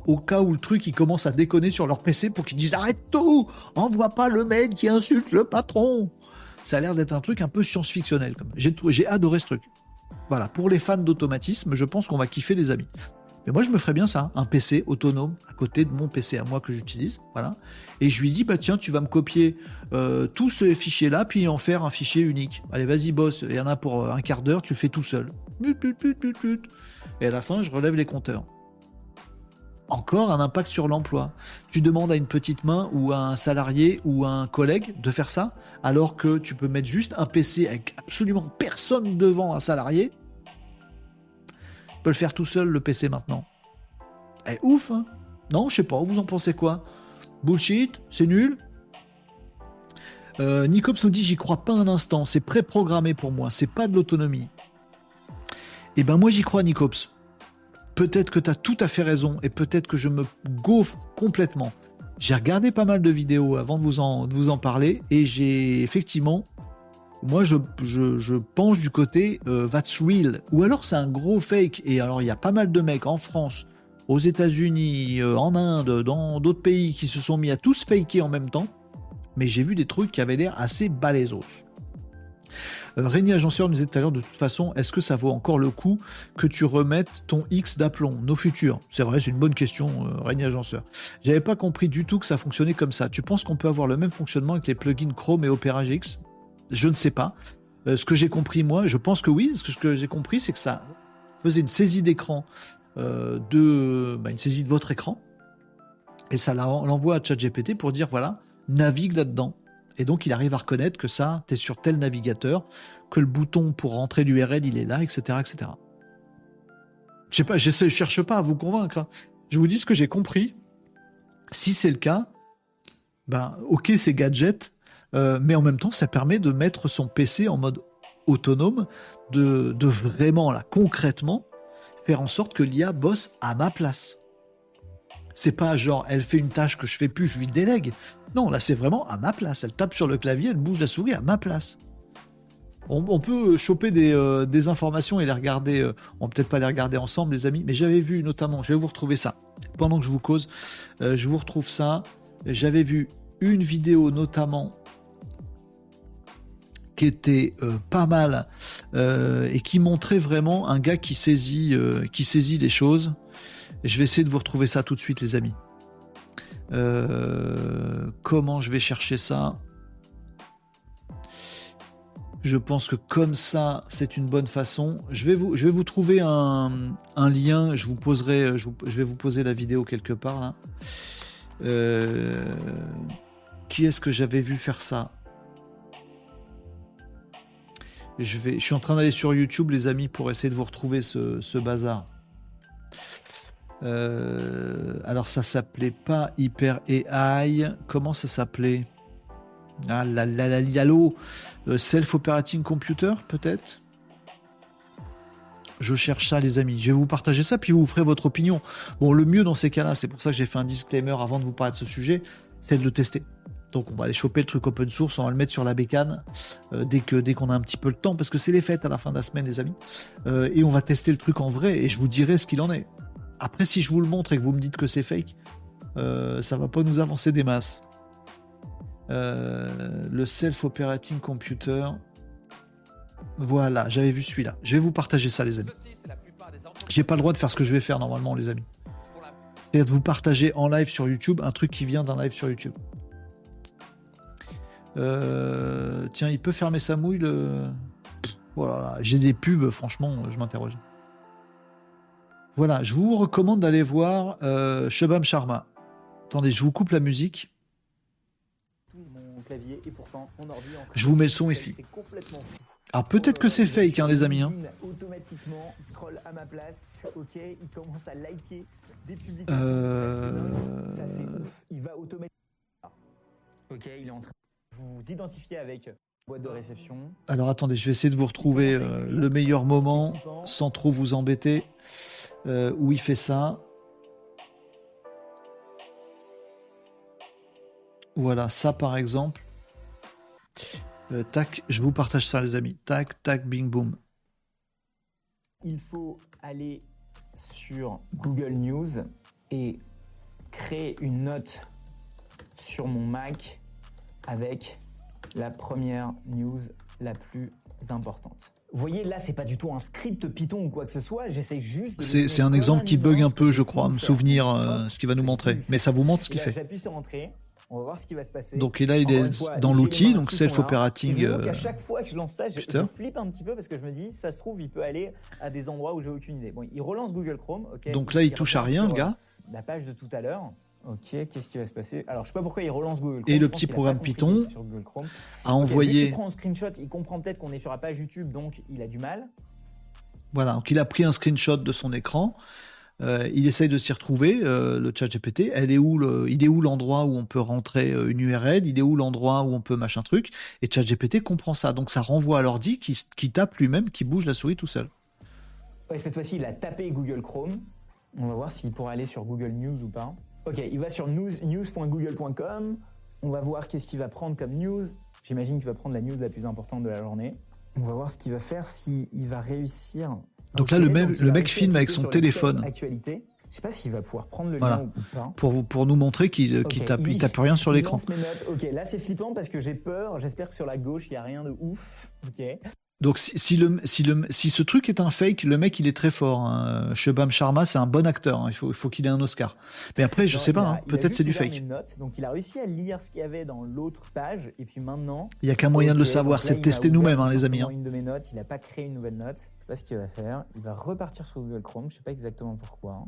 au cas où le truc il commence à déconner sur leur PC pour qu'ils disent arrête tout, envoie pas le mail qui insulte le patron. Ça a l'air d'être un truc un peu science-fictionnel. J'ai adoré ce truc. Voilà, pour les fans d'automatisme, je pense qu'on va kiffer les amis. Mais moi, je me ferais bien ça, un PC autonome à côté de mon PC à moi que j'utilise. Voilà. Et je lui dis, bah tiens, tu vas me copier euh, tous ces fichiers-là, puis en faire un fichier unique. Allez, vas-y, boss. Il y en a pour euh, un quart d'heure, tu le fais tout seul. Et à la fin, je relève les compteurs. Encore un impact sur l'emploi. Tu demandes à une petite main ou à un salarié ou à un collègue de faire ça, alors que tu peux mettre juste un PC avec absolument personne devant un salarié le faire tout seul, le PC maintenant. Eh, ouf, hein Non, je sais pas, vous en pensez quoi? Bullshit, c'est nul euh, Nicops nous dit j'y crois pas un instant, c'est préprogrammé pour moi, c'est pas de l'autonomie. Eh ben moi j'y crois Nicops. Peut-être que tu as tout à fait raison et peut-être que je me gaufre complètement. J'ai regardé pas mal de vidéos avant de vous en, de vous en parler et j'ai effectivement, moi je, je, je penche du côté euh, that's real. Ou alors c'est un gros fake. Et alors il y a pas mal de mecs en France, aux États-Unis, euh, en Inde, dans d'autres pays qui se sont mis à tous faker en même temps. Mais j'ai vu des trucs qui avaient l'air assez balèzos. Euh, Agenceur nous disait tout à l'heure, de toute façon, est-ce que ça vaut encore le coup que tu remettes ton X d'aplomb, nos futurs? C'est vrai, c'est une bonne question, euh, Agenceur. J'avais pas compris du tout que ça fonctionnait comme ça. Tu penses qu'on peut avoir le même fonctionnement avec les plugins Chrome et Opera GX Je ne sais pas. Euh, ce que j'ai compris, moi, je pense que oui. Ce que, j'ai compris, c'est que ça faisait une saisie d'écran, de, bah, une saisie de votre écran, et ça l'envoie à ChatGPT pour dire voilà, navigue là-dedans. Et donc, il arrive à reconnaître que ça, tu es sur tel navigateur, que le bouton pour rentrer l'URL, il est là, etc. etc. Je sais pas, je cherche pas à vous convaincre. Hein. Je vous dis ce que j'ai compris. Si c'est le cas, ben, ok, c'est gadget, euh, mais en même temps, ça permet de mettre son PC en mode autonome, de, vraiment, là, concrètement, faire en sorte que l'IA bosse à ma place. C'est pas genre, elle fait une tâche que je fais plus, je lui délègue. Non, là, c'est vraiment à ma place. Elle tape sur le clavier, elle bouge la souris à ma place. On, peut choper euh, des, informations et les regarder. Euh, on va peut-être pas les regarder ensemble, les amis, mais j'avais vu notamment, je vais vous retrouver ça. Pendant que je vous cause, euh, je vous retrouve ça. J'avais vu une vidéo notamment qui était pas mal et qui montrait vraiment un gars qui saisit, qui saisit les choses je vais essayer de vous retrouver ça tout de suite, les amis. Euh, comment je vais chercher ça? Je pense que comme ça, c'est une bonne façon. Je vais vous, trouver un, lien. Je vous poserai, je, vais vous poser la vidéo quelque part là. Euh, qui est-ce que j'avais vu faire ça? Je, suis en train d'aller sur YouTube, les amis, pour essayer de vous retrouver ce bazar. Euh, alors ça s'appelait pas Hyper AI. Comment ça s'appelait? Ah la la la Lialo euh, Self Operating Computer peut-être? Je cherche ça, les amis. Je vais vous partager ça, puis vous ferez votre opinion. Bon, le mieux dans ces cas-là, c'est pour ça que j'ai fait un disclaimer avant de vous parler de ce sujet, c'est de le tester. Donc, on va aller choper le truc open source, on va le mettre sur la bécane euh, dès que dès qu'on a un petit peu le temps, parce que c'est les fêtes à la fin de la semaine, les amis. et on va tester le truc en vrai, et je vous dirai ce qu'il en est. Après, si je vous le montre et que vous me dites que c'est fake, euh, ça va pas nous avancer des masses. Euh, le self-operating computer. Voilà, j'avais vu celui-là. Je vais vous partager ça, les amis. J'ai pas le droit de faire ce que je vais faire normalement, les amis. C'est de vous partager en live sur YouTube un truc qui vient d'un live sur YouTube. Euh, tiens, il peut fermer sa mouille le. Voilà, j'ai des pubs, franchement, je m'interroge. Voilà, je vous recommande d'aller voir euh, Shabam Sharma. Attendez, je vous coupe la musique. je vous mets le son ici. Ah, peut-être que c'est fake, hein, les amis. Hein. Automatiquement, scroll à ma place. Ok, il commence à liker des publications. Euh... Ça, c'est ouf. Il va automatiquement. Ok, il est en train vous identifier avec boîte de réception. Alors attendez, je vais essayer de vous retrouver euh, le meilleur moment sans trop vous embêter. Euh, où il fait ça. Voilà, ça par exemple. Euh, tac, je vous partage ça les amis. Tac, tac, bing, boom. Il faut aller sur Google News et créer une note sur mon Mac avec la première news la plus importante. Vous voyez, là, c'est pas du tout un script Python ou quoi que ce soit. J'essaie juste. C'est un exemple qui bug un peu, je crois, me souvenir euh, ce qu'il va nous montrer. Mais ça vous montre ce qu'il fait. J'appuie sur entrée. On va voir ce qui va se passer. Donc là, il est dans l'outil, donc self-operating. Euh, à chaque fois que je lance ça, je, je, flippe un petit peu parce que je me dis, ça se trouve, il peut aller à des endroits où j'ai aucune idée. Bon, il relance Google Chrome. donc là, il touche à rien, le gars. La page de tout à l'heure. Ok, qu'est-ce qui va se passer? Alors, je sais pas pourquoi il relance Google Chrome. Et le petit programme Python a envoyé. il prend un screenshot, il comprend peut-être qu'on est sur la page YouTube, donc il a du mal. Voilà, donc il a pris un screenshot de son écran. Euh, il essaye de s'y retrouver, euh, le chat GPT. Elle est où le, il est où l'endroit où on peut rentrer euh, une URL Il est où l'endroit où on peut machin truc? Et chat GPT comprend ça. Donc ça renvoie à l'ordi qui, qui tape lui-même, qui bouge la souris tout seul. Ouais, cette fois-ci, il a tapé Google Chrome. On va voir s'il pourra aller sur Google News ou pas. Ok, il va sur news, news.google.com. On va voir qu'est-ce qu'il va prendre comme news. J'imagine qu'il va prendre la news la plus importante de la journée. On va voir ce qu'il va faire, s'il va réussir. Donc là, le, même, le mec filme avec son téléphone. Actualité. Je sais pas s'il va pouvoir prendre le lien ou pas. Pour, pour nous montrer qu'il tape, il tape rien sur l'écran. Ok, là c'est flippant parce que j'ai peur. J'espère que sur la gauche il y a rien de ouf. Ok. Donc si, le, si, le, si ce truc est un fake, le mec il est très fort. Hein. Shubham Sharma c'est un bon acteur. Hein. Il faut, faut qu'il ait un Oscar. Mais après je sais pas. Hein. Peut-être c'est du fake. donc il a réussi à lire ce qu'il y avait dans l'autre page et puis maintenant. Il y a qu'un moyen de le savoir, c'est de tester nous-mêmes les amis. Une de mes notes, il n'a pas créé une nouvelle note. Je sais pas ce qu'il va faire. Il va repartir sur Google Chrome. Je sais pas exactement pourquoi.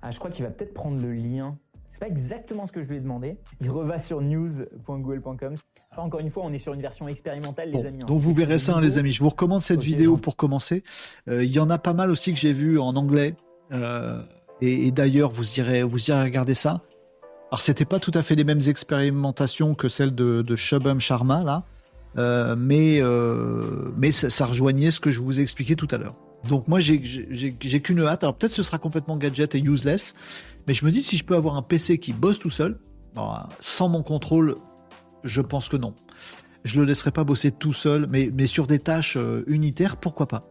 Ah je crois qu'il va peut-être prendre le lien pas exactement ce que je lui ai demandé. Il reva sur news.google.com. encore une fois, on est sur une version expérimentale, les amis. Hein. Donc vous verrez ça, hein, les amis. Je vous recommande cette vidéo pour commencer. Euh, il y en a pas mal aussi que j'ai vu en anglais. Euh, et, d'ailleurs, vous irez, vous irez regarder ça. Alors, c'était pas tout à fait les mêmes expérimentations que celles de, de Shubham Sharma, là. Euh, mais mais ça, ça rejoignait ce que je vous ai expliqué tout à l'heure. Donc moi j'ai qu'une hâte. Alors peut-être ce sera complètement gadget et useless, mais je me dis si je peux avoir un PC qui bosse tout seul, sans mon contrôle, je pense que non. Je le laisserai pas bosser tout seul, mais, sur des tâches euh, unitaires, pourquoi pas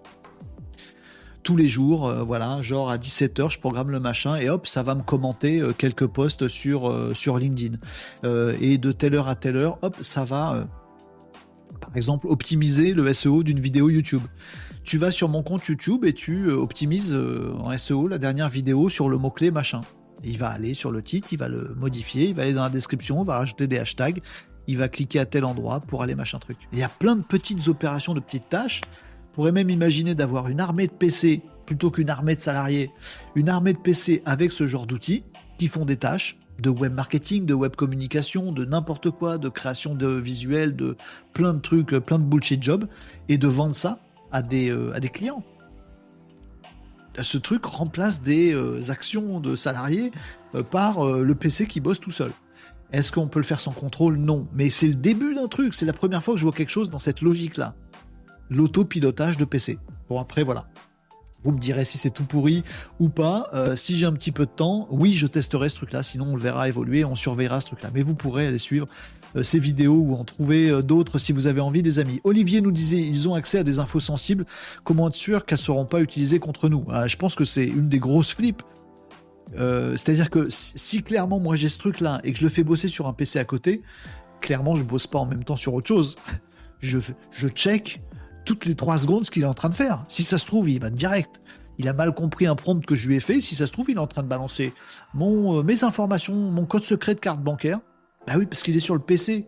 tous les jours, euh, voilà, genre à 17h, je programme le machin et hop, ça va me commenter euh, quelques posts sur, sur LinkedIn. et de telle heure à telle heure, hop, ça va, par exemple, optimiser le SEO d'une vidéo YouTube tu vas sur mon compte YouTube et tu euh, optimises euh, en SEO la dernière vidéo sur le mot-clé machin. il va aller sur le titre, il va le modifier, il va aller dans la description, il va rajouter des hashtags, il va cliquer à tel endroit pour aller machin truc. il y a plein de petites opérations, de petites tâches. On pourrait même imaginer d'avoir une armée de PC plutôt qu'une armée de salariés, une armée de PC avec ce genre d'outils qui font des tâches de web marketing, de web communication, de n'importe quoi, de création de visuels, de plein de trucs, plein de bullshit jobs, et de vendre ça à des, euh, à des clients. Ce truc remplace des euh, actions de salariés euh, par le PC qui bosse tout seul. Est-ce qu'on peut le faire sans contrôle? Non. Mais c'est le début d'un truc. C'est la première fois que je vois quelque chose dans cette logique-là. L'autopilotage de PC. Bon, après, voilà. Vous me direz si c'est tout pourri ou pas. si j'ai un petit peu de temps, oui, je testerai ce truc-là. Sinon, on le verra évoluer, on surveillera ce truc-là. Mais vous pourrez aller suivre euh, ces vidéos ou en trouver euh, d'autres si vous avez envie, des amis. Olivier nous disait ils ont accès à des infos sensibles. Comment être sûr qu'elles ne seront pas utilisées contre nous? Ah, Je pense que c'est une des grosses flips. Euh, c'est-à-dire que si clairement moi j'ai ce truc-là et que je le fais bosser sur un PC à côté, clairement je bosse pas en même temps sur autre chose. Je, je check toutes les 3 secondes ce qu'il est en train de faire. Si ça se trouve, il va direct. Il a mal compris un prompt que je lui ai fait. Si ça se trouve, il est en train de balancer mon, mes informations, mon code secret de carte bancaire. Bah oui, parce qu'il est sur le PC.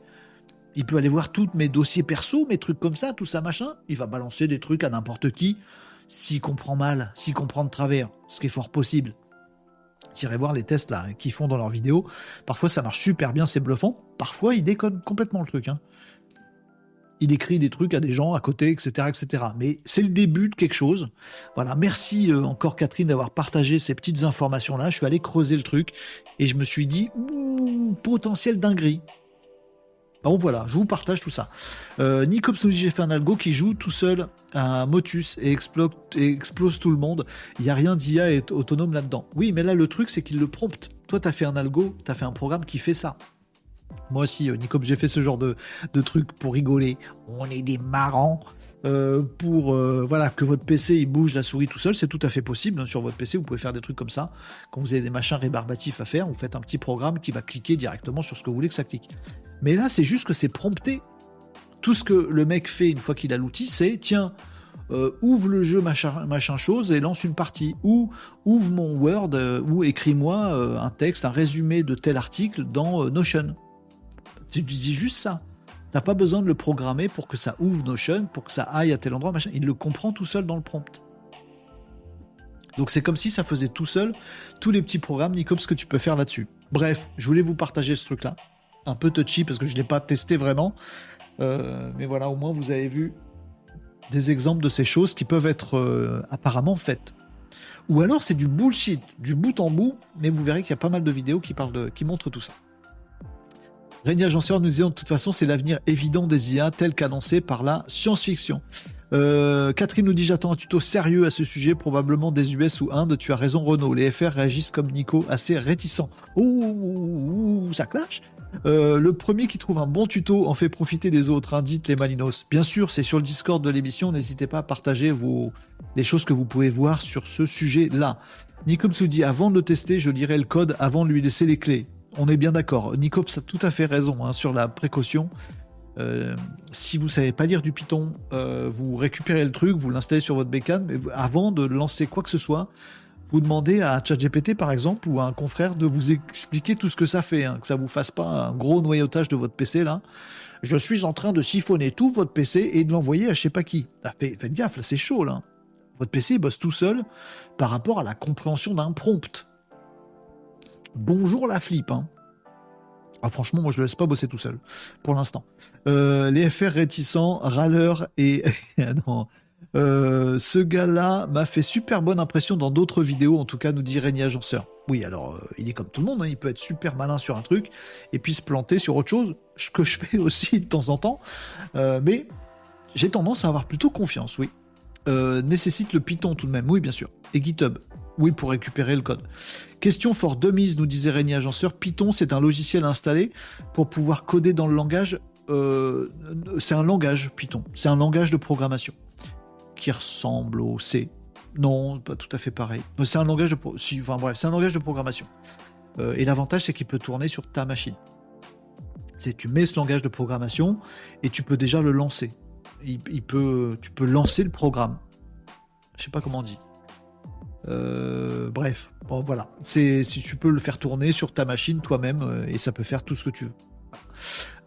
Il peut aller voir tous mes dossiers perso, mes trucs comme ça, tout ça, machin. Il va balancer des trucs à n'importe qui. S'il comprend mal, s'il comprend de travers, ce qui est fort possible. Tirez voir les tests là qu'ils font dans leurs vidéos. Parfois ça marche super bien, c'est bluffant. Parfois il déconne complètement le truc. Hein. Il écrit des trucs à des gens à côté, etc. etc. Mais c'est le début de quelque chose. Voilà, merci euh, encore Catherine d'avoir partagé ces petites informations là. Je suis allé creuser le truc et je me suis dit, potentiel dinguerie. Donc voilà, je vous partage tout ça. Euh, Nicops nous dit j'ai fait un algo qui joue tout seul à Motus et explose, tout le monde. Il n'y a rien d'IA autonome là-dedans. Oui, mais là le truc c'est qu'il le prompte. Toi, tu as fait un algo, tu as fait un programme qui fait ça. Moi aussi, euh, Nicops, j'ai fait ce genre de, de truc pour rigoler. On est des marrants. Euh, pour euh, voilà que votre PC bouge la souris tout seul, c'est tout à fait possible. Hein, sur votre PC, vous pouvez faire des trucs comme ça. Quand vous avez des machins rébarbatifs à faire, vous faites un petit programme qui va cliquer directement sur ce que vous voulez que ça clique. Mais là, c'est juste que c'est prompté. Tout ce que le mec fait une fois qu'il a l'outil, c'est tiens, ouvre le jeu machin, machin, chose et lance une partie. Ou ouvre mon Word ou écris-moi un texte, un résumé de tel article dans Notion. Tu, dis juste ça. T'as pas besoin de le programmer pour que ça ouvre Notion, pour que ça aille à tel endroit, machin. Il le comprend tout seul dans le prompt. Donc c'est comme si ça faisait tout seul tous les petits programmes Nicops que tu peux faire là-dessus. Bref, je voulais vous partager ce truc-là. Un peu touchy parce que je ne l'ai pas testé vraiment. Euh, mais voilà, au moins vous avez vu des exemples de ces choses qui peuvent être euh, apparemment faites. Ou alors c'est du bullshit, du bout en bout, mais vous verrez qu'il y a pas mal de vidéos qui, parlent de, qui montrent tout ça. Régnier Agenceur nous disait de toute façon, c'est l'avenir évident des IA tel qu'annoncé par la science-fiction. Euh, Catherine nous dit j'attends un tuto sérieux à ce sujet, probablement des US ou Inde. Tu as raison Renault, les FR réagissent comme Nico, assez réticents. Ouh, ça clash euh, le premier qui trouve un bon tuto en fait profiter les autres, hein, dites les Malinos. Bien sûr, c'est sur le Discord de l'émission, n'hésitez pas à partager vos... les choses que vous pouvez voir sur ce sujet-là. Nicops nous dit avant de le tester, je lirai le code avant de lui laisser les clés. On est bien d'accord. Nicops a tout à fait raison hein, sur la précaution. Euh, si vous savez pas lire du Python, euh, vous récupérez le truc, vous l'installez sur votre bécane, mais avant de lancer quoi que ce soit, vous demandez à ChatGPT par exemple ou à un confrère de vous expliquer tout ce que ça fait, hein, que ça vous fasse pas un gros noyautage de votre PC là. Je suis en train de siphonner tout votre PC et de l'envoyer à je sais pas qui. Ah, faites, gaffe, là c'est chaud là. Votre PC bosse tout seul par rapport à la compréhension d'un prompt. Bonjour la flip. Hein. Ah, franchement, moi je le laisse pas bosser tout seul pour l'instant. Euh, les FR réticents, râleurs et non, euh, ce gars-là m'a fait super bonne impression dans d'autres vidéos, en tout cas, nous dit Régnier Agenceur. Oui, alors euh, il est comme tout le monde, hein, il peut être super malin sur un truc et puis se planter sur autre chose, ce que je fais aussi de temps en temps. Mais j'ai tendance à avoir plutôt confiance, oui. nécessite le Python tout de même, oui, bien sûr. Et GitHub, oui, pour récupérer le code. Question for dummies, nous disait Régnier Agenceur. Python, c'est un logiciel installé pour pouvoir coder dans le langage. c'est un langage Python, c'est un langage de programmation qui ressemble au C. Non, pas tout à fait pareil. C'est un langage de, enfin, bref, c'est un langage de programmation. Euh, et l'avantage, c'est qu'il peut tourner sur ta machine. C'est tu mets ce langage de programmation et tu peux déjà le lancer. Il, peut, tu peux lancer le programme. Je sais pas comment on dit. Euh, bref, bon voilà. C'est si tu peux le faire tourner sur ta machine toi-même euh, et ça peut faire tout ce que tu veux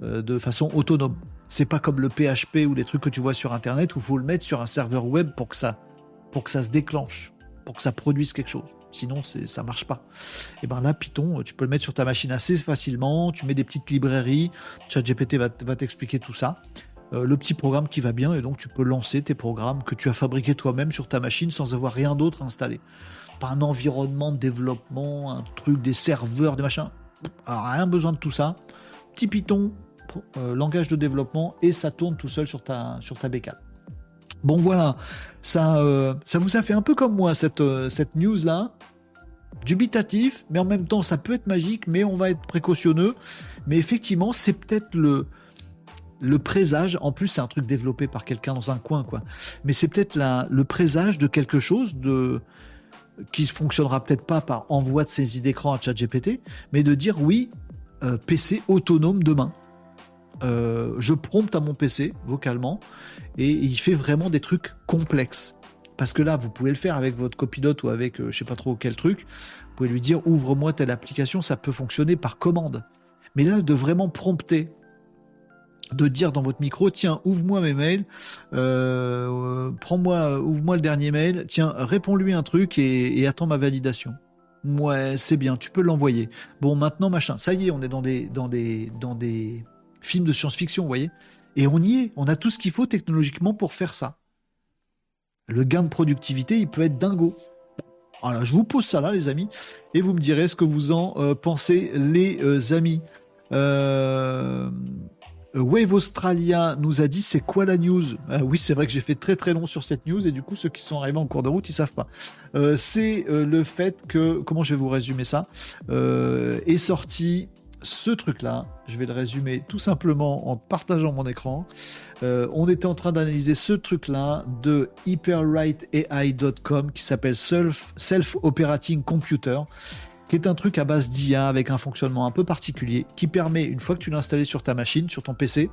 de façon autonome. C'est pas comme le PHP ou les trucs que tu vois sur Internet où faut le mettre sur un serveur web pour que ça, se déclenche, pour que ça produise quelque chose. Sinon, ça marche pas. Et ben là, Python, tu peux le mettre sur ta machine assez facilement. Tu mets des petites librairies. ChatGPT va t'expliquer tout ça. Euh, le petit programme qui va bien et donc tu peux lancer tes programmes que tu as fabriqués toi-même sur ta machine sans avoir rien d'autre installé. Pas un environnement de développement, un truc, des serveurs, des machins. rien besoin de tout ça. Petit Python, euh, langage de développement et ça tourne tout seul sur ta, sur ta bécane. Bon voilà, ça, euh, ça vous a fait un peu comme moi cette, cette news-là. Dubitatif, mais en même temps ça peut être magique, mais on va être précautionneux. Mais effectivement, c'est peut-être le, le présage, en plus c'est un truc développé par quelqu'un dans un coin, quoi. Mais c'est peut-être le présage de quelque chose de qui fonctionnera peut-être pas par envoi de saisie d'écran à ChatGPT, mais de dire oui, PC autonome demain. Euh, je prompte à mon PC vocalement et il fait vraiment des trucs complexes. Parce que là, vous pouvez le faire avec votre copilote ou avec euh, je sais pas trop quel truc. Vous pouvez lui dire ouvre-moi telle application, ça peut fonctionner par commande. Mais là, de vraiment prompter, de dire dans votre micro, tiens, ouvre-moi mes mails, euh, prends-moi, ouvre-moi le dernier mail, tiens, réponds-lui un truc et, attends ma validation. Ouais, c'est bien, tu peux l'envoyer. Bon, maintenant, machin, ça y est, on est dans des, dans des, dans des, film de science-fiction, vous voyez Et on y est, on a tout ce qu'il faut technologiquement pour faire ça. Le gain de productivité, il peut être dingo. Voilà, je vous pose ça là, les amis, et vous me direz ce que vous en euh, pensez, les euh, amis. Euh, Wave Australia nous a dit c'est quoi la news Oui, c'est vrai que j'ai fait très très long sur cette news et du coup ceux qui sont arrivés en cours de route ils savent pas. c'est le fait que comment je vais vous résumer ça? Est sorti ce truc-là, je vais le résumer tout simplement en partageant mon écran. Euh, on était en train d'analyser ce truc-là de hyperwriteai.com qui s'appelle Self, Self Operating Computer, qui est un truc à base d'IA avec un fonctionnement un peu particulier qui permet, une fois que tu l'as installé sur ta machine, sur ton PC,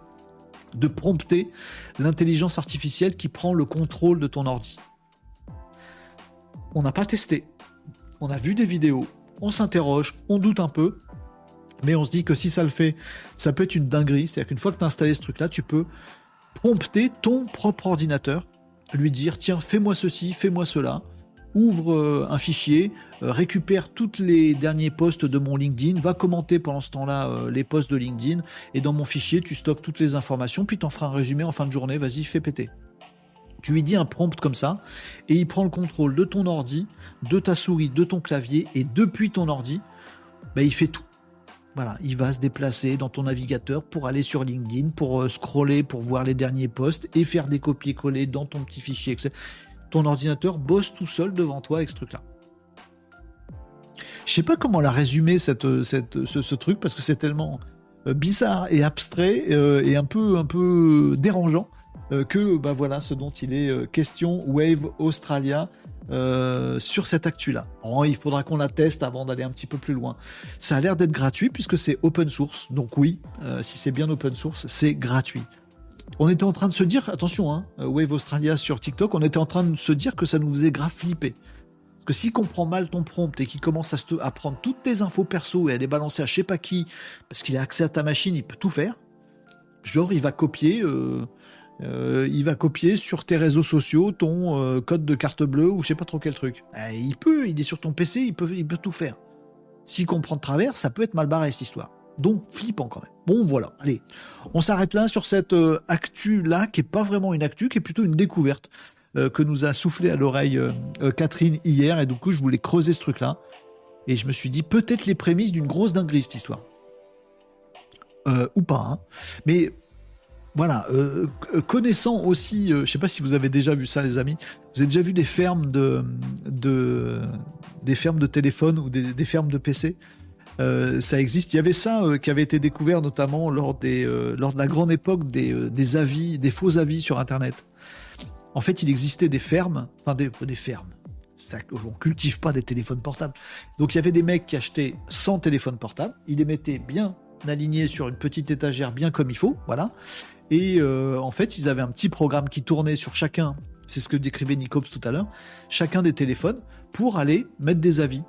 de prompter l'intelligence artificielle qui prend le contrôle de ton ordi. On n'a pas testé. On a vu des vidéos, on s'interroge, on doute un peu, mais on se dit que si ça le fait, ça peut être une dinguerie. C'est-à-dire qu'une fois que tu as installé ce truc-là, tu peux prompter ton propre ordinateur, lui dire tiens, fais-moi ceci, fais-moi cela, ouvre euh, un fichier, euh, récupère tous les derniers posts de mon LinkedIn, va commenter pendant ce temps-là euh, les posts de LinkedIn, et dans mon fichier, tu stockes toutes les informations, puis t'en feras un résumé en fin de journée, vas-y, fais péter. Tu lui dis un prompt comme ça, et il prend le contrôle de ton ordi, de ta souris, de ton clavier, et depuis ton ordi, bah, il fait tout. Voilà, il va se déplacer dans ton navigateur pour aller sur LinkedIn, pour scroller, pour voir les derniers posts et faire des copier-coller dans ton petit fichier Excel. Ton ordinateur bosse tout seul devant toi avec ce truc-là. Je sais pas comment la résumer euh, ce, truc parce que c'est tellement euh, bizarre et abstrait et un peu, dérangeant que bah voilà ce dont il est question Wave Australia euh, sur cette actu-là. Oh, il faudra qu'on la teste avant d'aller un petit peu plus loin. Ça a l'air d'être gratuit puisque c'est open source. Donc oui, euh, si c'est bien open source, c'est gratuit. On était en train de se dire, attention, hein, euh, Wave Australia sur TikTok, on était en train de se dire que ça nous faisait grave flipper. Parce que s'il comprend mal ton prompt et qu'il commence à, prendre toutes tes infos perso et à les balancer à je sais pas qui, parce qu'il a accès à ta machine, il peut tout faire. Genre, il va copier euh, il va copier sur tes réseaux sociaux ton euh, code de carte bleue ou je sais pas trop quel truc. Eh, il peut, il est sur ton PC, il peut, il peut tout faire. S'il comprend de travers, ça peut être mal barré cette histoire. Donc flippant quand même. Bon voilà, allez, on s'arrête là sur cette euh, actu là qui est pas vraiment une actu, qui est plutôt une découverte que nous a soufflé à l'oreille Catherine hier et du coup je voulais creuser ce truc là et je me suis dit peut-être les prémices d'une grosse dinguerie cette histoire. ou pas, hein. mais voilà, euh, euh, connaissant aussi, euh, je ne sais pas si vous avez déjà vu ça, les amis. Vous avez déjà vu des fermes de, des fermes de téléphone ou des, fermes de PC. Ça existe. Il y avait ça qui avait été découvert notamment lors lors de la grande époque des, avis, des faux avis sur Internet. En fait, il existait des fermes, enfin des, fermes. Ça, on cultive pas des téléphones portables. Donc il y avait des mecs qui achetaient 100 téléphones portables, ils les mettaient bien alignés sur une petite étagère bien comme il faut, voilà. Et euh, en fait, ils avaient un petit programme qui tournait sur chacun, c'est ce que décrivait Nicops tout à l'heure, chacun des téléphones pour aller mettre des avis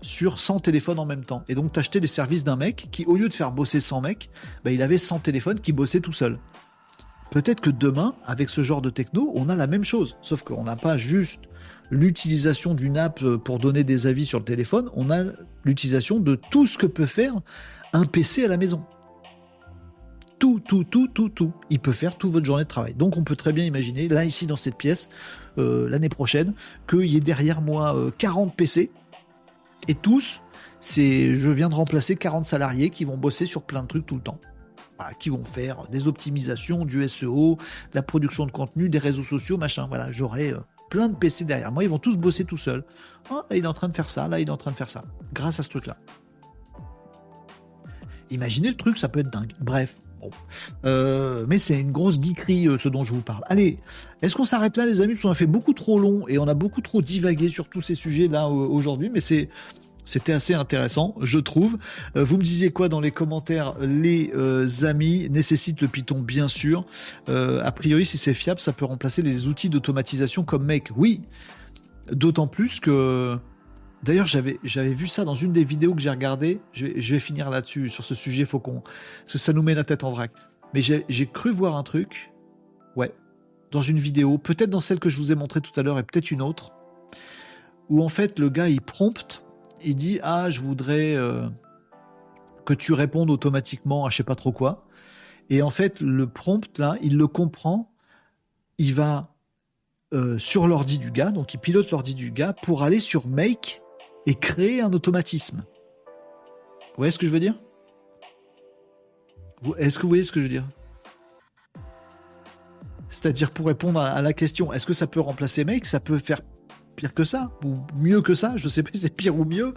sur 100 téléphones en même temps. Et donc, t'achetais les services d'un mec qui, au lieu de faire bosser 100 mecs, bah, il avait 100 téléphones qui bossaient tout seul. Peut-être que demain, avec ce genre de techno, on a la même chose. Sauf qu'on n'a pas juste l'utilisation d'une app pour donner des avis sur le téléphone, on a l'utilisation de tout ce que peut faire un PC à la maison tout, tout, tout, tout, tout. Il peut faire toute votre journée de travail. Donc on peut très bien imaginer, là, ici, dans cette pièce, euh, l'année prochaine, qu'il y ait derrière moi 40 euh, PC. Et tous, c'est, je viens de remplacer 40 salariés qui vont bosser sur plein de trucs tout le temps. qui vont faire des optimisations, du SEO, de la production de contenu, des réseaux sociaux, machin. Voilà, j'aurai euh, plein de PC derrière moi. Ils vont tous bosser tout seuls. Ah, il est en train de faire ça, là, il est en train de faire ça. Grâce à ce truc-là. Imaginez le truc, ça peut être dingue. Bref, euh, mais c'est une grosse geekerie euh, ce dont je vous parle. Allez, est-ce qu'on s'arrête là les amis? Parce qu'on a fait beaucoup trop long et on a beaucoup trop divagué sur tous ces sujets là aujourd'hui, mais c'était assez intéressant, je trouve. Euh, vous me disiez quoi dans les commentaires, les amis Nécessite le Python, bien sûr. a priori, si c'est fiable, ça peut remplacer les outils d'automatisation comme Make. Oui, d'autant plus que D'ailleurs, j'avais, j'avais vu ça dans une des vidéos que j'ai regardées. Je vais, finir là-dessus, sur ce sujet, faut qu'on. Parce que ça nous met la tête en vrac. Mais j'ai, cru voir un truc. Ouais. Dans une vidéo, peut-être dans celle que je vous ai montrée tout à l'heure et peut-être une autre. Où en fait, le gars, il prompte. Il dit Ah, je voudrais euh, que tu répondes automatiquement à je sais pas trop quoi. Et en fait, le prompt, là, il le comprend. Il va euh, sur l'ordi du gars, donc il pilote l'ordi du gars pour aller sur Make et créer un automatisme. Vous voyez ce que je veux dire? Est-ce que vous voyez ce que je veux dire? C'est-à-dire pour répondre à, la question, est-ce que ça peut remplacer Make Ça peut faire pire que ça ou mieux que ça Je sais pas si c'est pire ou mieux.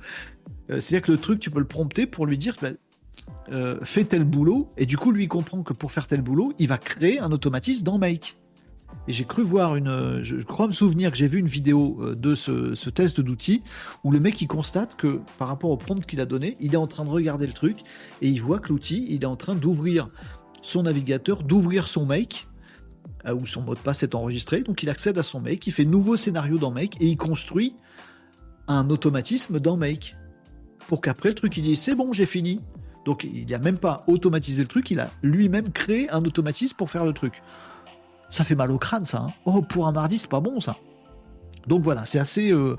Euh, c'est-à-dire que le truc, tu peux le prompter pour lui dire, bah, euh, fais tel boulot, et du coup, lui, comprend que pour faire tel boulot, il va créer un automatisme dans Make. Et j'ai cru voir une. Je crois me souvenir que j'ai vu une vidéo euh, de ce, test d'outils où le mec il constate que par rapport au prompt qu'il a donné, il est en train de regarder le truc et il voit que l'outil il est en train d'ouvrir son navigateur, d'ouvrir son make euh, où son mot de passe est enregistré. Donc il accède à son make, il fait nouveau scénario dans make et il construit un automatisme dans make pour qu'après le truc il dit c'est bon j'ai fini. Donc il n'a même pas automatisé le truc, il a lui-même créé un automatisme pour faire le truc. Ça fait mal au crâne, ça. Hein. oh, pour un mardi, c'est pas bon, ça. Donc voilà, c'est assez, euh,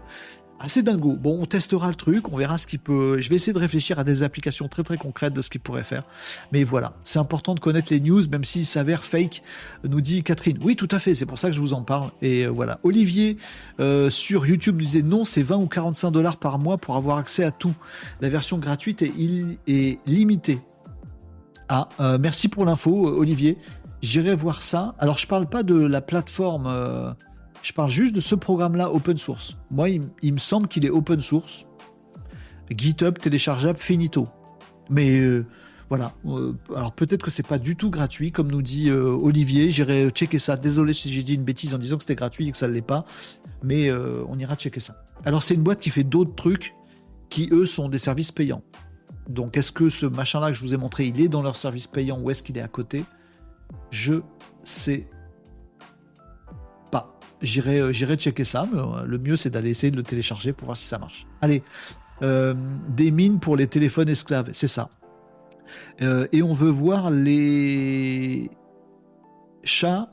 dingo. Bon, on testera le truc, on verra ce qu'il peut. Je vais essayer de réfléchir à des applications très très concrètes de ce qu'il pourrait faire. Mais voilà, c'est important de connaître les news, même s'il s'avère fake, nous dit Catherine. Oui, tout à fait, c'est pour ça que je vous en parle. Et euh, voilà. Olivier euh, sur YouTube nous disait non, c'est 20 ou 45 dollars par mois pour avoir accès à tout. La version gratuite est, limitée. Ah, merci pour l'info, Olivier. J'irai voir ça. Alors, je parle pas de la plateforme. Je parle juste de ce programme-là open source. Moi, il, me semble qu'il est open source. GitHub téléchargeable finito. Mais euh, voilà. Euh, alors peut-être que c'est pas du tout gratuit, comme nous dit euh, Olivier. J'irai checker ça. Désolé si j'ai dit une bêtise en disant que c'était gratuit et que ça ne l'est pas. Mais on ira checker ça. Alors c'est une boîte qui fait d'autres trucs qui, eux, sont des services payants. Donc est-ce que ce machin-là que je vous ai montré, il est dans leur service payant ou est-ce qu'il est à côté? Je sais euh, j'irai, checker ça. Mais euh, le mieux, c'est d'aller essayer de le télécharger pour voir si ça marche. Allez, euh, des mines pour les téléphones esclaves, c'est ça. et on veut voir les chats,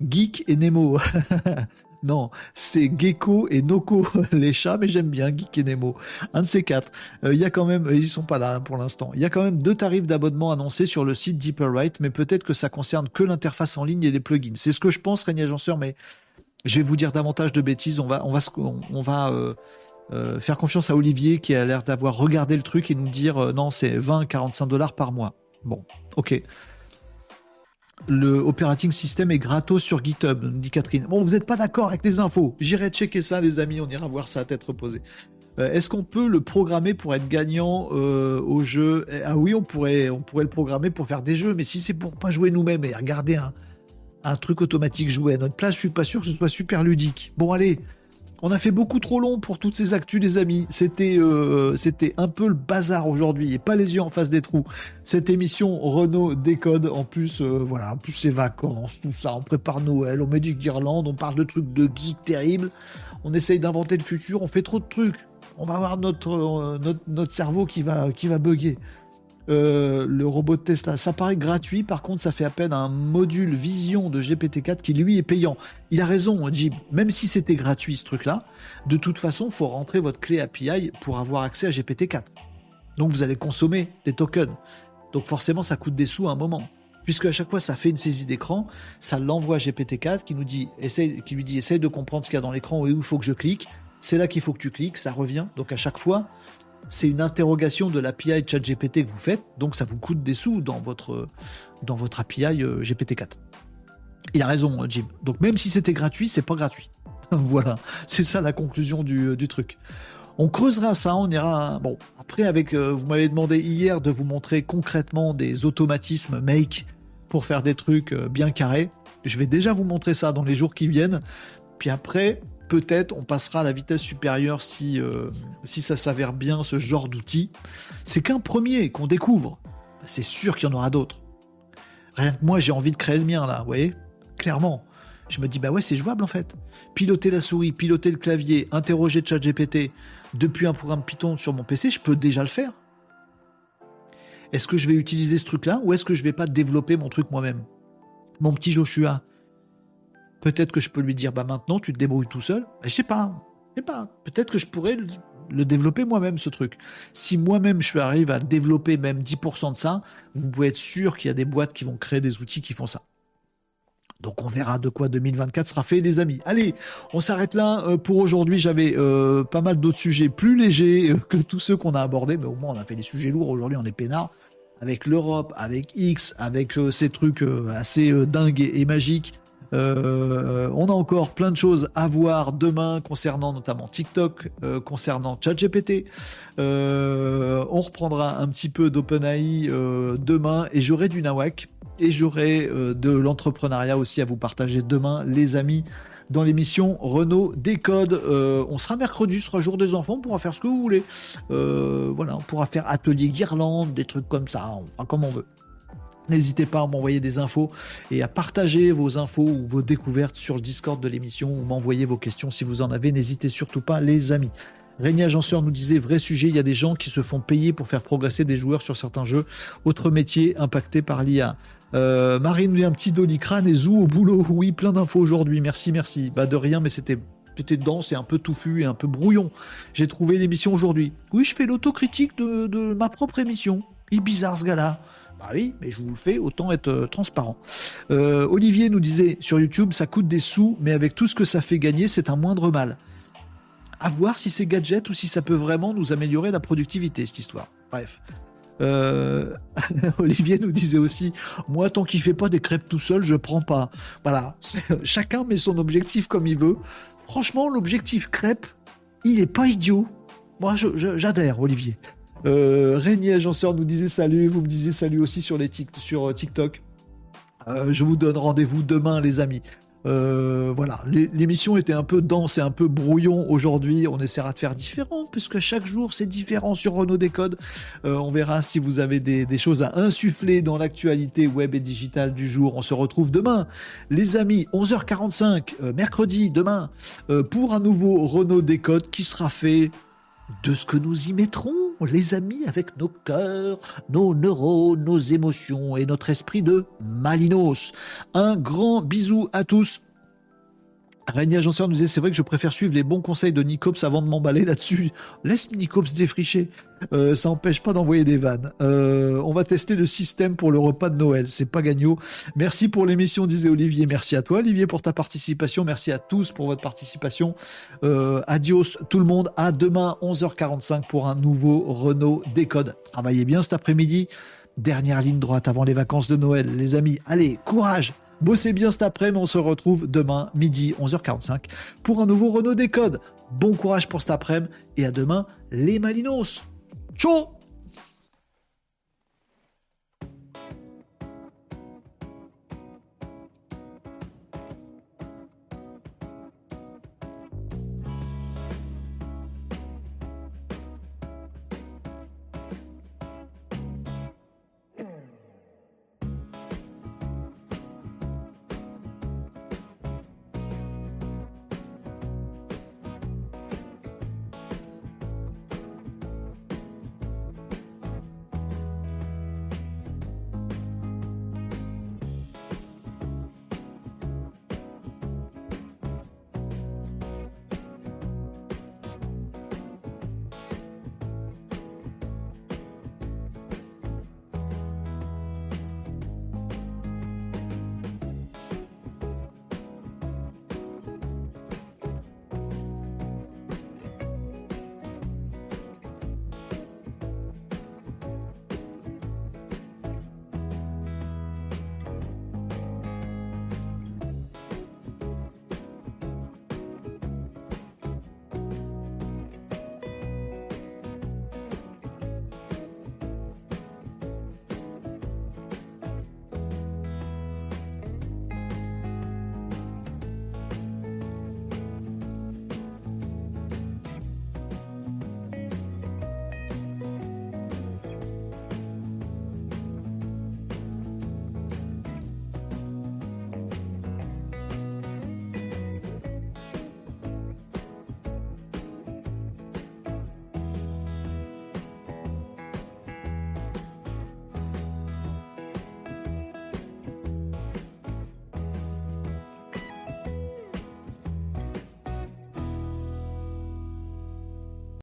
Geek et Nemo. Non, c'est Gecko et Noko, les chats, mais j'aime bien Geek et Nemo. Un de ces quatre. Il y a quand même, ils sont pas là pour l'instant. Il y a quand même deux tarifs d'abonnement annoncés sur le site DeeperWrite, mais peut-être que ça concerne que l'interface en ligne et les plugins. C'est ce que je pense, Régnier Agenceur, mais je vais vous dire davantage de bêtises. On va, euh, euh, faire confiance à Olivier qui a l'air d'avoir regardé le truc et nous dire euh, non, c'est 20, 45 dollars par mois. Bon, ok. Le operating system est gratos sur GitHub, dit Catherine. Bon, vous n'êtes pas d'accord avec les infos. J'irai checker ça, les amis. On ira voir ça à tête reposée. Est-ce qu'on peut le programmer pour être gagnant au jeu? Eh, Ah oui, on pourrait, on pourrait le programmer pour faire des jeux, mais si c'est pour pas jouer nous-mêmes et regarder un, un truc automatique joué à notre place, je suis pas sûr que ce soit super ludique. Bon allez, on a fait beaucoup trop long pour toutes ces actus les amis. C'était euh, c'était un peu le bazar aujourd'hui et pas les yeux en face des trous. Cette émission Renault décode en plus euh, voilà, en plus c'est vacances, tout ça, on prépare Noël, on met du guirlande, on parle de trucs de geek terribles, on essaye d'inventer le futur, on fait trop de trucs. On va avoir notre, euh, cerveau qui va qui va bugger. Euh, le robot de Tesla. Ça paraît gratuit, par contre, ça fait appel à un module vision de GPT-4 qui lui est payant. Il a raison, Jim. Même si c'était gratuit ce truc-là, de toute façon, il faut rentrer votre clé API pour avoir accès à GPT-4. Donc vous allez consommer des tokens. Donc forcément, ça coûte des sous à un moment. Puisque à chaque fois, ça fait une saisie d'écran, ça l'envoie à GPT-4 qui nous dit, essaye, qui lui dit, essaye de comprendre ce qu'il y a dans l'écran où il faut que je clique. C'est là qu'il faut que tu cliques, ça revient. Donc à chaque fois, c'est une interrogation de l'API ChatGPT que vous faites, donc ça vous coûte des sous dans votre, dans votre API euh, GPT-4. Il a raison, Jim. Donc même si c'était gratuit, c'est pas gratuit. voilà, c'est ça la conclusion du, du, truc. On creusera ça, on ira. Bon, après, avec, euh, vous m'avez demandé hier de vous montrer concrètement des automatismes make pour faire des trucs euh, bien carrés. Je vais déjà vous montrer ça dans les jours qui viennent. Puis après, peut-être on passera à la vitesse supérieure si, euh, si ça s'avère bien ce genre d'outil. C'est qu'un premier qu'on découvre. C'est sûr qu'il y en aura d'autres. Rien que moi, j'ai envie de créer le mien là, vous voyez? Clairement. Je me dis, bah ouais, c'est jouable en fait. Piloter la souris, piloter le clavier, interroger ChatGPT depuis un programme Python sur mon PC, je peux déjà le faire. Est-ce que je vais utiliser ce truc-là ou est-ce que je vais pas développer mon truc moi-même? Mon petit Joshua, Peut-être que je peux lui dire, bah maintenant tu te débrouilles tout seul. Je sais pas, je sais pas. Peut-être que je pourrais le, développer moi-même ce truc. Si moi-même je arrive à développer même 10% de ça, vous pouvez être sûr qu'il y a des boîtes qui vont créer des outils qui font ça. Donc on verra de quoi 2024 sera fait, les amis. Allez, on s'arrête là euh, pour aujourd'hui. J'avais euh, pas mal d'autres sujets plus légers euh, que tous ceux qu'on a abordés, mais au moins on a fait les sujets lourds. Aujourd'hui, on est peinard avec l'Europe, avec X, avec ces trucs assez dingues et magiques. Euh, on a encore plein de choses à voir demain concernant notamment TikTok, euh, concernant ChatGPT. Euh, on reprendra un petit peu d'OpenAI demain et j'aurai du Nawak et j'aurai de l'entrepreneuriat aussi à vous partager demain, les amis dans l'émission Renault Décode. on sera mercredi, sera jour des enfants, on pourra faire ce que vous voulez. voilà, on pourra faire atelier guirlande, des trucs comme ça, on fera comme on veut. N'hésitez pas à m'envoyer des infos et à partager vos infos ou vos découvertes sur le Discord de l'émission ou m'envoyer vos questions si vous en avez. N'hésitez surtout pas, les amis. Régnier Agenceur nous disait vrai sujet, il y a des gens qui se font payer pour faire progresser des joueurs sur certains jeux. Autre métier impacté par l'IA. Euh, Marine nous dit un petit doliprane et Zou au boulot. Oui, plein d'infos aujourd'hui. Merci, merci. Bah de rien, mais c'était C'était dense et un peu touffu et un peu brouillon. J'ai trouvé l'émission aujourd'hui. Oui, je fais l'autocritique de, de ma propre émission. Il est bizarre ce gars-là. Bah oui, mais je vous le fais, autant être euh, transparent. Euh, Olivier nous disait sur YouTube, ça coûte des sous, mais avec tout ce que ça fait gagner, c'est un moindre mal. À voir si c'est gadget ou si ça peut vraiment nous améliorer la productivité, cette histoire. Bref. Euh, Olivier nous disait aussi, moi tant qu'il fait pas des crêpes tout seul, je prends pas. Voilà, chacun met son objectif comme il veut. Franchement, l'objectif crêpe, il est pas idiot. Moi, j'adhère, Olivier. Euh, Régnier Agenceur nous disait salut, vous me disiez salut aussi sur, sur euh, TikTok. Euh, je vous donne rendez-vous demain, les amis. Euh, voilà, l'émission était un peu dense et un peu brouillon aujourd'hui. On essaiera de faire différent, puisque chaque jour c'est différent sur Renault Décode. on verra si vous avez des, des choses à insuffler dans l'actualité web et digitale du jour. On se retrouve demain, les amis, 11h45, mercredi, demain, pour un nouveau Renault Décode qui sera fait de ce que nous y mettrons, les amis, avec nos cœurs, nos neurones, nos émotions et notre esprit de Malinos. Un grand bisou à tous. Régnier Agenceur nous disait c'est vrai que je préfère suivre les bons conseils de Nicops avant de m'emballer là-dessus. Laisse Nicops défricher. Euh, ça n'empêche pas d'envoyer des vannes. Euh, on va tester le système pour le repas de Noël. C'est pas gagnant. Merci pour l'émission, disait Olivier. Merci à toi, Olivier, pour ta participation. Merci à tous pour votre participation. Euh, adios tout le monde. À demain, 11h45 pour un nouveau Renault Décode. Travaillez bien cet après-midi. Dernière ligne droite avant les vacances de Noël, les amis. Allez, courage Bossez bien cet après-midi, on se retrouve demain midi 11h45 pour un nouveau Renault Décode. Bon courage pour cet après-midi et à demain les Malinos. Ciao